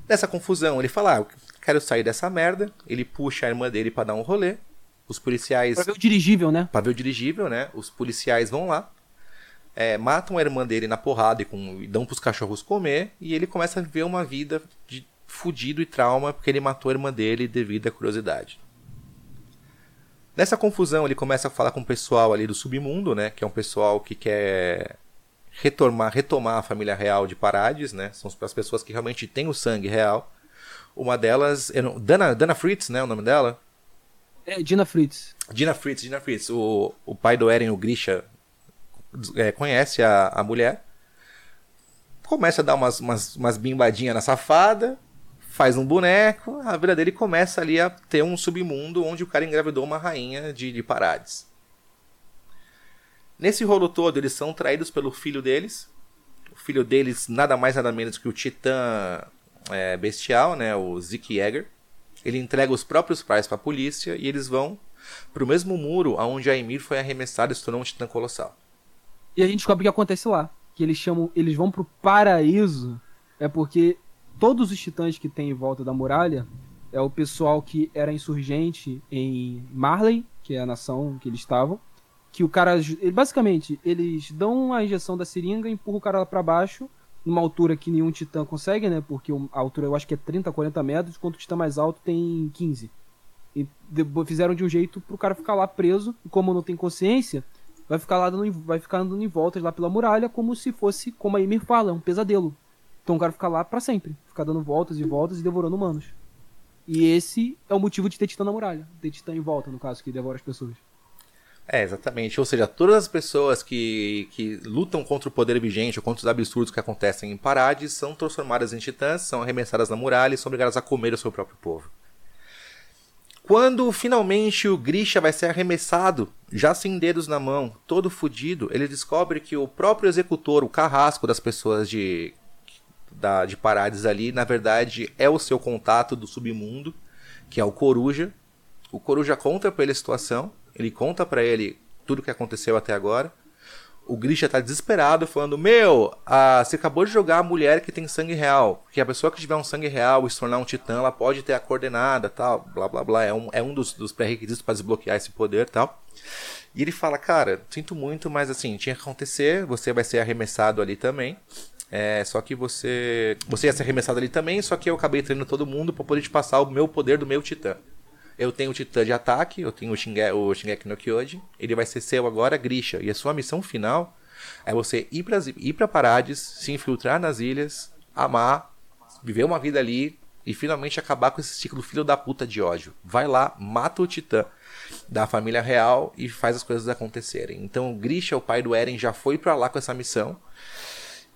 Nessa confusão, ele fala: ah, quero sair dessa merda. Ele puxa a irmã dele pra dar um rolê. Os policiais pra ver o dirigível, né? pra ver o dirigível, né? Os policiais vão lá, é, matam a irmã dele na porrada e, com, e dão pros cachorros comer, e ele começa a viver uma vida de fudido e trauma porque ele matou a irmã dele devido à curiosidade. Nessa confusão, ele começa a falar com o pessoal ali do submundo, né? Que é um pessoal que quer retomar, retomar a família real de Parades, né? São as pessoas que realmente têm o sangue real. Uma delas, não- Dana, Dana Fritz, né? O nome dela? É, Dina Fritz. Dina Fritz, Dina Fritz. O, o pai do Eren, o Grisha, é, conhece a, a mulher. Começa a dar umas, umas, umas bimbadinhas na safada. Faz um boneco. A vida dele começa ali a ter um submundo onde o cara engravidou uma rainha de, de Parades. Nesse rolo todo, eles são traídos pelo filho deles. O filho deles, nada mais nada menos que o Titã é, Bestial, né? O Zeke Yeager. Ele entrega os próprios pais para a polícia e eles vão pro mesmo muro aonde a Ymir foi arremessada e se tornou um titã colossal. E a gente descobre o que acontece lá. Que eles chamam. Eles vão pro paraíso. É porque todos os titãs que tem em volta da muralha é o pessoal que era insurgente em Marley, que é a nação que eles estavam. Que o cara. ele- basicamente, eles dão a injeção da seringa e empurram o cara lá pra baixo. Numa altura que nenhum titã consegue, né? Porque a altura eu acho que é 30, 40 metros, enquanto o titã mais alto tem 15. E fizeram de um jeito pro cara ficar lá preso. E como não tem consciência, vai ficar lá dando, vai ficar andando em voltas lá pela muralha como se fosse, como a Ymir fala, um pesadelo. Então o cara fica lá pra sempre, ficar dando voltas e voltas e devorando humanos. E esse é o motivo de ter titã na muralha, ter titã em volta, no caso, que devora as pessoas. É, exatamente. Ou seja, todas as pessoas que, que lutam contra o poder vigente ou contra os absurdos que acontecem em Parades são transformadas em titãs, são arremessadas na muralha e são obrigadas a comer o seu próprio povo. Quando finalmente o Grisha vai ser arremessado, já sem dedos na mão, todo fudido, ele descobre que o próprio executor, o carrasco das pessoas de, da, de Parades ali, na verdade é o seu contato do submundo, que é o Coruja. O Coruja conta pra ele a situação, ele conta pra ele tudo o que aconteceu até agora. O Grisha tá desesperado, falando: Meu, você acabou de jogar a mulher que tem sangue real. Que a pessoa que tiver um sangue real e se tornar um titã, ela pode ter a coordenada tal, blá blá blá. É um, é um dos, dos pré-requisitos para desbloquear esse poder tal. E ele fala: Cara, sinto muito, mas assim, tinha que acontecer. Você vai ser arremessado ali também. É, só que você. Você ia ser arremessado ali também, só que eu acabei treinando todo mundo pra poder te passar o meu poder do meu titã. Eu tenho o Titã de ataque, eu tenho o, Shinge, o Shingeki no Kyojin. Ele vai ser seu agora, Grisha. E a sua missão final é você ir pra, ir pra Parades, se infiltrar nas ilhas, amar, viver uma vida ali e finalmente acabar com esse ciclo filho da puta de ódio. Vai lá, mata o Titã da família real e faz as coisas acontecerem. Então Grisha, o pai do Eren, já foi pra lá com essa missão.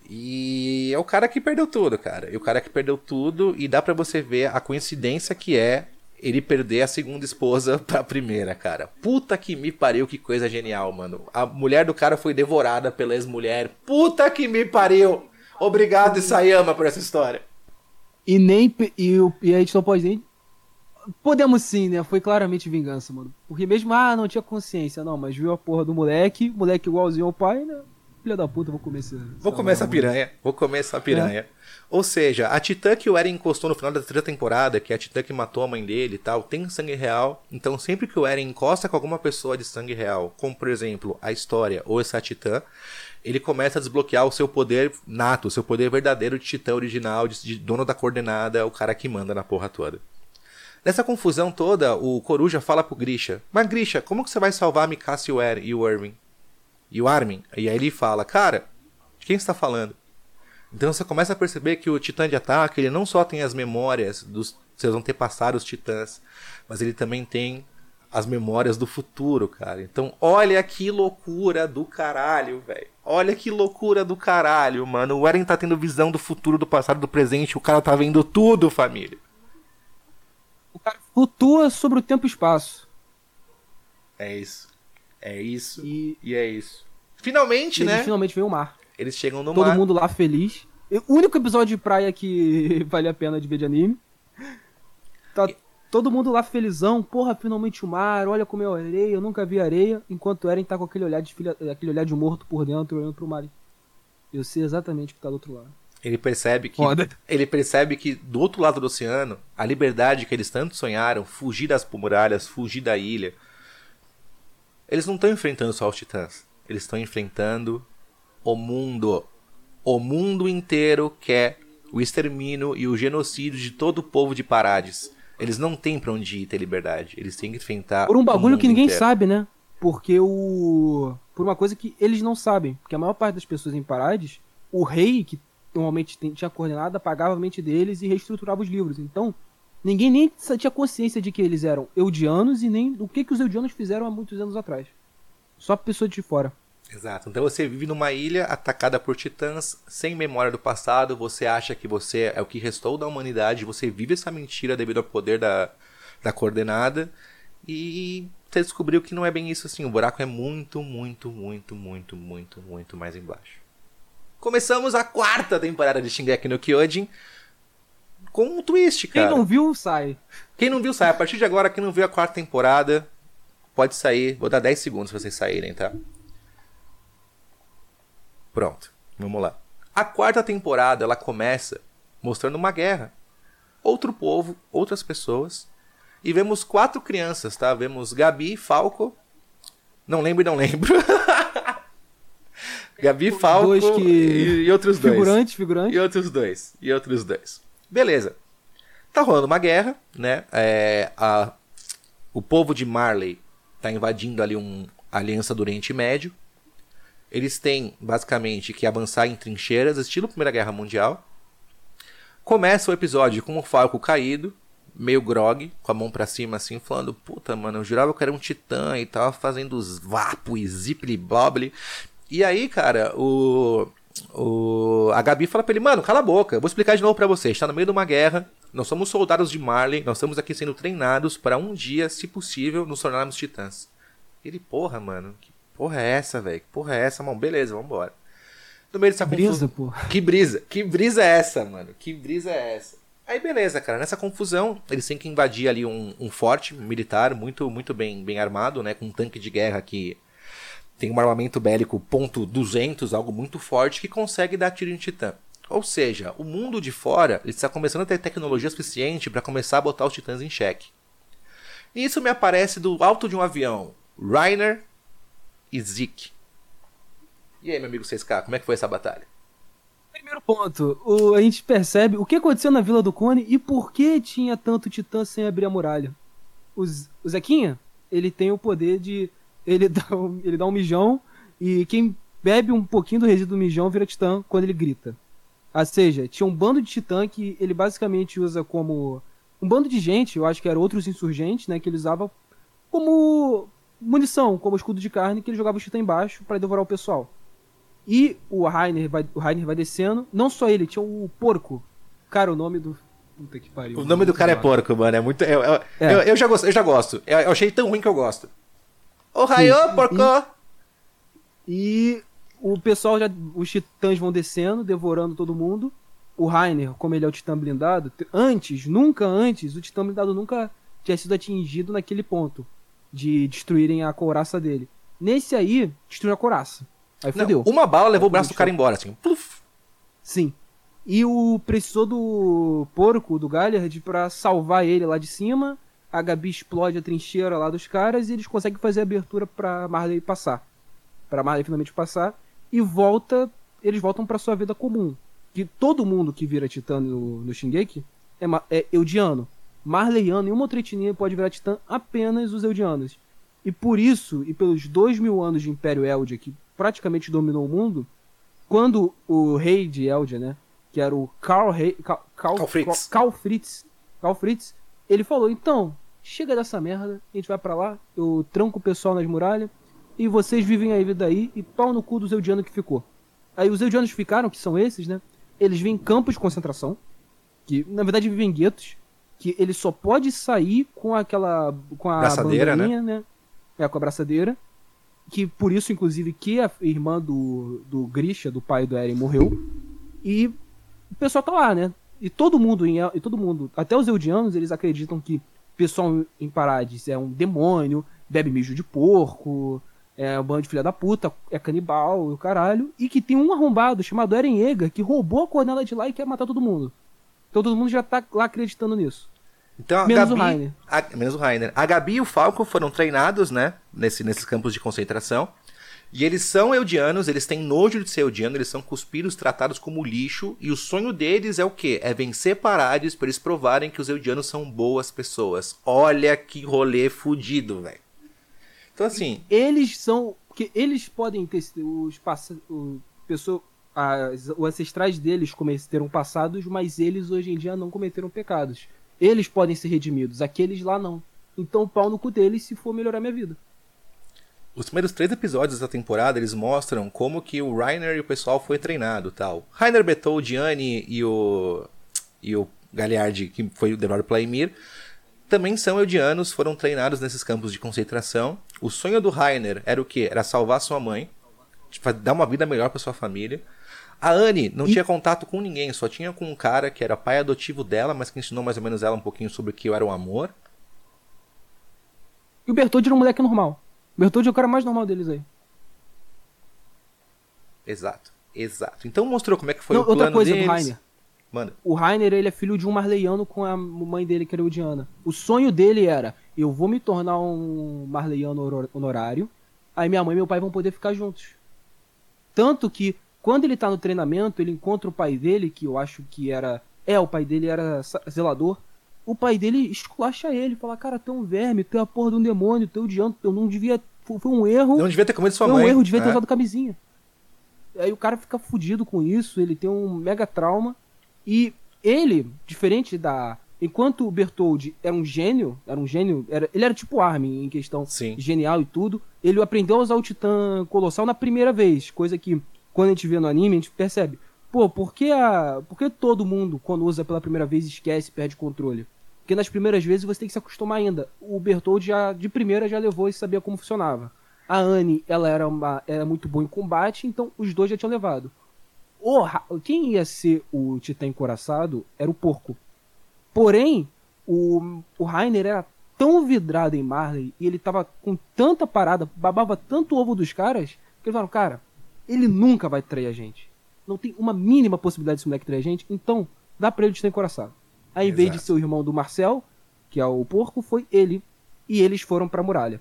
E é o cara que perdeu tudo, cara. E o cara que perdeu tudo e dá pra você ver a coincidência que é ele perder a segunda esposa <laughs> pra primeira, cara. Puta que me pariu, que coisa genial, mano. A mulher do cara foi devorada pela ex-mulher. Puta que me pariu. Obrigado, Isayama, por essa história. E nem. E, e a gente não pode nem. Podemos sim, né? Foi claramente vingança, mano. Porque mesmo, ah, não tinha consciência, não, mas viu a porra do moleque, moleque igualzinho ao pai, né? Filha da puta, vou comer esse. Vou comer essa piranha. Vou comer essa piranha. Ou seja, a Titã que o Eren encostou no final da terceira temporada, que é a Titã que matou a mãe dele e tal, tem sangue real. Então sempre que o Eren encosta com alguma pessoa de sangue real, como por exemplo a história ou essa Titã, ele começa a desbloquear o seu poder nato, o seu poder verdadeiro de Titã original, de, de dono da coordenada, o cara que manda na porra toda. Nessa confusão toda, o Coruja fala pro Grisha: Mas Grisha, como que você vai salvar a Mikasa o, e o Erwin? E o Armin? E aí ele fala: Cara, de quem você tá falando? Então você começa a perceber que o Titã de Ataque, ele não só tem as memórias dos seus antepassados titãs, mas ele também tem as memórias do futuro, cara. Então, olha que loucura do caralho, velho. Olha que loucura do caralho, mano. O Eren tá tendo visão do futuro, do passado, do presente. O cara tá vendo tudo, família. O cara flutua sobre o tempo e espaço. É isso. É isso. E, E é isso. Finalmente, e né? eles finalmente veio o mar. Eles chegam no Todo mar. mundo lá feliz. O único episódio de praia que <laughs> vale a pena de ver de anime. Tá todo mundo lá felizão. Porra, finalmente o mar. Olha como é a areia. Eu nunca vi areia. Enquanto o Eren tá com aquele olhar de, filha, aquele olhar de morto por dentro, olhando pro mar. Eu sei exatamente o que tá do outro lado. Ele percebe que Foda. ele percebe que do outro lado do oceano, a liberdade que eles tanto sonharam, fugir das muralhas, fugir da ilha, eles não estão enfrentando só os titãs. Eles estão enfrentando o mundo. O mundo inteiro quer o extermínio e o genocídio de todo o povo de Parades. Eles não têm pra onde ir ter liberdade. Eles têm que enfrentar Por um bagulho que ninguém inteiro. sabe, né? Porque o. Por uma coisa que eles não sabem. Porque a maior parte das pessoas em Parades, o rei, que normalmente tinha coordenada, pagava a mente deles e reestruturava os livros. Então, ninguém nem tinha consciência de que eles eram eudianos e nem do que, que os eudianos fizeram há muitos anos atrás. Só pessoa de fora. Exato. Então você vive numa ilha atacada por titãs, sem memória do passado, você acha que você é o que restou da humanidade, você vive essa mentira devido ao poder da, da coordenada, e você descobriu que não é bem isso assim. O buraco é muito, muito, muito, muito, muito, muito mais embaixo. Começamos a quarta temporada de Shingeki no Kyojin com um twist, Quem cara. não viu, sai. Quem não viu, sai. A partir de agora, quem não viu a quarta temporada, pode sair. Vou dar 10 segundos pra vocês saírem, tá? Pronto, vamos lá. A quarta temporada, ela começa mostrando uma guerra. Outro povo, outras pessoas. E vemos quatro crianças, tá? Vemos Gabi, Falco. Não lembro e não lembro. <laughs> Gabi, Falco que- e, e outros dois. Figurante, figurante. E outros dois. E outros dois. Beleza. Tá rolando uma guerra, né? É, a, o povo de Marley tá invadindo ali um aliança do Oriente Médio. eles têm basicamente que avançar em trincheiras, estilo Primeira Guerra Mundial. Começa o episódio com o Falco caído, meio grog, com a mão pra cima assim, falando: Puta, mano, eu jurava que era um titã e tava fazendo os vapo e zipli. E aí, cara, o. O, a Gabi fala pra ele, mano, cala a boca, eu vou explicar de novo pra você. Está no meio de uma guerra, nós somos soldados de Marley, nós estamos aqui sendo treinados para um dia, se possível, nos tornarmos titãs. Ele, porra, mano, que porra é essa, velho? Que porra é essa, mano? Beleza, vambora. No meio dessa Brisa, confusão- pô. Que brisa, que brisa é essa, mano? Que brisa é essa? Aí beleza, cara, nessa confusão, eles têm que invadir ali um, um forte militar muito muito bem, bem armado, né, com um tanque de guerra que tem um armamento bélico ponto .200, algo muito forte, que consegue dar tiro em titã. Ou seja, o mundo de fora está começando a ter tecnologia suficiente para começar a botar os titãs em xeque. E isso me aparece do alto de um avião, Reiner e Zeke. E aí, meu amigo 6K, como é que foi essa batalha? Primeiro ponto, o- a gente percebe o que aconteceu na Vila do Cone e por que tinha tanto titã sem abrir a muralha. O Zequinha, ele tem o poder de. Ele <laughs> dá, um, ele dá um mijão e quem bebe um pouquinho do resíduo do mijão vira titã quando ele grita. Ou seja, tinha um bando de titã que ele basicamente usa como. Um bando de gente, eu acho que eram outros insurgentes, né? Que ele usava como munição, como escudo de carne, que ele jogava o titã embaixo para devorar o pessoal. E o Rainer vai, o Rainer vai descendo. Não só ele, tinha o porco. Cara, o nome do. Puta que pariu. O nome do cara é porco, mano. É muito. Eu, eu, É. eu, eu já gosto, eu já gosto. Eu, eu achei tão ruim que eu gosto. Sim, porco! E o pessoal já. Os titãs vão descendo, devorando todo mundo. O Rainer, como ele é o titã blindado, te- antes, nunca antes, o titã blindado nunca tinha sido atingido naquele ponto. De destruírem a couraça dele. Nesse aí, destruiu a couraça. Aí Não, uma bala levou o braço do cara embora, assim. Pluf. Sim. E o precisou do porco, do Galliard, pra salvar ele lá de cima. A Gabi explode a trincheira lá dos caras e eles conseguem fazer a abertura pra Marley passar. Pra Marley finalmente passar. E volta. Eles voltam pra sua vida comum. Que todo mundo que vira titã no, no Shingeki é, é eudiano. Marleyano e uma outra etnia pode virar titã apenas os eudianos. E por isso, e pelos dois mil anos de Império Eldia, que praticamente dominou o mundo, quando o rei de Eldia, né, que era o Karl, Rei, Karl, Karl Fritz. Karl Fritz, Karl Fritz, ele falou, então, chega dessa merda, a gente vai pra lá, eu tranco o pessoal nas muralhas, e vocês vivem a vida aí, e pau no cu dos eudianos que ficou. Aí os eudianos que ficaram, que são esses, né, eles vêm em campos de concentração, que na verdade vivem em guetos, que ele só pode sair com aquela, com a Braçadeira, bandaninha, né, é, com a braçadeira, que por isso, inclusive, que a irmã do, do Grisha, do pai do Eren, morreu. E o pessoal tá lá, né? E todo mundo, em e todo mundo, até os Eldianos, eles acreditam que pessoal em Parades é um demônio, bebe mijo de porco, é um bando de filha da puta, é canibal e o caralho. E que tem um arrombado chamado Eren Yeager que roubou a cornela de lá e quer matar todo mundo. Então todo mundo já tá lá acreditando nisso. Então Menos o Gabi, Rainer. a- menos o Rainer. A Gabi e o Falco foram treinados, né? Nesse, nesses campos de concentração. E eles são eudianos, eles têm nojo de ser eudiano, eles são cuspidos, tratados como lixo. E o sonho deles é o quê? É vencer Parades pra eles provarem que os eudianos são boas pessoas. Olha que rolê fudido, velho. Então assim, eles são porque eles podem ter os o pessoa as, os ancestrais deles cometeram passados, mas eles hoje em dia não cometeram pecados. Eles podem ser redimidos, aqueles lá não. Então pau no cu deles se for melhorar minha vida. Os primeiros três episódios da temporada, eles mostram como que o Rainer e o pessoal foi treinado tal. Rainer Betou, Diane e o, e o Galliard, que foi o pela Emir, também são eudianos, foram treinados nesses campos de concentração. O sonho do Rainer era o quê? Era salvar sua mãe, dar uma vida melhor para sua família. A Anne não E- tinha contato com ninguém, só tinha com um cara que era pai adotivo dela, mas que ensinou mais ou menos ela um pouquinho sobre o que era o amor. E o Bertoldi era um moleque normal. O Bertoldi é o cara mais normal deles aí. Exato, exato. Então mostrou como é que foi Não, o plano outra coisa deles. do Rainer. Manda. O Rainer, ele é filho de um marleiano com a mãe dele, que era eudiana. O sonho dele era, eu vou me tornar um marleiano honor- honorário, aí minha mãe e meu pai vão poder ficar juntos. Tanto que, quando ele tá no treinamento, ele encontra o pai dele, que eu acho que era... É, o pai dele era zelador. O pai dele esculacha ele, fala, cara, tu é um verme, tu é a porra de um demônio, tu é odiando, eu não devia... Foi um erro, Não devia ter comido sua foi mãe. um erro, devia ter né? usado camisinha. Aí o cara fica fudido com isso, ele tem um mega trauma. E ele, diferente da. Enquanto o Bertoldi era um gênio, era um gênio, era, ele era tipo Armin em questão Sim. genial e tudo, ele aprendeu a usar o Titã Colossal na primeira vez, coisa que quando a gente vê no anime, a gente percebe. Pô, por que, a, por que todo mundo, quando usa pela primeira vez, esquece e perde controle? Porque nas primeiras vezes você tem que se acostumar ainda. O Bertoldi já, de primeira já levou e sabia como funcionava. A Anne, ela era, uma, era muito boa em combate, então os dois já tinham levado. O, quem ia ser o Titã Encoraçado era o Porco. Porém, o, o Rainer era tão vidrado em Marley e ele tava com tanta parada, babava tanto ovo dos caras, que eles falaram, cara, ele nunca vai trair a gente. Não tem uma mínima possibilidade desse moleque trair a gente, então dá pra ele o Titã Encoraçado. Aí, em vez de o irmão do Marcel, que é o porco, foi ele. E eles foram pra muralha.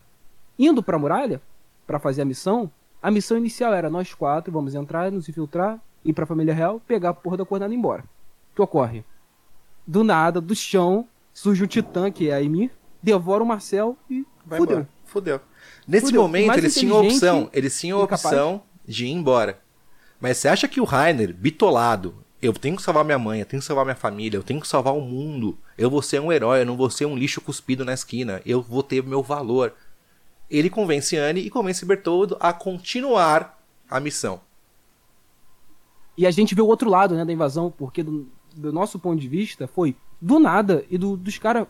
Indo pra muralha, pra fazer a missão, a missão inicial era nós quatro, vamos entrar, nos infiltrar, ir pra família real, pegar a porra da coordenada e ir embora. O que ocorre? Do nada, do chão, surge um titã, que é a Emir, devora o Marcel e Vai fudeu. embora. Fudeu. Nesse Fudeu. momento, eles tinham a opção. Eles tinham a opção de ir embora. Mas você acha que o Rainer, bitolado, eu tenho que salvar minha mãe, eu tenho que salvar minha família, eu tenho que salvar o mundo. Eu vou ser um herói, eu não vou ser um lixo cuspido na esquina. Eu vou ter meu valor. Ele convence Anne e convence Bertoldo a continuar a missão. E a gente vê o outro lado, né, da invasão, porque do, do nosso ponto de vista foi do nada e do, dos caras,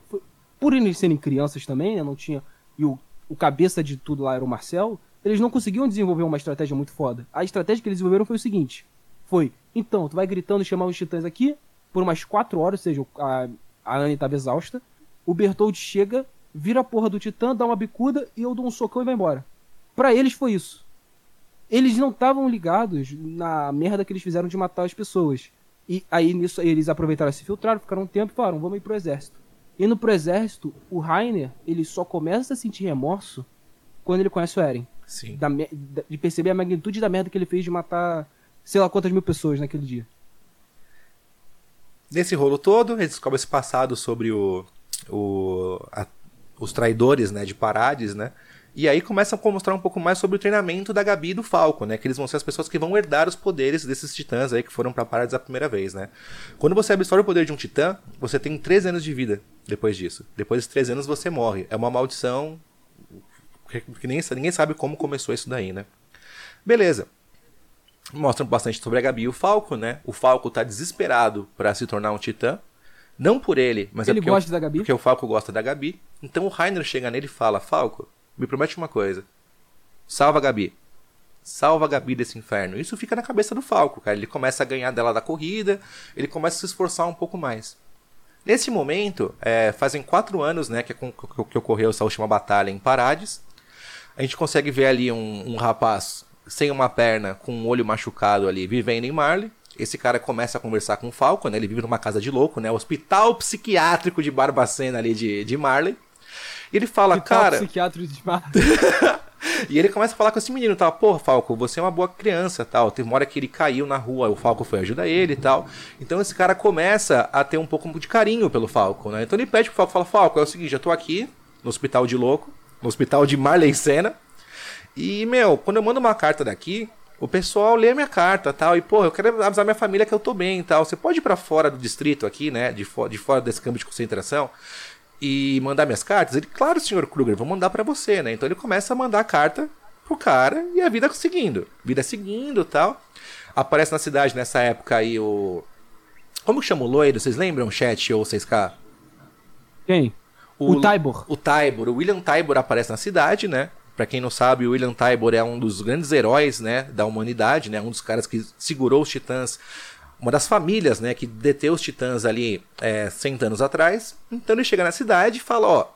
por eles serem crianças também, né, não tinha e o, o cabeça de tudo lá era o Marcel, eles não conseguiam desenvolver uma estratégia muito foda. A estratégia que eles desenvolveram foi o seguinte: foi, então, tu vai gritando e chamar os titãs aqui por umas quatro horas, ou seja, a, a Anne tava exausta, o Bertold chega, vira a porra do titã, dá uma bicuda e eu dou um socão e vai embora. Pra eles foi isso eles não estavam ligados na merda que eles fizeram de matar as pessoas. E aí nisso eles aproveitaram se filtraram, ficaram um tempo e falaram, vamos ir pro exército. Indo pro exército, o Rainer, ele só começa a sentir remorso quando ele conhece o Eren. Sim. Da- de perceber a magnitude da merda que ele fez de matar sei lá quantas mil pessoas naquele dia. Nesse rolo todo, eles descobrem esse passado sobre o, o- a- os traidores né, de Parades, né? E aí começam a mostrar um pouco mais sobre o treinamento da Gabi e do Falco, né? Que eles vão ser as pessoas que vão herdar os poderes desses titãs aí que foram pra Parades a primeira vez, né? Quando você absorve o poder de um titã, você tem 13 anos de vida depois disso. Depois desses 13 anos você morre. É uma maldição que, nem, ninguém sabe como começou isso daí, né? Beleza. Mostram bastante sobre a Gabi e o Falco, né? O Falco tá desesperado pra se tornar um titã. Não por ele, mas Ele é porque, gosta o, da Gabi? porque o Falco gosta da Gabi. Então o Rainer chega nele e fala: Falco, me promete uma coisa. Salva a Gabi. Salva a Gabi desse inferno. Isso fica na cabeça do Falco, cara. Ele começa a ganhar dela da corrida, ele começa a se esforçar um pouco mais. Nesse momento, é, fazem quatro anos né, que, que, que ocorreu essa última batalha em Parades. A gente consegue ver ali um, um rapaz sem uma perna, com um olho machucado ali, vivendo em Marley. Esse cara começa a conversar com o Falco, né? Ele vive numa casa de louco, né? Hospital psiquiátrico de Barbacena ali de, de Marley. E ele fala, Que tal cara... psiquiatra de Esparta? <laughs> E ele começa a falar com esse menino, tal, porra, Falco, você é uma boa criança, tal. Teve uma hora que ele caiu na rua, o Falco foi ajudar ele e tal. Então esse cara começa a ter um pouco de carinho pelo Falco, né? Então ele pede pro Falco, fala, Falco, é o seguinte, eu tô aqui no hospital de louco, no hospital de Marley Senna. E, meu, quando eu mando uma carta daqui, o pessoal lê a minha carta tal. E, pô, eu quero avisar minha família que eu tô bem e tal. Você pode ir pra fora do distrito aqui, né? De, fo de fora desse campo de concentração e mandar minhas cartas? Ele, claro, senhor Kruger, vou mandar pra você, né? Então ele começa a mandar a carta pro cara e a vida seguindo. Vida seguindo tal. Aparece na cidade nessa época aí o. Como que chama o loiro? Vocês lembram, chat ou 6K? Quem? O, Tybor. O Tybor. O William Tybor aparece na cidade, né? Pra quem não sabe, o William Tybor é um dos grandes heróis, né, da humanidade, né? Um dos caras que segurou os titãs, uma das famílias, né, que deteu os titãs ali é, 100 anos atrás. Então ele chega na cidade e fala, ó,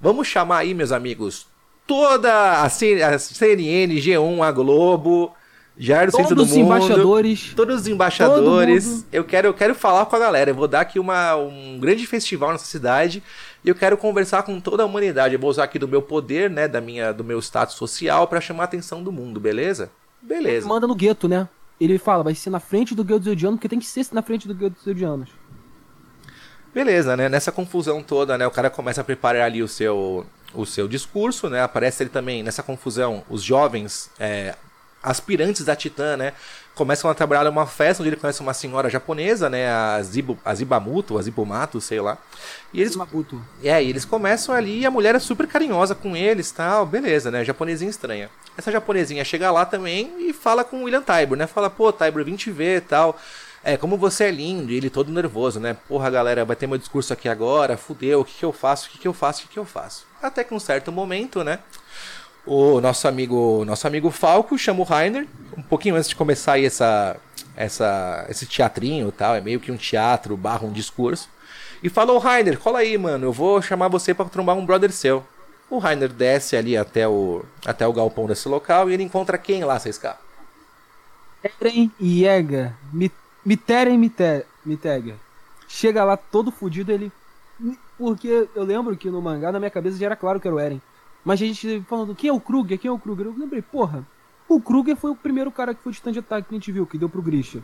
vamos chamar aí, meus amigos, toda a, C- a CNN, G1, a Globo, Jair do Centro do Todos os Mundo, embaixadores. todos os embaixadores. Mundo. Eu quero, eu quero falar com a galera. Eu vou dar aqui uma, um grande festival nessa cidade e eu quero conversar com toda a humanidade. Eu vou usar aqui do meu poder, né, da minha, do meu status social para chamar a atenção do mundo, beleza? Beleza. Manda no gueto, né? Ele fala, vai ser na frente do Guild dos Eldianos, porque tem que ser na frente do Guild dos Eldianos. Beleza, né? Nessa confusão toda, né? O cara começa a preparar ali o seu, o seu discurso, né? Aparece ele também nessa confusão, os jovens é, aspirantes da Titã, né? Começam a trabalhar numa festa onde ele conhece uma senhora japonesa, né? A, Zibu, a Zibamuto, a Zibumato, sei lá. E eles, é, e eles começam ali e a mulher é super carinhosa com eles tal, beleza, né? Japonesinha estranha. Essa japonesinha chega lá também e fala com o William Tybor, né? Fala, pô, Tybor, vim te ver tal. É, como você é lindo, e ele todo nervoso, né? Porra, galera, vai ter meu discurso aqui agora, fudeu, o que que eu faço, o que que eu faço, o que que eu faço? Até que um certo momento, né? O nosso amigo, nosso amigo Falco chama o Rainer, um pouquinho antes de começar aí essa, essa, esse teatrinho tal, é meio que um teatro barra um discurso. E falou, Rainer, cola aí, mano, eu vou chamar você pra trombar um brother seu. O Rainer desce ali até o, até o galpão desse local e ele encontra quem lá, 6K? Eren. Mi- Miteren Mite- Mitega. Chega lá todo fudido, ele. Porque eu lembro que no mangá, na minha cabeça, já era claro que era o Eren. Mas a gente falando, quem é o Kruger? Quem é o Kruger? Eu lembrei, porra, o Kruger foi o primeiro cara que foi o titã de ataque que a gente viu, que deu pro Grisha.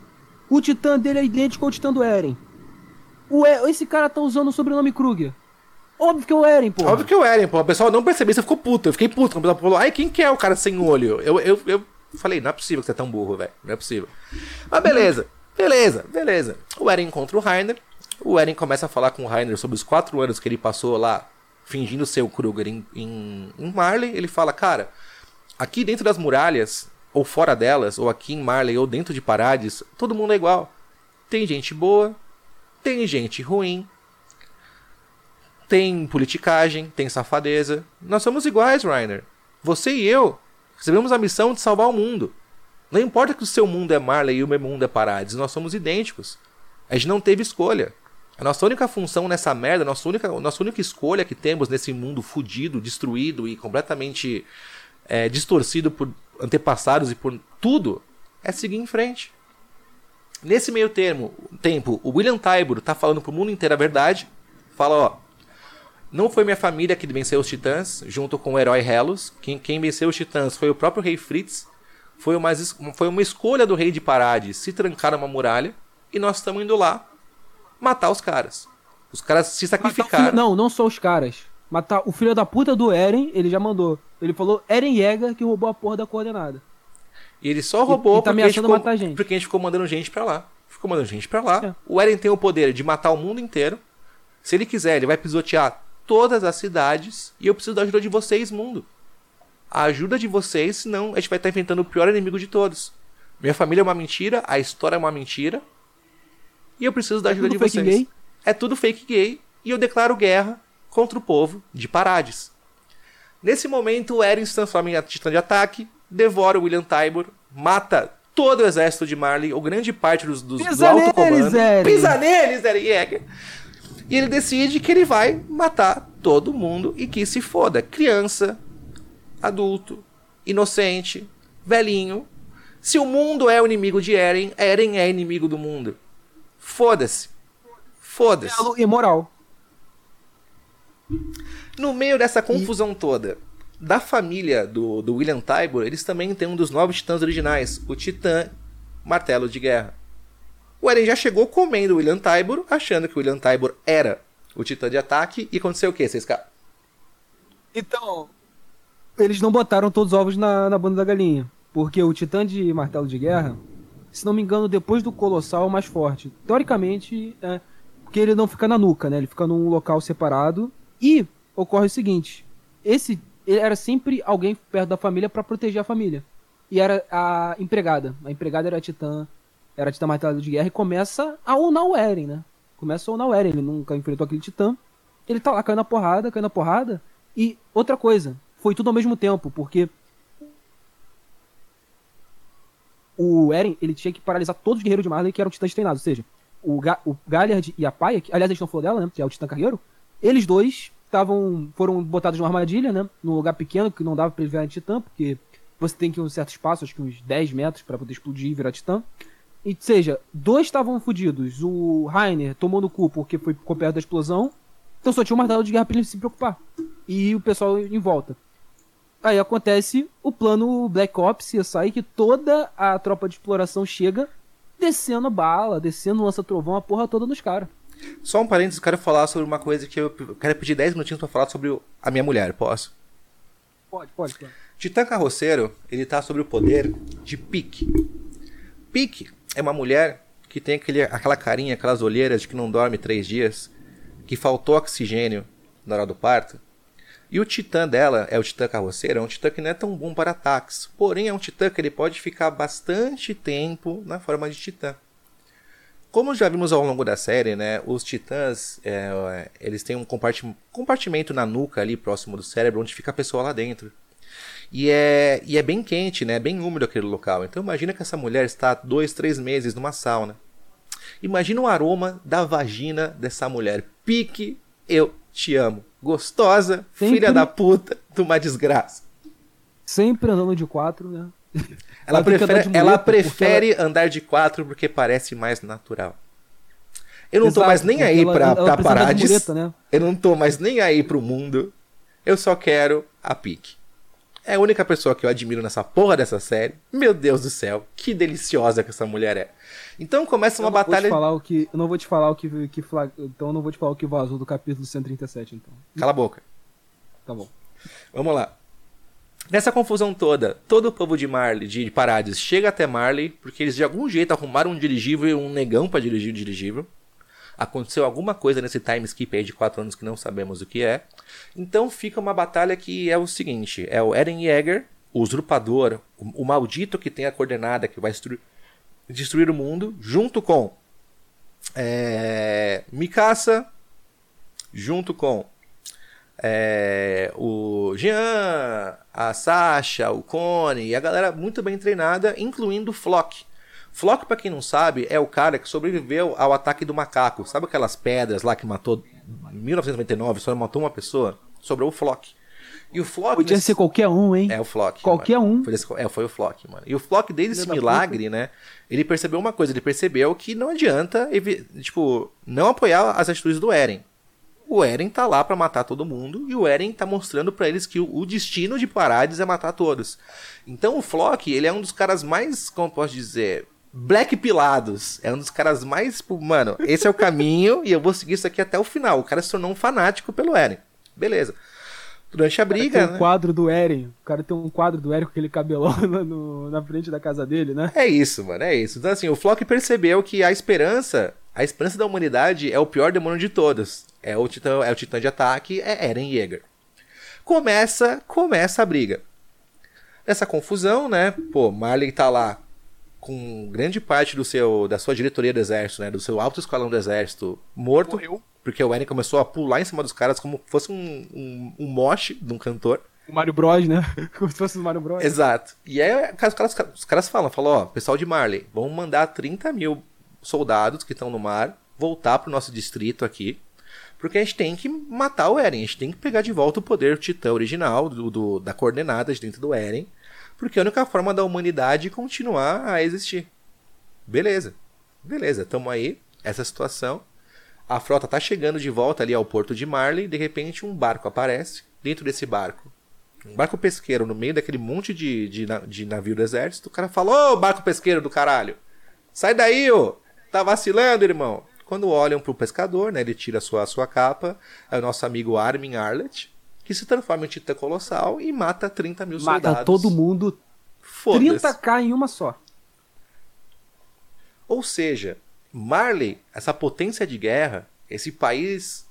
O titã dele é idêntico ao titã do Eren. O E- Esse cara tá usando o sobrenome Kruger. Óbvio que é o Eren, porra. Óbvio que é o Eren, pô. O pessoal não percebeu, você ficou puto. Eu fiquei puto. O pessoal falou, ai, quem que é o cara sem olho? Eu, eu, eu falei, não é possível que você é tão burro, velho. Não é possível. Mas beleza, beleza, beleza. O Eren encontra o Rainer. O Eren começa a falar com o Rainer sobre os quatro anos que ele passou lá, fingindo ser o Kruger em, em, em Marley. Ele fala, cara, aqui dentro das muralhas, ou fora delas, ou aqui em Marley, ou dentro de Parades, todo mundo é igual. Tem gente boa, tem gente ruim, tem politicagem, tem safadeza. Nós somos iguais, Rainer. Você e eu recebemos a missão de salvar o mundo. Não importa que o seu mundo é Marley e o meu mundo é Parades, nós somos idênticos. A gente não teve escolha. A nossa única função nessa merda, a nossa única, a nossa única escolha que temos nesse mundo fudido, destruído e completamente é, distorcido por antepassados e por tudo, é seguir em frente. Nesse meio termo, tempo, o William Tybor tá falando pro mundo inteiro a verdade. Fala, ó, não foi minha família que venceu os titãs, junto com o herói Helos. Quem, quem venceu os titãs foi o próprio rei Fritz. Foi uma, foi uma escolha do rei de Parades se trancar numa muralha. E nós estamos indo lá matar os caras. Os caras se sacrificaram. filho- Não, não só os caras. Matar o filho da puta do Eren, ele já mandou. Ele falou Eren Yeager que roubou a porra da coordenada. E ele só roubou e tá porque, a ficou, matar gente. porque a gente ficou mandando gente pra lá. Ficou mandando gente pra lá. É. O Eren tem o poder de matar o mundo inteiro. Se ele quiser, ele vai pisotear todas as cidades. E eu preciso da ajuda de vocês, mundo. A ajuda de vocês, senão a gente vai estar enfrentando o pior inimigo de todos. Minha família é uma mentira, a história é uma mentira. E eu preciso da ajuda tudo de vocês. gay? É tudo fake gay. E eu declaro guerra contra o povo de Parades. Nesse momento, o Eren se transforma em titã de ataque, devora o William Tybor, mata todo o exército de Marley, ou grande parte dos, dos, do Pisa alto neles, comando. Eren! Pisa neles, Eren Yeager! E ele decide que ele vai matar todo mundo e que se foda. Criança, adulto, inocente, velhinho. Se o mundo é o inimigo de Eren, Eren é inimigo do mundo. Foda-se. Foda-se. E moral. No meio dessa confusão toda, da família do, do William Tybor, eles também têm um dos novos titãs originais, o Titã Martelo de Guerra. O Eren já chegou comendo o William Tybor, achando que o William Tybor era o Titã de ataque, e aconteceu o quê, vocês caras? Então, eles não botaram todos os ovos na, na bunda da galinha. Porque o Titã de Martelo de Guerra, se não me engano, depois do Colossal é o mais forte. Teoricamente, é porque ele não fica na nuca, né? Ele fica num local separado. E ocorre o seguinte: esse era sempre alguém perto da família pra proteger a família. E era a empregada. A empregada era a Titã, era a Titã Martelo de Guerra e começa a unar o Eren, né? Começa a unar o Eren. Ele nunca enfrentou aquele Titã. Ele tá lá caindo na porrada, caindo na porrada. E outra coisa, foi tudo ao mesmo tempo, porque o Eren, ele tinha que paralisar todos os guerreiros de Marley que eram titãs treinados, ou seja, o, Ga o Galliard e a Paia, que, aliás, a gente não falou dela, né, que é o titã cargueiro, eles dois estavam, foram botados numa armadilha, né, num lugar pequeno que não dava pra eles virarem titã, porque você tem que ir um certo espaço, acho que uns 10 metros pra poder explodir e virar titã. E, seja, dois estavam fodidos. O Rainer tomou no cu porque foi ficou perto da explosão. Então só tinha um martelo de guerra pra ele se preocupar. E o pessoal em volta. Aí acontece o plano Black Ops CSI que toda a tropa de exploração chega descendo bala, descendo lança-trovão, a porra toda nos caras. Só um parênteses, eu quero falar sobre uma coisa que eu quero pedir 10 minutinhos pra falar sobre a minha mulher, posso? Pode, pode, pode. Titã Carroceiro, ele tá sob o poder de Pique. Pique é uma mulher que tem aquele, aquela carinha, aquelas olheiras de que não dorme três dias, que faltou oxigênio na hora do parto. E o titã dela é o titã carroceiro, é um titã que não é tão bom para ataques, porém é um titã que ele pode ficar bastante tempo na forma de titã. Como já vimos ao longo da série, né, os titãs é, eles têm um comparti- compartimento na nuca ali próximo do cérebro onde fica a pessoa lá dentro. E é, e é bem quente, né? Bem úmido aquele local. Então imagina que essa mulher está dois, três meses numa sauna. Imagina o aroma da vagina dessa mulher. Pique, eu te amo. Gostosa, Sempre. filha da puta, de uma desgraça. Sempre andando de quatro, né? Ela, Ela prefere, ela muleta, porque prefere andar de quatro porque parece mais natural. Eu não tô Exato, mais nem aí ela- pra, ela pra Parades. muleta, né? Eu não tô mais nem aí pro mundo. Eu só quero a Pique. É a única pessoa que eu admiro nessa porra dessa série. Meu Deus do céu, que deliciosa que essa mulher é. Então começa uma eu batalha. falar o que, eu não vou te falar o que, que flag... Então eu não vou te falar o que vazou do capítulo 137, então. Cala a boca. Tá bom. Vamos lá. Nessa confusão toda, todo o povo de Marley, de Parades, chega até Marley, porque eles de algum jeito arrumaram um dirigível e um negão pra dirigir o dirigível. Aconteceu alguma coisa nesse time skip aí de 4 anos que não sabemos o que é. Então fica uma batalha que é o seguinte: é o Eren Yeager, o usurpador, o, o maldito que tem a coordenada que vai destruir, o mundo, junto com é, Mikasa, junto com é, o Jean, a Sasha, o Cone e a galera muito bem treinada, incluindo o Flock. Flock, pra quem não sabe, é o cara que sobreviveu ao ataque do macaco. Sabe aquelas pedras lá que matou em 1999, só matou uma pessoa? Sobrou o Flock. E o Flock. Podia nesse- ser qualquer um, hein? é o Flock. Qualquer mano. um. Foi, desse- é, foi o Flock, mano. E o Flock, desde esse milagre, né? Ele percebeu uma coisa: ele percebeu que não adianta, evi- tipo, não apoiar as atitudes do Eren. O Eren tá lá pra matar todo mundo e o Eren tá mostrando pra eles que o, o destino de Parades é matar todos. Então o Flock, ele é um dos caras mais, como eu posso dizer, black pilados. É um dos caras mais, tipo, mano, esse é o caminho e eu vou seguir isso aqui até o final. O cara se tornou um fanático pelo Eren. Beleza. Durante a briga, tem um né? quadro do Eren. O cara tem um quadro do Eren com aquele cabelão <laughs> na, no- na frente da casa dele, né? É isso, mano, é isso. Então, assim, o Flock percebeu que a esperança, a esperança da humanidade é o pior demônio de todos. É o titã, é o titã de ataque, é Eren Yeager. Começa, começa a briga. Nessa confusão, né? Pô, Marley tá lá com grande parte do seu da sua diretoria do exército, né, do seu alto escalão do exército morto, Morreu. porque o Eren começou a pular em cima dos caras como se fosse um, um, um moche de um cantor. O Mario Bros, né? <laughs> Como se fosse o Mario Bros. Exato. E aí os caras, os caras falam, falam, ó, pessoal de Marley, vamos mandar 30 mil soldados que estão no mar voltar pro nosso distrito aqui. Porque a gente tem que matar o Eren, a gente tem que pegar de volta o poder titã original do, do- da coordenada de dentro do Eren. Porque é a única forma da humanidade continuar a existir. Beleza. Beleza, tamo aí. Essa situação. A frota tá chegando de volta ali ao porto de Marley. De repente, um barco aparece. Dentro desse barco, um barco pesqueiro no meio daquele monte de, de, de navio do exército. O cara fala: Ô, barco pesqueiro do caralho! Sai daí, ô! Tá vacilando, irmão! Quando olham pro pescador, né? Ele tira a sua, a sua capa. É o nosso amigo Armin Arlet, que se transforma em titã colossal e mata 30 mil Mata soldados. todo mundo. Foda-se. 30k em uma só. Ou seja, Marley, essa potência de guerra, esse país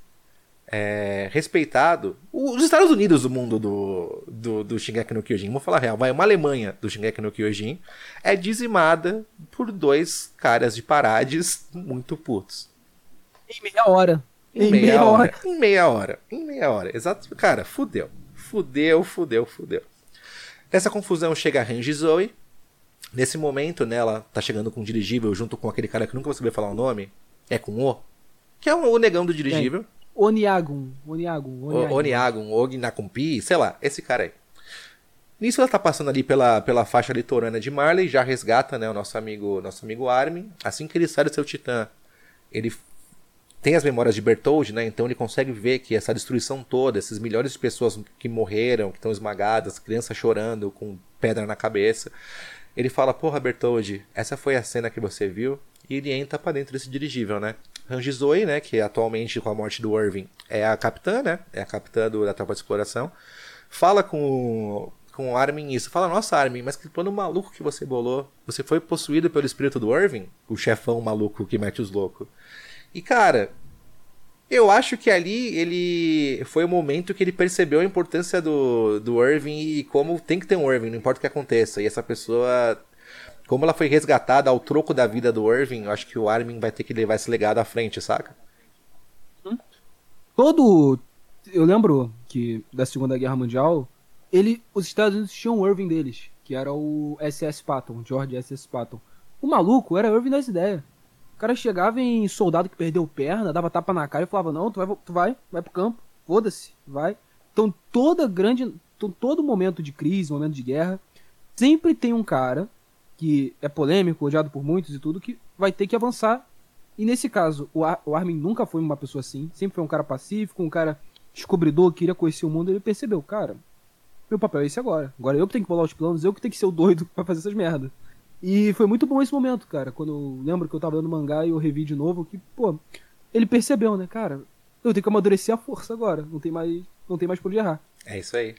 é, respeitado, os Estados Unidos do mundo do, do, do Shingeki no Kyojin, vamos falar a real, vai, uma Alemanha do Shingeki no Kyojin, é dizimada por dois caras de parades muito putos. Em meia hora. Em, meia, hora. Em meia hora. Em meia hora. Exato. Cara, fudeu. Fudeu, fudeu, fudeu. Nessa confusão chega a Range Zoe. Nesse momento, né, ela tá chegando com um dirigível junto com aquele cara que nunca vou saber falar o nome. É com O. Que é o, negão do dirigível. Oniagun. Oniagun. O- Oniagun, Ognakumpi, sei lá, esse cara aí. Nisso ela tá passando ali pela, pela faixa litorânea de Marley, já resgata, né, o nosso amigo, nosso amigo Armin. Assim que ele sai do seu titã, ele tem as memórias de Bertoldi, né? Então ele consegue ver que essa destruição toda, esses milhões de pessoas que morreram, que estão esmagadas, crianças chorando com pedra na cabeça. Ele fala: "Porra, Bertoldi, essa foi a cena que você viu?" E ele entra pra dentro desse dirigível, né? Rangi Zoe, né, que atualmente com a morte do Irving é a capitã, né? É a capitã do- da tropa de exploração. Fala com com o Armin isso. Fala, nossa, Armin, mas que plano maluco que você bolou. Você foi possuído pelo espírito do Irving? O chefão maluco que mete os loucos. E, cara, eu acho que ali ele foi o momento que ele percebeu a importância do, do Irving e como tem que ter um Irving, não importa o que aconteça. E essa pessoa, como ela foi resgatada ao troco da vida do Irving, eu acho que o Armin vai ter que levar esse legado à frente, saca? Todo. Eu lembro que da Segunda Guerra Mundial, ele, os Estados Unidos tinham o Irving deles, que era o SS Patton, George SS Patton. O maluco era Irving das ideias. O cara chegava em soldado que perdeu perna, dava tapa na cara e falava: Não, tu vai, tu vai, vai pro campo, foda-se, vai. Então, toda grande. to- Todo momento de crise, momento de guerra, sempre tem um cara que é polêmico, odiado por muitos e tudo, que vai ter que avançar. E nesse caso, o, Ar o Armin nunca foi uma pessoa assim, sempre foi um cara pacífico, um cara descobridor, queria conhecer o mundo, ele percebeu, cara, meu papel é esse agora. Agora eu que tenho que bolar os planos, eu que tenho que ser o doido <laughs> pra fazer essas merdas. E foi muito bom esse momento, cara. Quando eu lembro que eu tava dando mangá e eu revi de novo, que, pô, ele percebeu, né, cara? Eu tenho que amadurecer a força agora. Não tem mais, não tem mais por onde errar. É isso aí.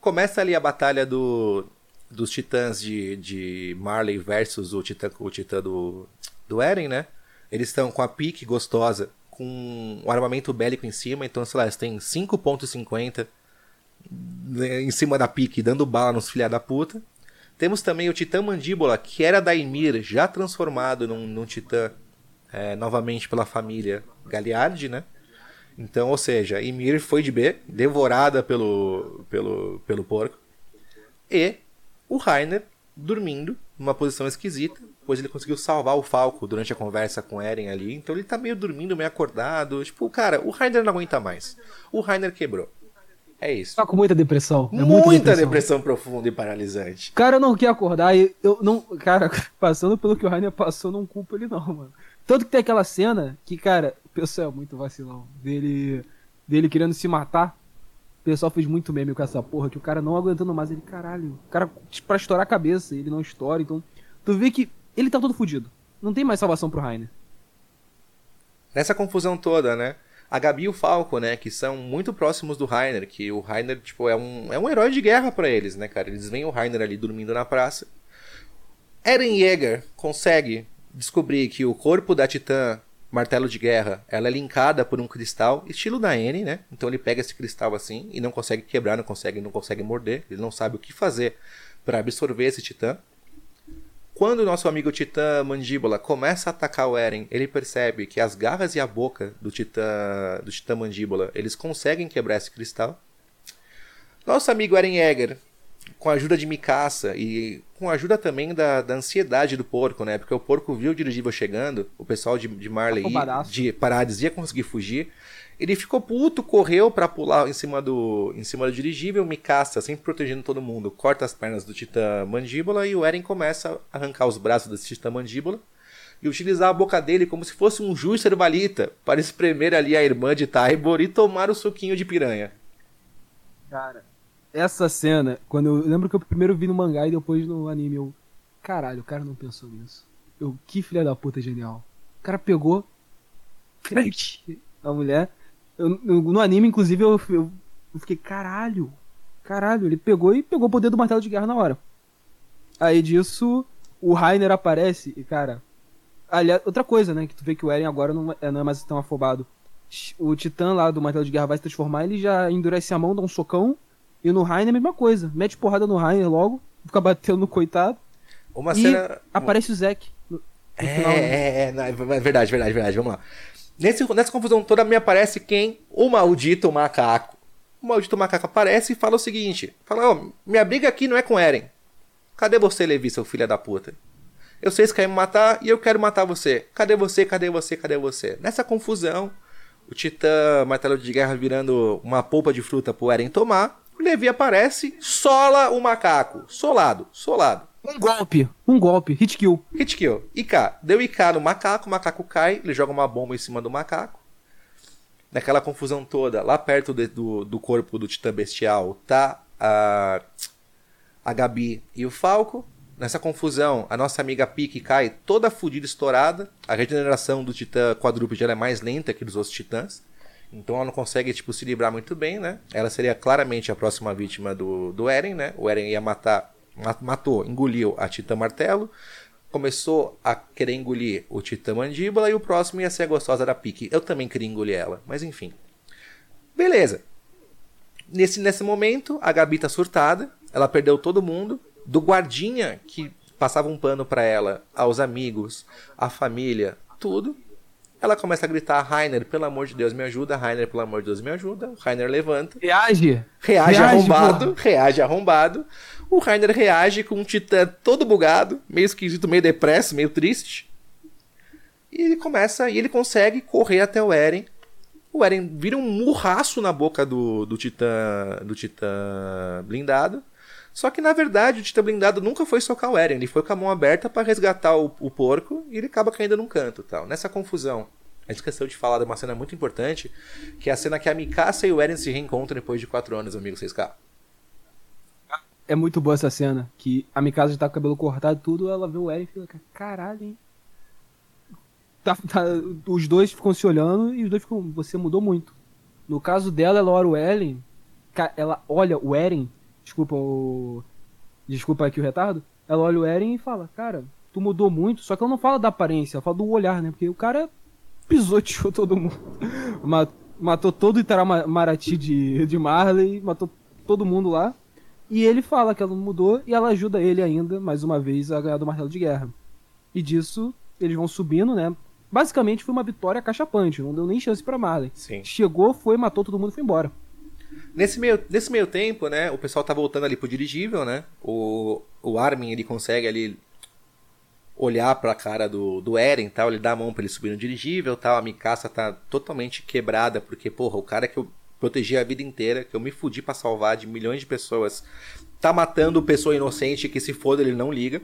Começa ali a batalha do, dos titãs de, de Marley versus o titã, o titã do, do Eren, né? Eles estão com a pique gostosa, com o armamento bélico em cima, então, sei lá, eles têm 5.50 né, em cima da pique, dando bala nos filha da puta. Temos também o Titã Mandíbula, que era da Ymir, já transformado num, num titã é, novamente pela família Galiard, né? Então, ou seja, Ymir foi de B, devorada pelo, pelo, pelo porco. E o Rainer dormindo, numa posição esquisita, pois ele conseguiu salvar o Falco durante a conversa com Eren ali. Então ele tá meio dormindo, meio acordado. Tipo, cara, o Rainer não aguenta mais. O Rainer quebrou. É isso. Tá com muita depressão. É muita, muita, depressão. depressão. profunda e paralisante. O cara não quer acordar e eu não. Cara, <laughs> passando pelo que o Rainer passou, não culpo ele, não, mano. Tanto que tem aquela cena que, cara, o pessoal é muito vacilão. Dele, dele querendo se matar. O pessoal fez muito meme com essa porra, que o cara não aguentando mais. Ele, caralho, o cara pra estourar a cabeça, ele não estoura. Então, tu vê que ele tá todo fudido. Não tem mais salvação pro Rainer. Nessa confusão toda, né? A Gabi e o Falco, né? Que são muito próximos do Rainer. Que o Rainer, tipo, é um, é um herói de guerra pra eles, né, cara? Eles veem o Rainer ali dormindo na praça. Eren Yeager consegue descobrir que o corpo da Titã Martelo de Guerra, ela é linkada por um cristal, estilo da N, né? Então ele pega esse cristal assim e não consegue quebrar, não consegue, não consegue morder, ele não sabe o que fazer para absorver esse titã. Quando o nosso amigo Titã Mandíbula começa a atacar o Eren, ele percebe que as garras e a boca do Titã, do titã Mandíbula, eles conseguem quebrar esse cristal. Nosso amigo Eren Yeager, com a ajuda de Mikasa e com a ajuda também da, da ansiedade do porco, né? Porque o porco viu o dirigível chegando, o pessoal de, de Marley, Afobadaço. de Parades ia conseguir fugir. Ele ficou puto, correu pra pular em cima do em cima do dirigível, Mikasa, sempre protegendo todo mundo, corta as pernas do Titã Mandíbula e o Eren começa a arrancar os braços desse Titã Mandíbula e utilizar a boca dele como se fosse um juiz cervalita para espremer ali a irmã de Tybor e tomar o suquinho de piranha. Cara, essa cena, quando eu lembro que eu primeiro vi no mangá e depois no anime, eu. Caralho, o cara não pensou nisso. Eu, que filha da puta genial. O cara pegou. <laughs> Frente a mulher. Eu- eu- no anime, inclusive, eu, eu, fiquei, caralho. Caralho, ele pegou e pegou o poder do martelo de guerra na hora. Aí disso, o Rainer aparece e, cara. Aliás, outra coisa, né? Que tu vê que o Eren agora não é, não é mais tão afobado. O Titã lá do martelo de guerra vai se transformar, ele já endurece a mão, dá um socão. E no Rainer é a mesma coisa. Mete porrada no Rainer logo, <laughs> fica batendo no coitado. Uma e cena aparece o Zack. É, né? é, é, não, é verdade, verdade, verdade. Vamos lá. Nesse, nessa confusão toda me aparece quem? O maldito macaco. O maldito macaco aparece e fala o seguinte: fala, ó, minha briga aqui não é com Eren. Cadê você, Levi, seu filho da puta? Eu sei que quer me matar e eu quero matar você. Cadê você? Cadê você? Cadê você? Nessa confusão, o Titã Martelo de Guerra virando uma polpa de fruta pro Eren tomar. O Levi aparece, sola o macaco. Solado, solado. Um golpe, um golpe, hit kill. Hit kill. IK. Deu IK no macaco, o macaco cai, ele joga uma bomba em cima do macaco. Naquela confusão toda, lá perto de- do, do corpo do Titã Bestial, tá a, a Gabi e o Falco. Nessa confusão, a nossa amiga Pique cai toda fodida, estourada. A regeneração do Titã quadrúpede é mais lenta que dos outros titãs. Então ela não consegue, tipo, se livrar muito bem, né? Ela seria claramente a próxima vítima do, do Eren, né? O Eren ia matar, ma- matou, engoliu a Titã Martelo, começou a querer engolir o Titã Mandíbula e o próximo ia ser a gostosa da Pique. Eu também queria engolir ela, mas enfim. Beleza. Nesse, nesse momento, a Gabi tá surtada, ela perdeu todo mundo, do guardinha que passava um pano pra ela, aos amigos, à família, tudo. Ela começa a gritar, Rainer, pelo amor de Deus, me ajuda, Rainer, pelo amor de Deus, me ajuda. O Rainer levanta, Reage! reage, Reage, arrombado, porra. reage arrombado. O Rainer reage com um titã todo bugado, meio esquisito, meio depresso, meio triste. E ele começa, e ele consegue correr até o Eren. O Eren vira um murraço na boca do, do titã do titã blindado. Só que na verdade o titã blindado nunca foi socar o Eren, ele foi com a mão aberta para resgatar o, o porco e ele acaba caindo num canto, tal. Nessa confusão, a gente esqueceu de falar de uma cena muito importante, que é a cena que a Mikasa e o Eren se reencontram depois de quatro anos, amigo 6K. É muito boa essa cena. Que a Mikasa já tá com o cabelo cortado tudo, ela vê o Eren e fica, caralho, hein? Tá, tá- os dois ficam se olhando e os dois ficam, você mudou muito. No caso dela, ela olha o Eren, ela olha o Eren, desculpa o... Desculpa aqui o retardo. Ela olha o Eren e fala, cara, tu mudou muito, só que ela não fala da aparência, ela fala do olhar, né? Porque o cara pisoteou <laughs> todo mundo. Ma- Matou todo o Itaramaraty de, de Marley, matou todo mundo lá. E ele fala que ela não mudou e ela ajuda ele ainda, mais uma vez, a ganhar do martelo de guerra. E disso, eles vão subindo, né? Basicamente foi uma vitória cachapante, não deu nem chance pra Marley. Sim. Chegou, foi, matou todo mundo e foi embora. Nesse meio, nesse meio tempo, né, o pessoal tá voltando ali pro dirigível, né? O, o Armin, ele consegue ali olhar pra cara do, do Eren tal, ele dá a mão pra ele subir no dirigível tal, a Mikasa tá totalmente quebrada, porque, porra, o cara que eu protegi a vida inteira, que eu me fudi pra salvar de milhões de pessoas, tá matando pessoa inocente que se foda ele não liga.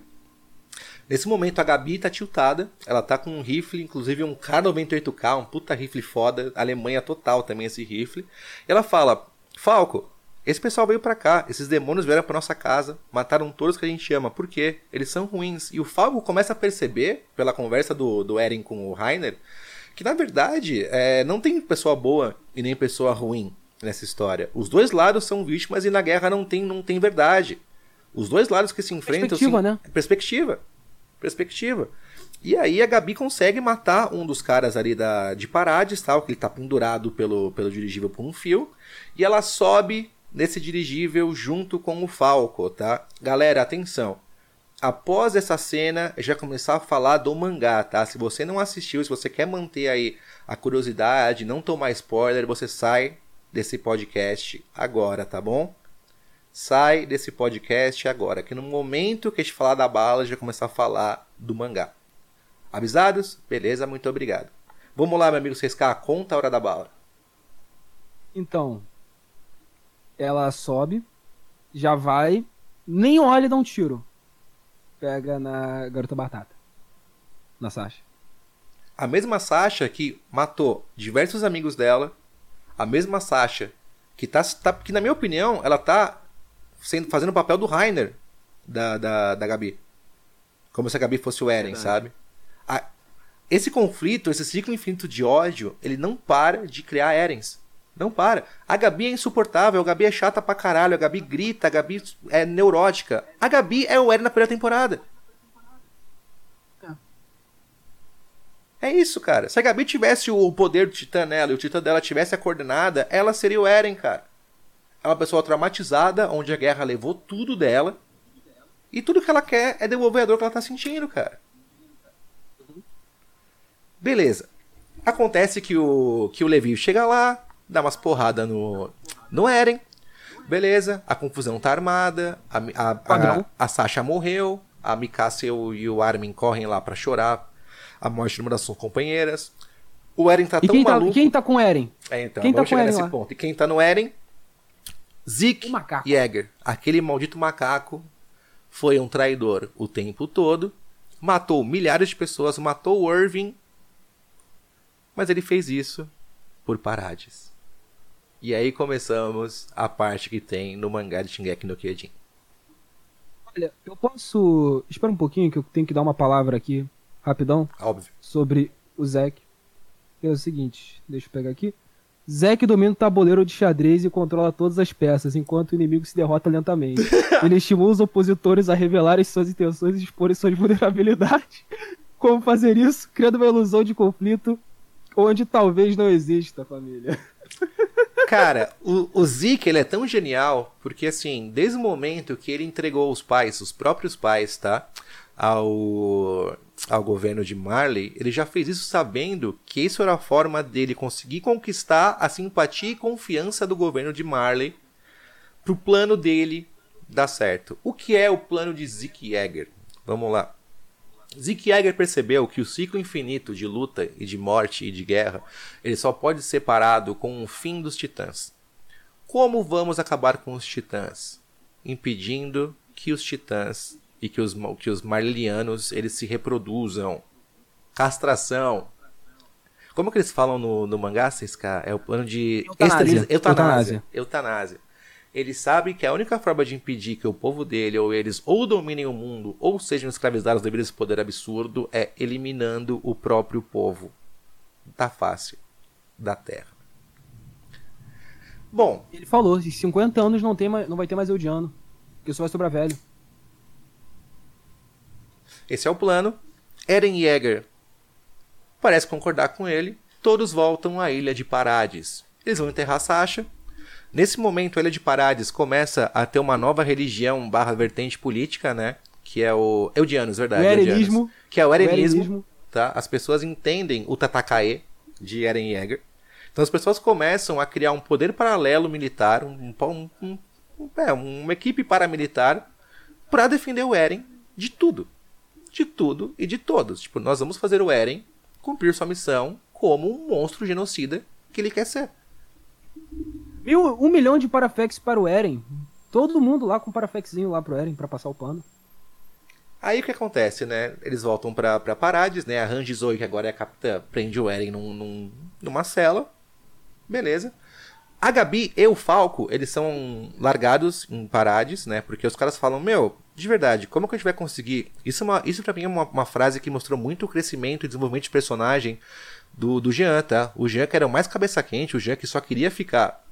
Nesse momento a Gabi tá tiltada, ela tá com um rifle, inclusive um K98K, um puta rifle foda, Alemanha total também esse rifle. Ela fala: Falco, esse pessoal veio pra cá, esses demônios vieram pra nossa casa, mataram todos que a gente ama, por quê? Eles são ruins. E o Falco começa a perceber, pela conversa do, do Eren com o Rainer, que na verdade é, não tem pessoa boa e nem pessoa ruim nessa história. Os dois lados são vítimas e na guerra não tem, não tem verdade. Os dois lados que se enfrentam. Perspectiva, se- né? Perspectiva. Perspectiva. E aí a Gabi consegue matar um dos caras ali da, de Parades, tal, que ele tá pendurado pelo, pelo dirigível por um fio. E ela sobe nesse dirigível junto com o Falco, tá? Galera, atenção. Após essa cena, já começar a falar do mangá, tá? Se você não assistiu, se você quer manter aí a curiosidade, não tomar spoiler, você sai desse podcast agora, tá bom? Sai desse podcast agora, que no momento que a gente falar da bala, já começar a falar do mangá. Avisados? Beleza, muito obrigado. Vamos lá, meu amigo 6K, conta a hora da bala. Então, ela sobe, já vai, nem olha e dá um tiro. Pega na garota batata. Na Sasha. A mesma Sasha que matou diversos amigos dela, a mesma Sasha que tá, tá que na minha opinião, ela tá sendo, fazendo o papel do Rainer da, da, da Gabi. Como se a Gabi fosse o Eren, Verdade. sabe? A- esse conflito, esse ciclo infinito de ódio, ele não para de criar Erens. Não para. A Gabi é insuportável, a Gabi é chata pra caralho, a Gabi grita, a Gabi é neurótica. A Gabi é o Eren na primeira temporada. É isso, cara. Se a Gabi tivesse o poder do Titã nela e o Titã dela tivesse a coordenada, ela seria o Eren, cara. É uma pessoa traumatizada, onde a guerra levou tudo dela. E tudo que ela quer é devolver a dor que ela tá sentindo, cara. Beleza. Acontece que o, que o Levi chega lá, dá umas porradas no, no Eren. Beleza, a confusão tá armada, a, a, a, a Sasha morreu, a Mikasa e o, e o Armin correm lá pra chorar a morte de uma das suas companheiras. O Eren tá E tão quem tá, maluco. quem tá com o Eren? É, então, quem tá vamos com chegar Eren nesse lá? ponto. E quem tá no Eren? Zeke. Jäger. Aquele maldito macaco foi um traidor o tempo todo, matou milhares de pessoas, matou o Irving, mas ele fez isso por Parades. E aí começamos a parte que tem no mangá de Shingeki no Kyojin. Olha, eu posso. Espera um pouquinho que eu tenho que dar uma palavra aqui, rapidão, Óbvio. sobre o Zack. É o seguinte, deixa eu pegar aqui. Zack domina o tabuleiro de xadrez e controla todas as peças, enquanto o inimigo se derrota lentamente. <laughs> Ele estimula os opositores a revelarem suas intenções e exporem suas vulnerabilidades. <laughs> Como fazer isso? Criando uma ilusão de conflito onde talvez não exista, família. Cara, o, o Zeke, ele é tão genial, porque assim, desde o momento que ele entregou os pais, os próprios pais, tá? Ao, ao governo de Marley, ele já fez isso sabendo que isso era a forma dele conseguir conquistar a simpatia e confiança do governo de Marley pro plano dele dar certo. O que é o plano de Zeke Yeager? Vamos lá. Zeke Yeager percebeu que o ciclo infinito de luta e de morte e de guerra ele só pode ser parado com o fim dos titãs. Como vamos acabar com os titãs? Impedindo que os titãs e que os, que os marlianos eles se reproduzam. Castração. Como que eles falam no, no mangá, Cisca? É o plano de Eutanásia. eutanásia. Eutanásia. Eutanásia. Ele sabe que a única forma de impedir que o povo dele ou eles ou dominem o mundo ou sejam escravizados devido a esse poder absurdo é eliminando o próprio povo da face da terra. Bom, Ele falou, em 50 anos não, tem mais, não vai ter mais Eldiano, porque só vai sobrar velho. esse é o plano. Eren Yeager parece concordar com ele. Todos voltam à ilha de Parades. Eles vão enterrar Sasha. Nesse momento, a ilha de Parades começa a ter uma nova religião barra vertente política, né? Que é o Eldianos, verdade. O erenismo. Que é o erenismo. erenismo. Tá? As pessoas entendem o Tatakae de Eren Yeager. Então as pessoas começam a criar um poder paralelo militar, um- um- um- é, uma equipe paramilitar para defender o Eren de tudo. De tudo e de todos. Tipo, nós vamos fazer o Eren cumprir sua missão como um monstro genocida que ele quer ser. Mil, um milhão de parafex para o Eren. Todo mundo lá com parafexinho lá pro Eren pra passar o pano. Aí o que acontece, né? Eles voltam pra, pra Parades, né? A Rangi Zoe, que agora é a capitã, prende o Eren num, num- numa cela. Beleza. A Gabi e o Falco, eles são largados em Parades, né? Porque os caras falam, meu, de verdade, como que a gente vai conseguir... Isso, é uma, isso pra mim é uma, uma frase que mostrou muito o crescimento e desenvolvimento de personagem do, do Jean, tá? O Jean que era o mais cabeça quente, o Jean que só queria ficar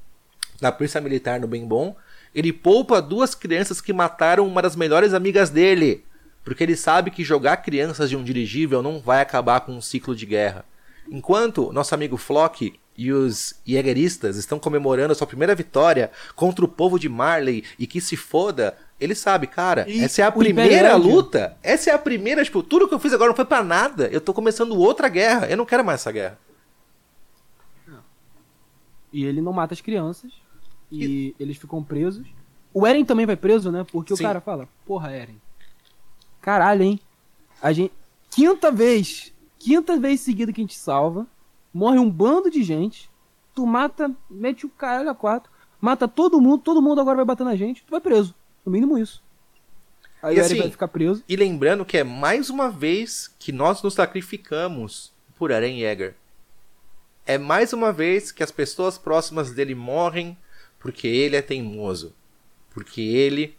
na polícia militar no bem bom, ele poupa duas crianças que mataram uma das melhores amigas dele. Porque ele sabe que jogar crianças de um dirigível não vai acabar com um ciclo de guerra. Enquanto nosso amigo Flock e os Jägeristas estão comemorando a sua primeira vitória contra o povo de Marley e que se foda, ele sabe, cara, E essa é a primeira luta. Essa é a primeira, tipo, tudo que eu fiz agora não foi pra nada. Eu tô começando outra guerra. Eu não quero mais essa guerra. E ele não mata as crianças. E, eles ficam presos. O Eren também vai preso, né? Porque Sim. o cara fala, porra, Eren. Caralho, hein? A gente. Quinta vez. Quinta vez seguida que a gente salva. Morre um bando de gente. Tu mata, mete o caralho a quatro. Mata todo mundo, todo mundo agora vai bater na gente. Tu vai preso. No mínimo isso. Aí E o Eren assim, vai ficar preso. E lembrando que é mais uma vez que nós nos sacrificamos por Eren Yeager. É mais uma vez que as pessoas próximas dele morrem porque ele é teimoso. Porque ele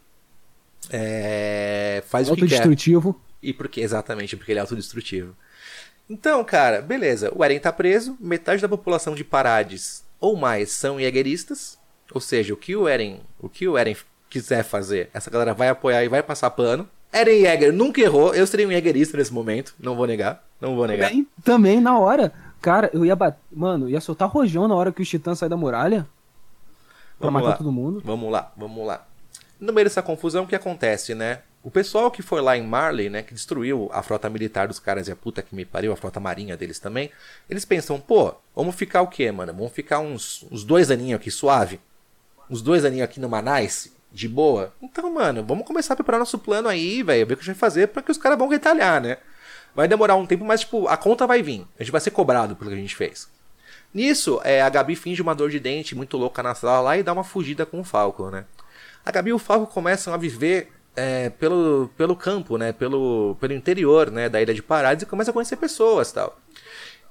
é, faz o que quer. Autodestrutivo. E porque, exatamente, porque ele é autodestrutivo. Então, cara, beleza. O Eren tá preso, metade da população de Parades ou mais são Jägeristas. Ou seja, o que o Eren, o que o Eren quiser fazer, essa galera vai apoiar e vai passar pano. Eren Jäger nunca errou, eu seria um Jägerista nesse momento, não vou negar, não vou negar. Também, também, na hora. Cara, eu ia bater. Mano, eu ia soltar rojão na hora que os titãs saem da muralha. Pra Vamos matar lá. todo mundo. Vamos lá, vamos lá. No meio dessa confusão, o que acontece, né? O pessoal que foi lá em Marley, né, que destruiu a frota militar dos caras e a puta que me pariu, a frota marinha deles também, eles pensam, pô, vamos ficar o quê, mano? Vamos ficar uns, uns dois aninhos aqui suave? Uns dois aninhos aqui no Manais? De boa? Então, mano, vamos começar a preparar nosso plano aí, velho, ver o que a gente vai fazer, porque os caras vão retalhar, né? Vai demorar um tempo, mas, tipo, a conta vai vir. A gente vai ser cobrado pelo que a gente fez. Nisso, é, a Gabi finge uma dor de dente muito louca na sala lá e dá uma fugida com o Falco, né? A Gabi e o Falco começam a viver é, pelo, pelo campo, né? Pelo, pelo interior né? da ilha de Parades e começam a conhecer pessoas tal.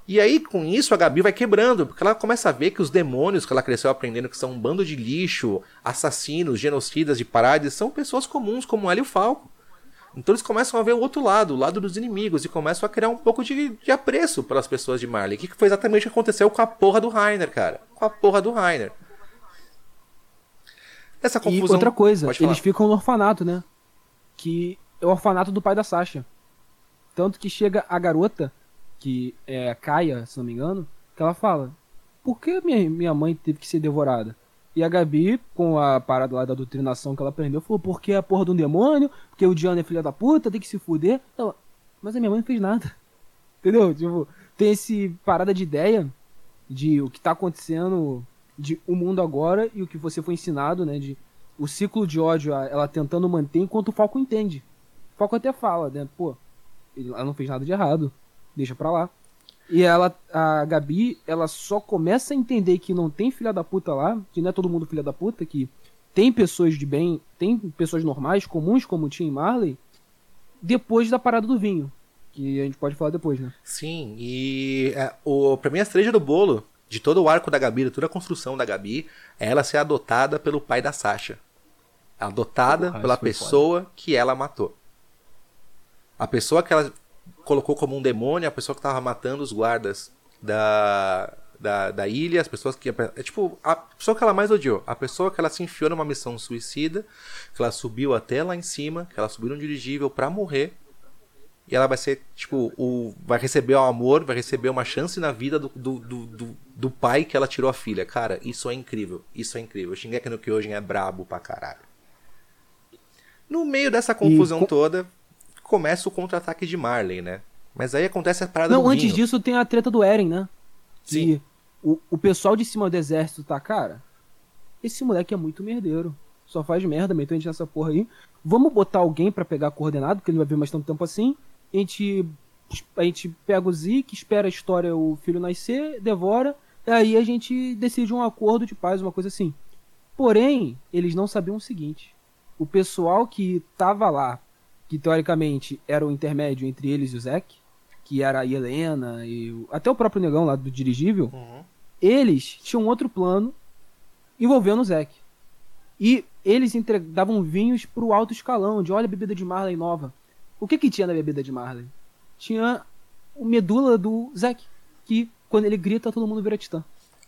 E aí, com isso, a Gabi vai quebrando, porque ela começa a ver que os demônios que ela cresceu aprendendo que são um bando de lixo, assassinos, genocidas de Parades, são pessoas comuns como ela e o Falco. Então eles começam a ver o outro lado, o lado dos inimigos, e começam a criar um pouco de, de apreço pelas pessoas de Marley. O que foi exatamente o que aconteceu com a porra do Rainer, cara? Com a porra do Rainer. Essa E confusão. outra coisa, eles ficam no orfanato, né? Que é o orfanato do pai da Sasha. Tanto que chega a garota, que é a Kaia, se não me engano, que ela fala: Por que minha, minha mãe teve que ser devorada? E a Gabi, com a parada lá da doutrinação que ela aprendeu, falou: Porque a porra de um demônio, porque o Diana é filha da puta, tem que se fuder. Ela, Mas a minha mãe não fez nada. <laughs> Entendeu? Tipo, tem esse parada de ideia de o que tá acontecendo de o mundo agora e o que você foi ensinado, né? De o ciclo de ódio, ela tentando manter enquanto o Falco entende. O Falco até fala, né? Pô, ela não fez nada de errado, deixa pra lá. E ela, a Gabi, ela só começa a entender que não tem filha da puta lá, que não é todo mundo filha da puta, que tem pessoas de bem, tem pessoas normais, comuns, como tinha em Marley, depois da parada do vinho. Que a gente pode falar depois, né? Sim, e é, o, pra mim a cereja do bolo de todo o arco da Gabi, de toda a construção da Gabi, é ela ser adotada pelo pai da Sasha. Adotada Porra, pela isso foi pessoa que ela matou. A pessoa que ela colocou como um demônio, a pessoa que tava matando os guardas da, da, da ilha, as pessoas que. É tipo, a pessoa que ela mais odiou. A pessoa que ela se enfiou numa missão suicida, que ela subiu até lá em cima, que ela subiu num dirigível pra morrer. E ela vai ser, tipo, o, vai receber o amor, vai receber uma chance na vida do, do, do, do, do pai que ela tirou a filha. Cara, isso é incrível. Isso é incrível. O Shingeki no Kyojin é brabo pra caralho. No meio dessa confusão com- toda, começa o contra-ataque de Marley, né? Mas aí acontece a parada Não, do antes disso tem a treta do Eren, né? Sim. Que o, o pessoal de cima do exército tá, cara, esse moleque é muito merdeiro. Só faz merda, meteu a gente nessa porra aí. Vamos botar alguém pra pegar a coordenada, porque ele não vai vir mais tanto tempo assim. A gente, a gente pega o Zeke, espera a história, o filho nascer, devora. E aí a gente decide um acordo de paz, uma coisa assim. Porém, eles não sabiam o seguinte. O pessoal que tava lá, que teoricamente era o intermédio entre eles e o Zack, que era a Helena e o- até o próprio negão lá do dirigível, Uhum. eles tinham outro plano envolvendo o Zack. E eles entre- davam vinhos pro alto escalão, de olha a bebida de Marley nova. O que que tinha na bebida de Marley? Tinha o medula do Zack, que quando ele grita todo mundo vira titã.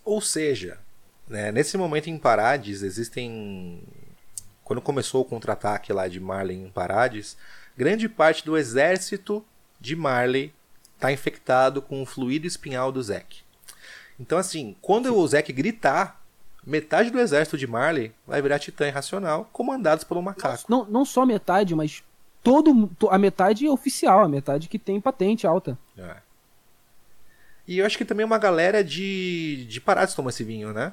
Ou seja, né, nesse momento em Parades existem. Quando começou o contra-ataque lá de Marley em Parades, grande parte do exército de Marley está infectado com o fluido espinhal do Zack. Então, assim, quando o Zack gritar, metade do exército de Marley vai virar titã irracional, comandados pelo macaco. Não, não só metade, mas todo a metade é oficial, a metade que tem patente alta. É. E eu acho que também uma galera de, de Parades toma esse vinho, né?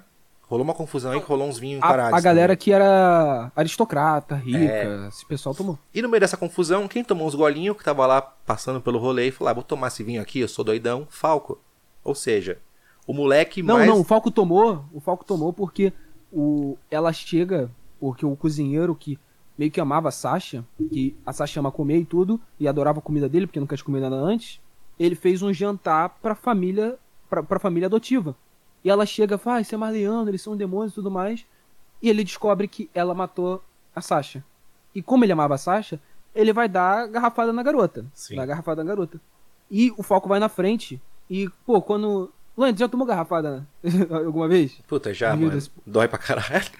Rolou uma confusão aí que rolou uns vinhos em A, Parades. a galera também. que era aristocrata, rica, É. esse pessoal tomou. E no meio dessa confusão, quem tomou uns golinhos que tava lá passando pelo rolê e falou: ah, vou tomar esse vinho aqui, eu sou doidão, Falco. Ou seja, o moleque Não, mais. não, o Falco tomou, o Falco tomou porque o, ela chega, porque o cozinheiro que meio que amava a Sasha, que a Sasha ama comer e tudo, e adorava a comida dele, porque nunca tinha comido nada antes, ele fez um jantar pra família, pra, pra família adotiva. E ela chega e fala, ah, isso é Marleano, eles são demônios e tudo mais. E ele descobre que ela matou a Sasha. E como ele amava a Sasha, ele vai dar a garrafada na garota. Sim. Dá a garrafada na garota. E o Falco vai na frente. E, pô, quando. Luan, já tomou garrafada <laughs> alguma vez? Puta, já, Meu mano. Deus. Dói pra caralho.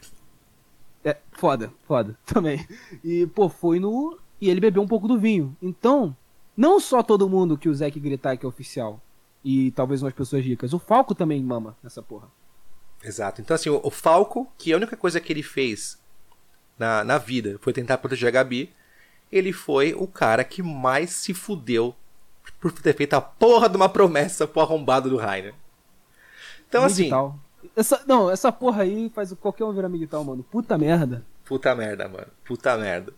É, foda, foda, <laughs> também. E, pô, foi no. E ele bebeu um pouco do vinho. Então, não só todo mundo que o Zack gritar que é oficial. E talvez umas pessoas ricas. O Falco também mama nessa porra. Exato. Então, assim, o, o Falco, que a única coisa que ele fez na, na vida foi tentar proteger a Gabi, ele foi o cara que mais se fudeu por ter feito a porra de uma promessa pro arrombado do Rainer. Então, assim. Essa, não, essa porra aí faz qualquer um virar Miguel, mano. Puta merda. Puta merda, mano. Puta merda.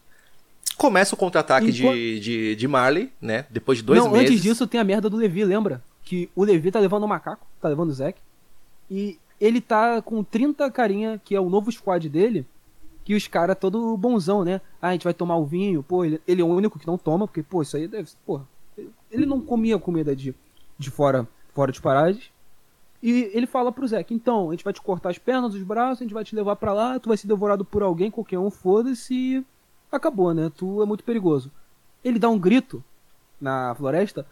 Começa o contra-ataque de, de, de Marley, né? Depois de dois não, meses. antes disso tem a merda do Levi, lembra? Que o Levi tá levando o macaco, tá levando o Zack. E ele tá com 30 carinha, que é o novo squad dele. Que os caras todo bonzão, né? Ah, a gente vai tomar o vinho. Pô, ele, ele é o único que não toma, porque, pô, isso aí deve. Pô, ele não comia comida de, de fora, fora de paradas. E ele fala pro Zack, então, a gente vai te cortar as pernas, os braços, a gente vai te levar pra lá, tu vai ser devorado por alguém, qualquer um, foda-se, e acabou, né? Tu é muito perigoso. Ele dá um grito na floresta.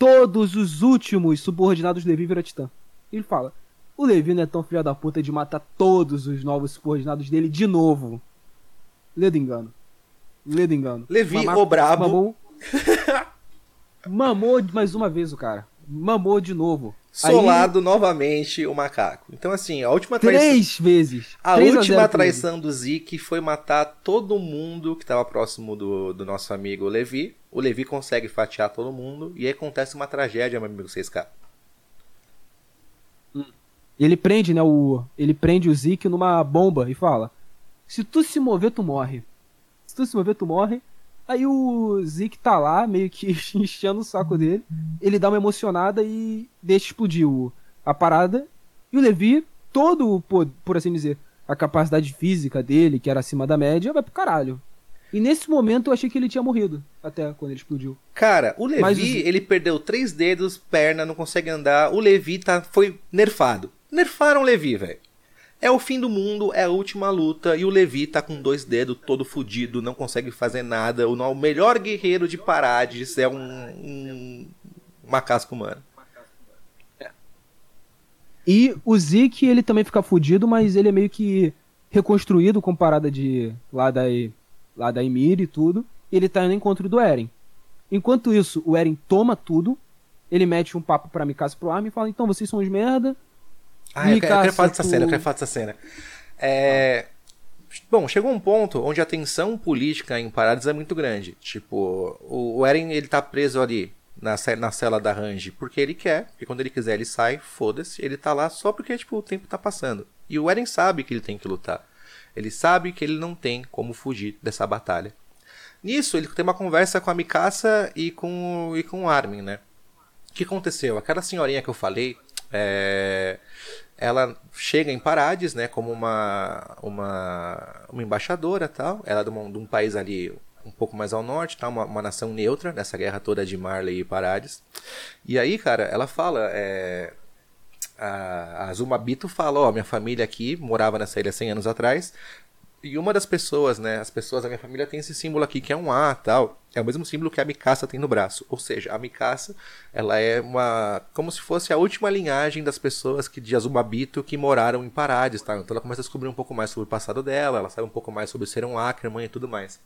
Todos os últimos subordinados do Levi viram titã. Ele fala: O Levi não é tão filho da puta de matar todos os novos subordinados dele de novo. Lê do engano. Lê do engano. Levi, Mamaco- o brabo. Mamou, <laughs> mamou mais uma vez o cara. Mamou de novo. Aí, Solado novamente o macaco. Então, assim, a última traição. três vezes. A 3 última 0 pro traição do Zeke foi matar todo mundo que estava próximo do, do nosso amigo Levi. O Levi consegue fatiar todo mundo e aí acontece uma tragédia, meu amigo 6K. E ele prende, né, o ele prende o Zeke numa bomba e fala: "Se tu se mover, tu morre. Se tu se mover, tu morre". Aí o Zeke tá lá, meio que <laughs> enchendo o saco dele. Ele dá uma emocionada e deixa explodir o- a parada. E o Levi, todo, por, por assim dizer, a capacidade física dele, que era acima da média, vai pro caralho. E nesse momento eu achei que ele tinha morrido, até quando ele explodiu. Cara, o Levi, Mas ele perdeu três dedos, perna, não consegue andar. O Levi tá, foi nerfado. Nerfaram o Levi, velho. É o fim do mundo, é a última luta. E o Levi tá com dois dedos, todo fudido, não consegue fazer nada. O, melhor guerreiro de Parades é um, um macasco humano. E o Zeke, ele também fica fudido, mas ele é meio que reconstruído com parada de lá da, lá da Emir e tudo. E ele tá no encontro do Eren. Enquanto isso, o Eren toma tudo. Ele mete um papo pra Mikasa pro Armin e fala: Então vocês são os merda. Ah, eu, quero, eu quero Mikasa, falar dessa tu- cena, eu quero falar dessa cena. É... Bom, chegou um ponto onde a tensão política em Parades é muito grande. Tipo, o Eren, ele tá preso ali na, na cela da Range porque ele quer, e quando ele quiser ele sai, foda-se. Ele tá lá só porque, tipo, o tempo tá passando. E o Eren sabe que ele tem que lutar. Ele sabe que ele não tem como fugir dessa batalha. Nisso, ele tem uma conversa com a Mikasa e com, e com o Armin, né? O que aconteceu? Aquela senhorinha que eu falei, é, ela chega em Parades, né, como uma, uma, uma embaixadora tal. Ela é de, um- de um país ali um pouco mais ao norte, tá? uma, uma nação neutra nessa guerra toda de Marley e Parades. E aí, cara, ela fala. É, a, a Zumabito fala: Ó, minha família aqui morava nessa ilha 100 anos atrás. E uma das pessoas, né? As pessoas da minha família tem esse símbolo aqui que é um A tal. É o mesmo símbolo que a Mikasa tem no braço. Ou seja, a Mikasa, ela é uma. como se fosse a última linhagem das pessoas que, de Azumabito que moraram em Parades, tá? Então ela começa a descobrir um pouco mais sobre o passado dela, ela sabe um pouco mais sobre ser um Ackerman e tudo mais.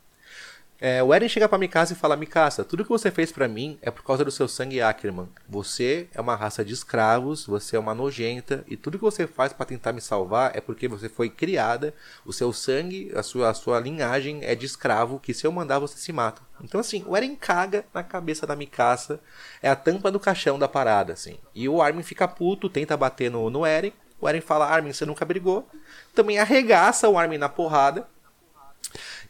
É, o Eren chega pra Mikasa e fala: Mikasa, tudo que você fez pra mim é por causa do seu sangue Ackerman. Você é uma raça de escravos, você é uma nojenta, e tudo que você faz pra tentar me salvar é porque você foi criada, o seu sangue, a sua, a sua linhagem é de escravo, que se eu mandar você se mata. Então, assim, o Eren caga na cabeça da Mikasa, é a tampa do caixão da parada, assim. E o Armin fica puto, tenta bater no, no Eren. O Eren fala: Armin, você nunca brigou. Também arregaça o Armin na porrada.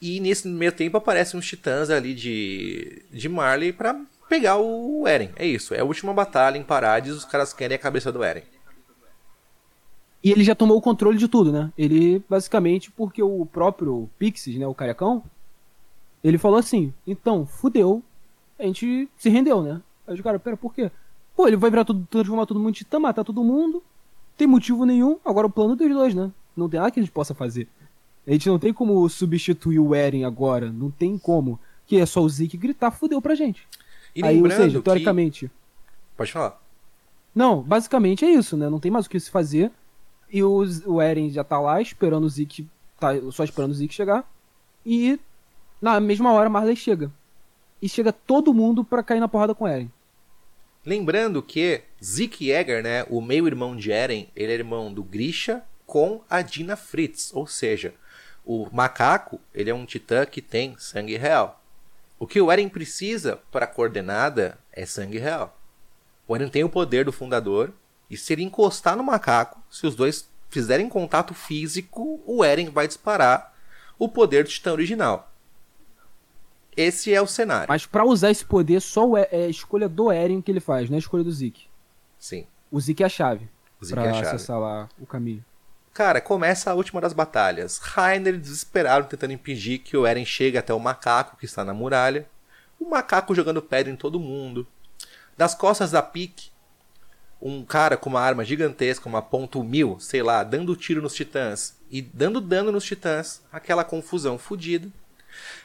E nesse meio tempo aparecem uns titãs ali de, de Marley pra pegar o Eren. É isso, é a última batalha em Parades, os caras querem a cabeça do Eren. E ele já tomou o controle de tudo, né? Ele, basicamente, porque o próprio Pixies, né, o carecão, ele falou assim, então, fudeu, a gente se rendeu, né? Aí os caras, pera, por quê? Pô, ele vai virar tudo, transformar todo mundo em titã, matar todo mundo, tem motivo nenhum, agora o plano dos dois, né? Não tem nada que a gente possa fazer. A gente não tem como substituir o Eren agora, não tem como. Que é só o Zeke gritar, fudeu pra gente. E Aí, ou seja, que- teoricamente... Pode falar. Não, basicamente é isso, né? Não tem mais o que se fazer. E o, o Eren já tá lá esperando o Zeke. Tá só esperando o Zeke chegar. E na mesma hora Marley chega. E chega todo mundo pra cair na porrada com o Eren. Lembrando que Zeke Yeager, né, o meio-irmão de Eren, ele é irmão do Grisha com a Dina Fritz. Ou seja, o macaco, ele é um titã que tem sangue real. O que o Eren precisa para a coordenada é sangue real. O Eren tem o poder do fundador, e se ele encostar no macaco, se os dois fizerem contato físico, o Eren vai disparar o poder do titã original. Esse é o cenário. Mas pra usar esse poder, só é a escolha do Eren que ele faz, não é a escolha do Zeke. Sim. O Zeke é a chave. O Zeke pra é a chave. acessar lá o caminho. Cara, começa a última das batalhas. Rainer desesperado tentando impedir que o Eren chegue até o macaco que está na muralha. O macaco jogando pedra em todo mundo. Das costas da Pique, um cara com uma arma gigantesca, uma ponto mil, sei lá, dando tiro nos titãs e dando dano nos titãs. Aquela confusão fodida.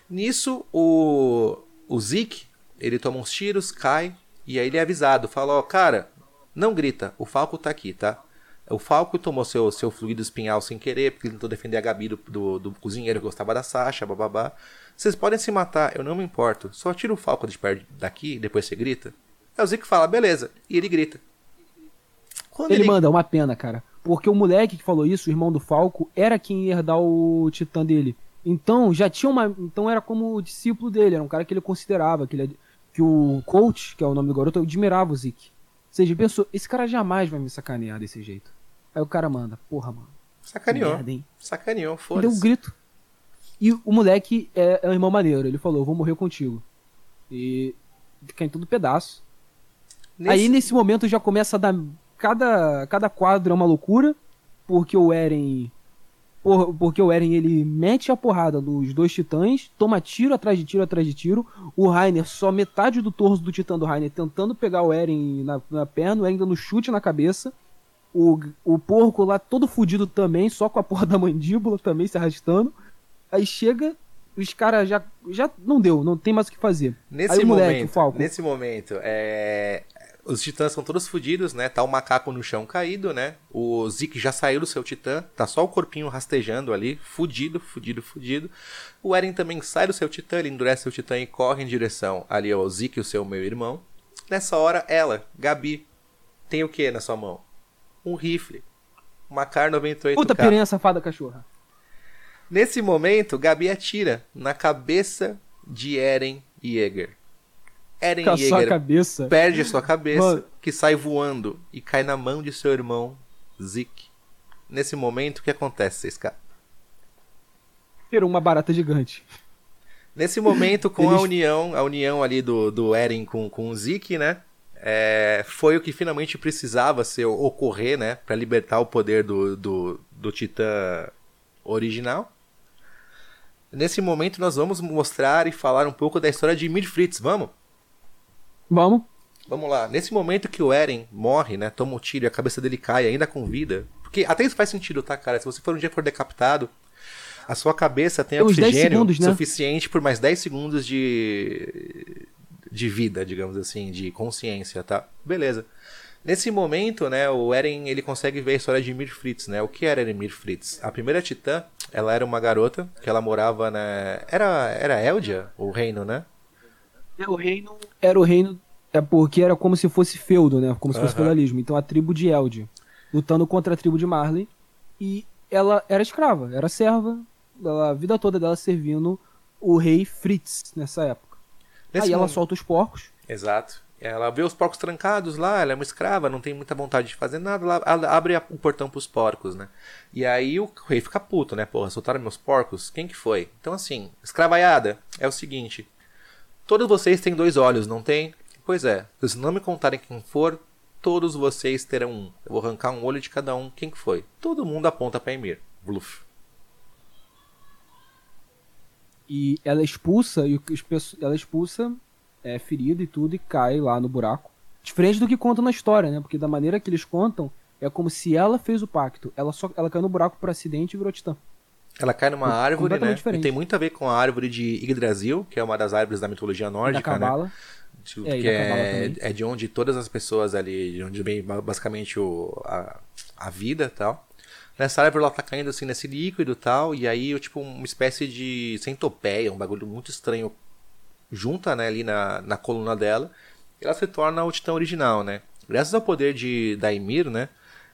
Nisso, o, o Zeke, ele toma uns tiros, cai, e aí ele é avisado, fala, ó, cara, não grita, o Falco tá aqui, tá? O Falco tomou seu, seu fluido espinhal sem querer, porque ele tentou defender a Gabi do, do, do cozinheiro que gostava da Sasha, bababá. Vocês podem se matar, eu não me importo. Só tira o Falco de perto daqui e depois você grita. Aí o Zeke fala, beleza. E ele grita. Quando Ele manda, uma pena, cara. Porque o moleque que falou isso, o irmão do Falco, era quem ia herdar o titã dele. Então, já tinha uma. Então era como o discípulo dele, era um cara que ele considerava, que, ele, que o coach, que é o nome do garoto, admirava o Zeke. Ou seja, ele pensou, esse cara jamais vai me sacanear desse jeito. Aí o cara manda, porra, mano. Sacaneou. Merda? Sacaneou, Ele deu um foda-se. grito. E o moleque é, é um irmão maneiro. Ele falou, vou morrer contigo. E fica em todo pedaço. Nesse- Aí nesse momento já começa a dar. Cada, cada quadro é uma loucura. Porque o Eren. por- porque o Eren ele mete a porrada dos dois titãs, toma tiro atrás de tiro atrás de tiro. O Rainer só metade do torso do titã do Rainer tentando pegar o Eren na, na perna, o Eren dando chute na cabeça. O, o porco lá todo fudido também, só com a porra da mandíbula também se arrastando. Aí chega, os caras já, já não deu, não tem mais o que fazer. Nesse Aí moleque, momento, o Falco. nesse momento, é... os titãs são todos fodidos, né? Tá o macaco no chão caído, né? O Zeke já saiu do seu titã, tá só o corpinho rastejando ali, fudido, fudido, fudido. O Eren também sai do seu titã, ele endurece seu titã e corre em direção ali ao Zeke, o seu meu irmão. Nessa hora, ela, Gabi, tem o que na sua mão? Um rifle. Uma Kar 98K. Puta piranha safada cachorra. Nesse momento, Gabi atira na cabeça de Eren Yeager. Eren Com a sua Yeager cabeça. perde a sua cabeça, Mano. que sai voando e cai na mão de seu irmão, Zeke. Nesse momento, o que acontece, 6K? Virou uma barata gigante. Nesse momento, com a Eles- união, a união ali do, do Eren com, com o Zeke, né? É, foi o que finalmente precisava ser ocorrer, né? Pra libertar o poder do, do, do Titã original. Nesse momento, nós vamos mostrar e falar um pouco da história de Ymir Fritz, vamos? Vamos? Vamos lá. Nesse momento que o Eren morre, né? Toma um tiro e a cabeça dele cai ainda com vida. Porque até isso faz sentido, tá, cara? Se você for um dia for decapitado, a sua cabeça tem 10 oxigênio segundos, né? suficiente por mais 10 segundos de de vida, digamos assim, de consciência, tá? Beleza. Nesse momento, né, o Eren ele consegue ver a história de Ymir Fritz, né? O que era Ymir Fritz? A primeira titã, ela era uma garota que ela morava na era era Eldia, o reino, né? É, o reino. Era o reino. É porque era como se fosse feudo, né? Como se fosse feudalismo. Então a tribo de Eld. Lutando contra a tribo de Marley. E ela era escrava, era serva. Ela, a vida toda dela servindo o rei Fritz nessa época. Nesse Aí ela momento- solta os porcos. Exato. Ela vê os porcos trancados lá, ela é uma escrava, não tem muita vontade de fazer nada, ela ela abre o portão pros porcos, né? E aí o rei fica puto, né? Porra, soltaram meus porcos? Quem que foi? Então assim, escravaiada, é o seguinte. Todos vocês têm dois olhos, não tem? Pois é, se não me contarem quem for, todos vocês terão um. Eu vou arrancar um olho de cada um. Quem que foi? Todo mundo aponta pra Emir. Bluff. E ela expulsa, e ela expulsa, é ferida e tudo, e cai lá no buraco. Diferente do que contam na história, né? Porque da maneira que eles contam, é como se ela fez o pacto. Ela só ela caiu no buraco por acidente e virou titã. Ela cai numa Com- árvore, né? diferente. E tem muito a ver com a árvore de Yggdrasil, que é uma das árvores da mitologia da nórdica, né? De- É, e que da Cabala é, também. é de onde todas as pessoas ali, de onde vem ba- basicamente o, a, a vida e tal. Nessa árvore ela tá caindo assim nesse líquido e tal, e aí tipo uma espécie de centopeia, um bagulho muito estranho junta né, ali na, na coluna dela, e ela se torna o titã original, né? Graças ao poder de Daimir, né?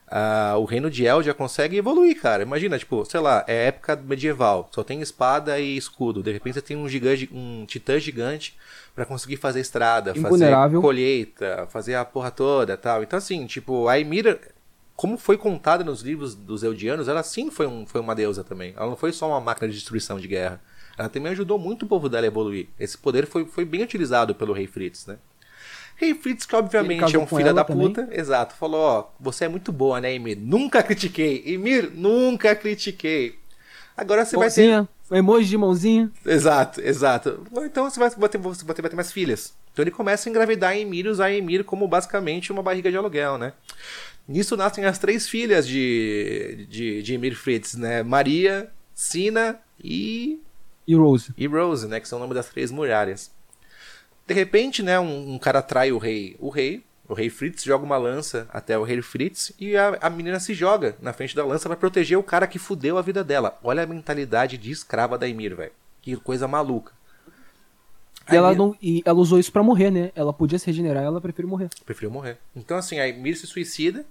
ah, o reino de El já consegue evoluir, cara. Imagina, tipo, sei lá, é época medieval, só tem espada e escudo. De repente você tem um gigante, um titã gigante pra conseguir fazer estrada, fazer colheita, fazer a porra toda, tal. Então assim, tipo, a Emira, como foi contada nos livros dos Eldianos, ela sim foi, um, foi uma deusa também. Ela não foi só uma máquina de destruição de guerra. Ela também ajudou muito o povo dela a evoluir. Esse poder foi, foi bem utilizado pelo rei Fritz, né? Rei Fritz, que obviamente é um filho da também. puta, exato, falou, ó, você é muito boa, né, Emir? Nunca critiquei. Emir, nunca critiquei. Agora você vai ter Mãozinha, um emoji de mãozinha. Exato, exato. Então você vai, ter, você vai ter, vai ter mais filhas. Então ele começa a engravidar a Emir e usar a Emir como basicamente uma barriga de aluguel, né? Nisso nascem as três filhas de, de, de Emir Fritz, né? Maria, Sina e, E Rose. e Rose, né? Que são o nome das três muralhas. De repente, né, um, um cara trai o rei, o rei, o rei Fritz joga uma lança até o rei Fritz e a, a menina se joga na frente da lança para proteger o cara que fudeu a vida dela. Olha a mentalidade de escrava da Emir, velho. Que coisa maluca. E ela, Emir- não, e ela usou isso pra morrer, né? Ela podia se regenerar, ela preferiu morrer. Preferiu morrer. Então, assim, a Emir se suicida.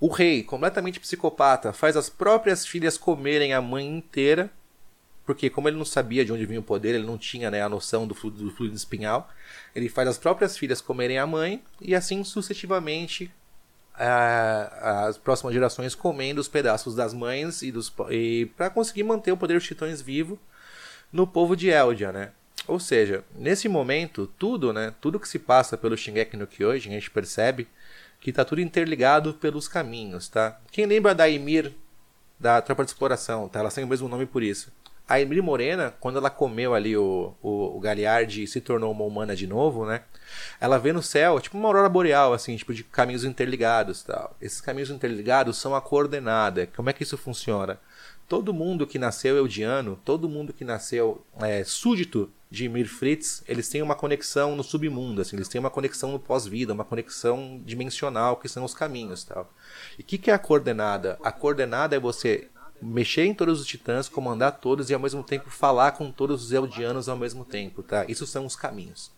O rei, completamente psicopata, faz as próprias filhas comerem a mãe inteira. Porque, como ele não sabia de onde vinha o poder, ele não tinha né, a noção do fluido, do fluido espinhal. Ele faz as próprias filhas comerem a mãe. E assim sucessivamente, a- as próximas gerações comendo os pedaços das mães e dos e para conseguir manter o poder dos titãs vivo no povo de Eldia, né? Ou seja, nesse momento, tudo, né, tudo que se passa pelo Shingeki no Kyojin, a gente percebe que tá tudo interligado pelos caminhos, tá? Quem lembra da Ymir da Tropa de Exploração, tá? Ela tem o mesmo nome por isso. A Ymir Morena, quando ela comeu ali o, o, o e se tornou uma humana de novo, né? Ela vê no céu, tipo uma aurora boreal, assim, tipo de caminhos interligados, tal. Esses caminhos interligados são a coordenada. Como é que isso funciona? Todo mundo que nasceu eudiano, todo mundo que nasceu é, súdito de Ymir Fritz, eles têm uma conexão no submundo, assim, eles têm uma conexão no pós-vida, uma conexão dimensional, que são os caminhos, tal. E o que, que é a coordenada? A coordenada é você mexer em todos os titãs, comandar todos e ao mesmo tempo falar com todos os eldianos ao mesmo tempo, tá? Isso são os caminhos.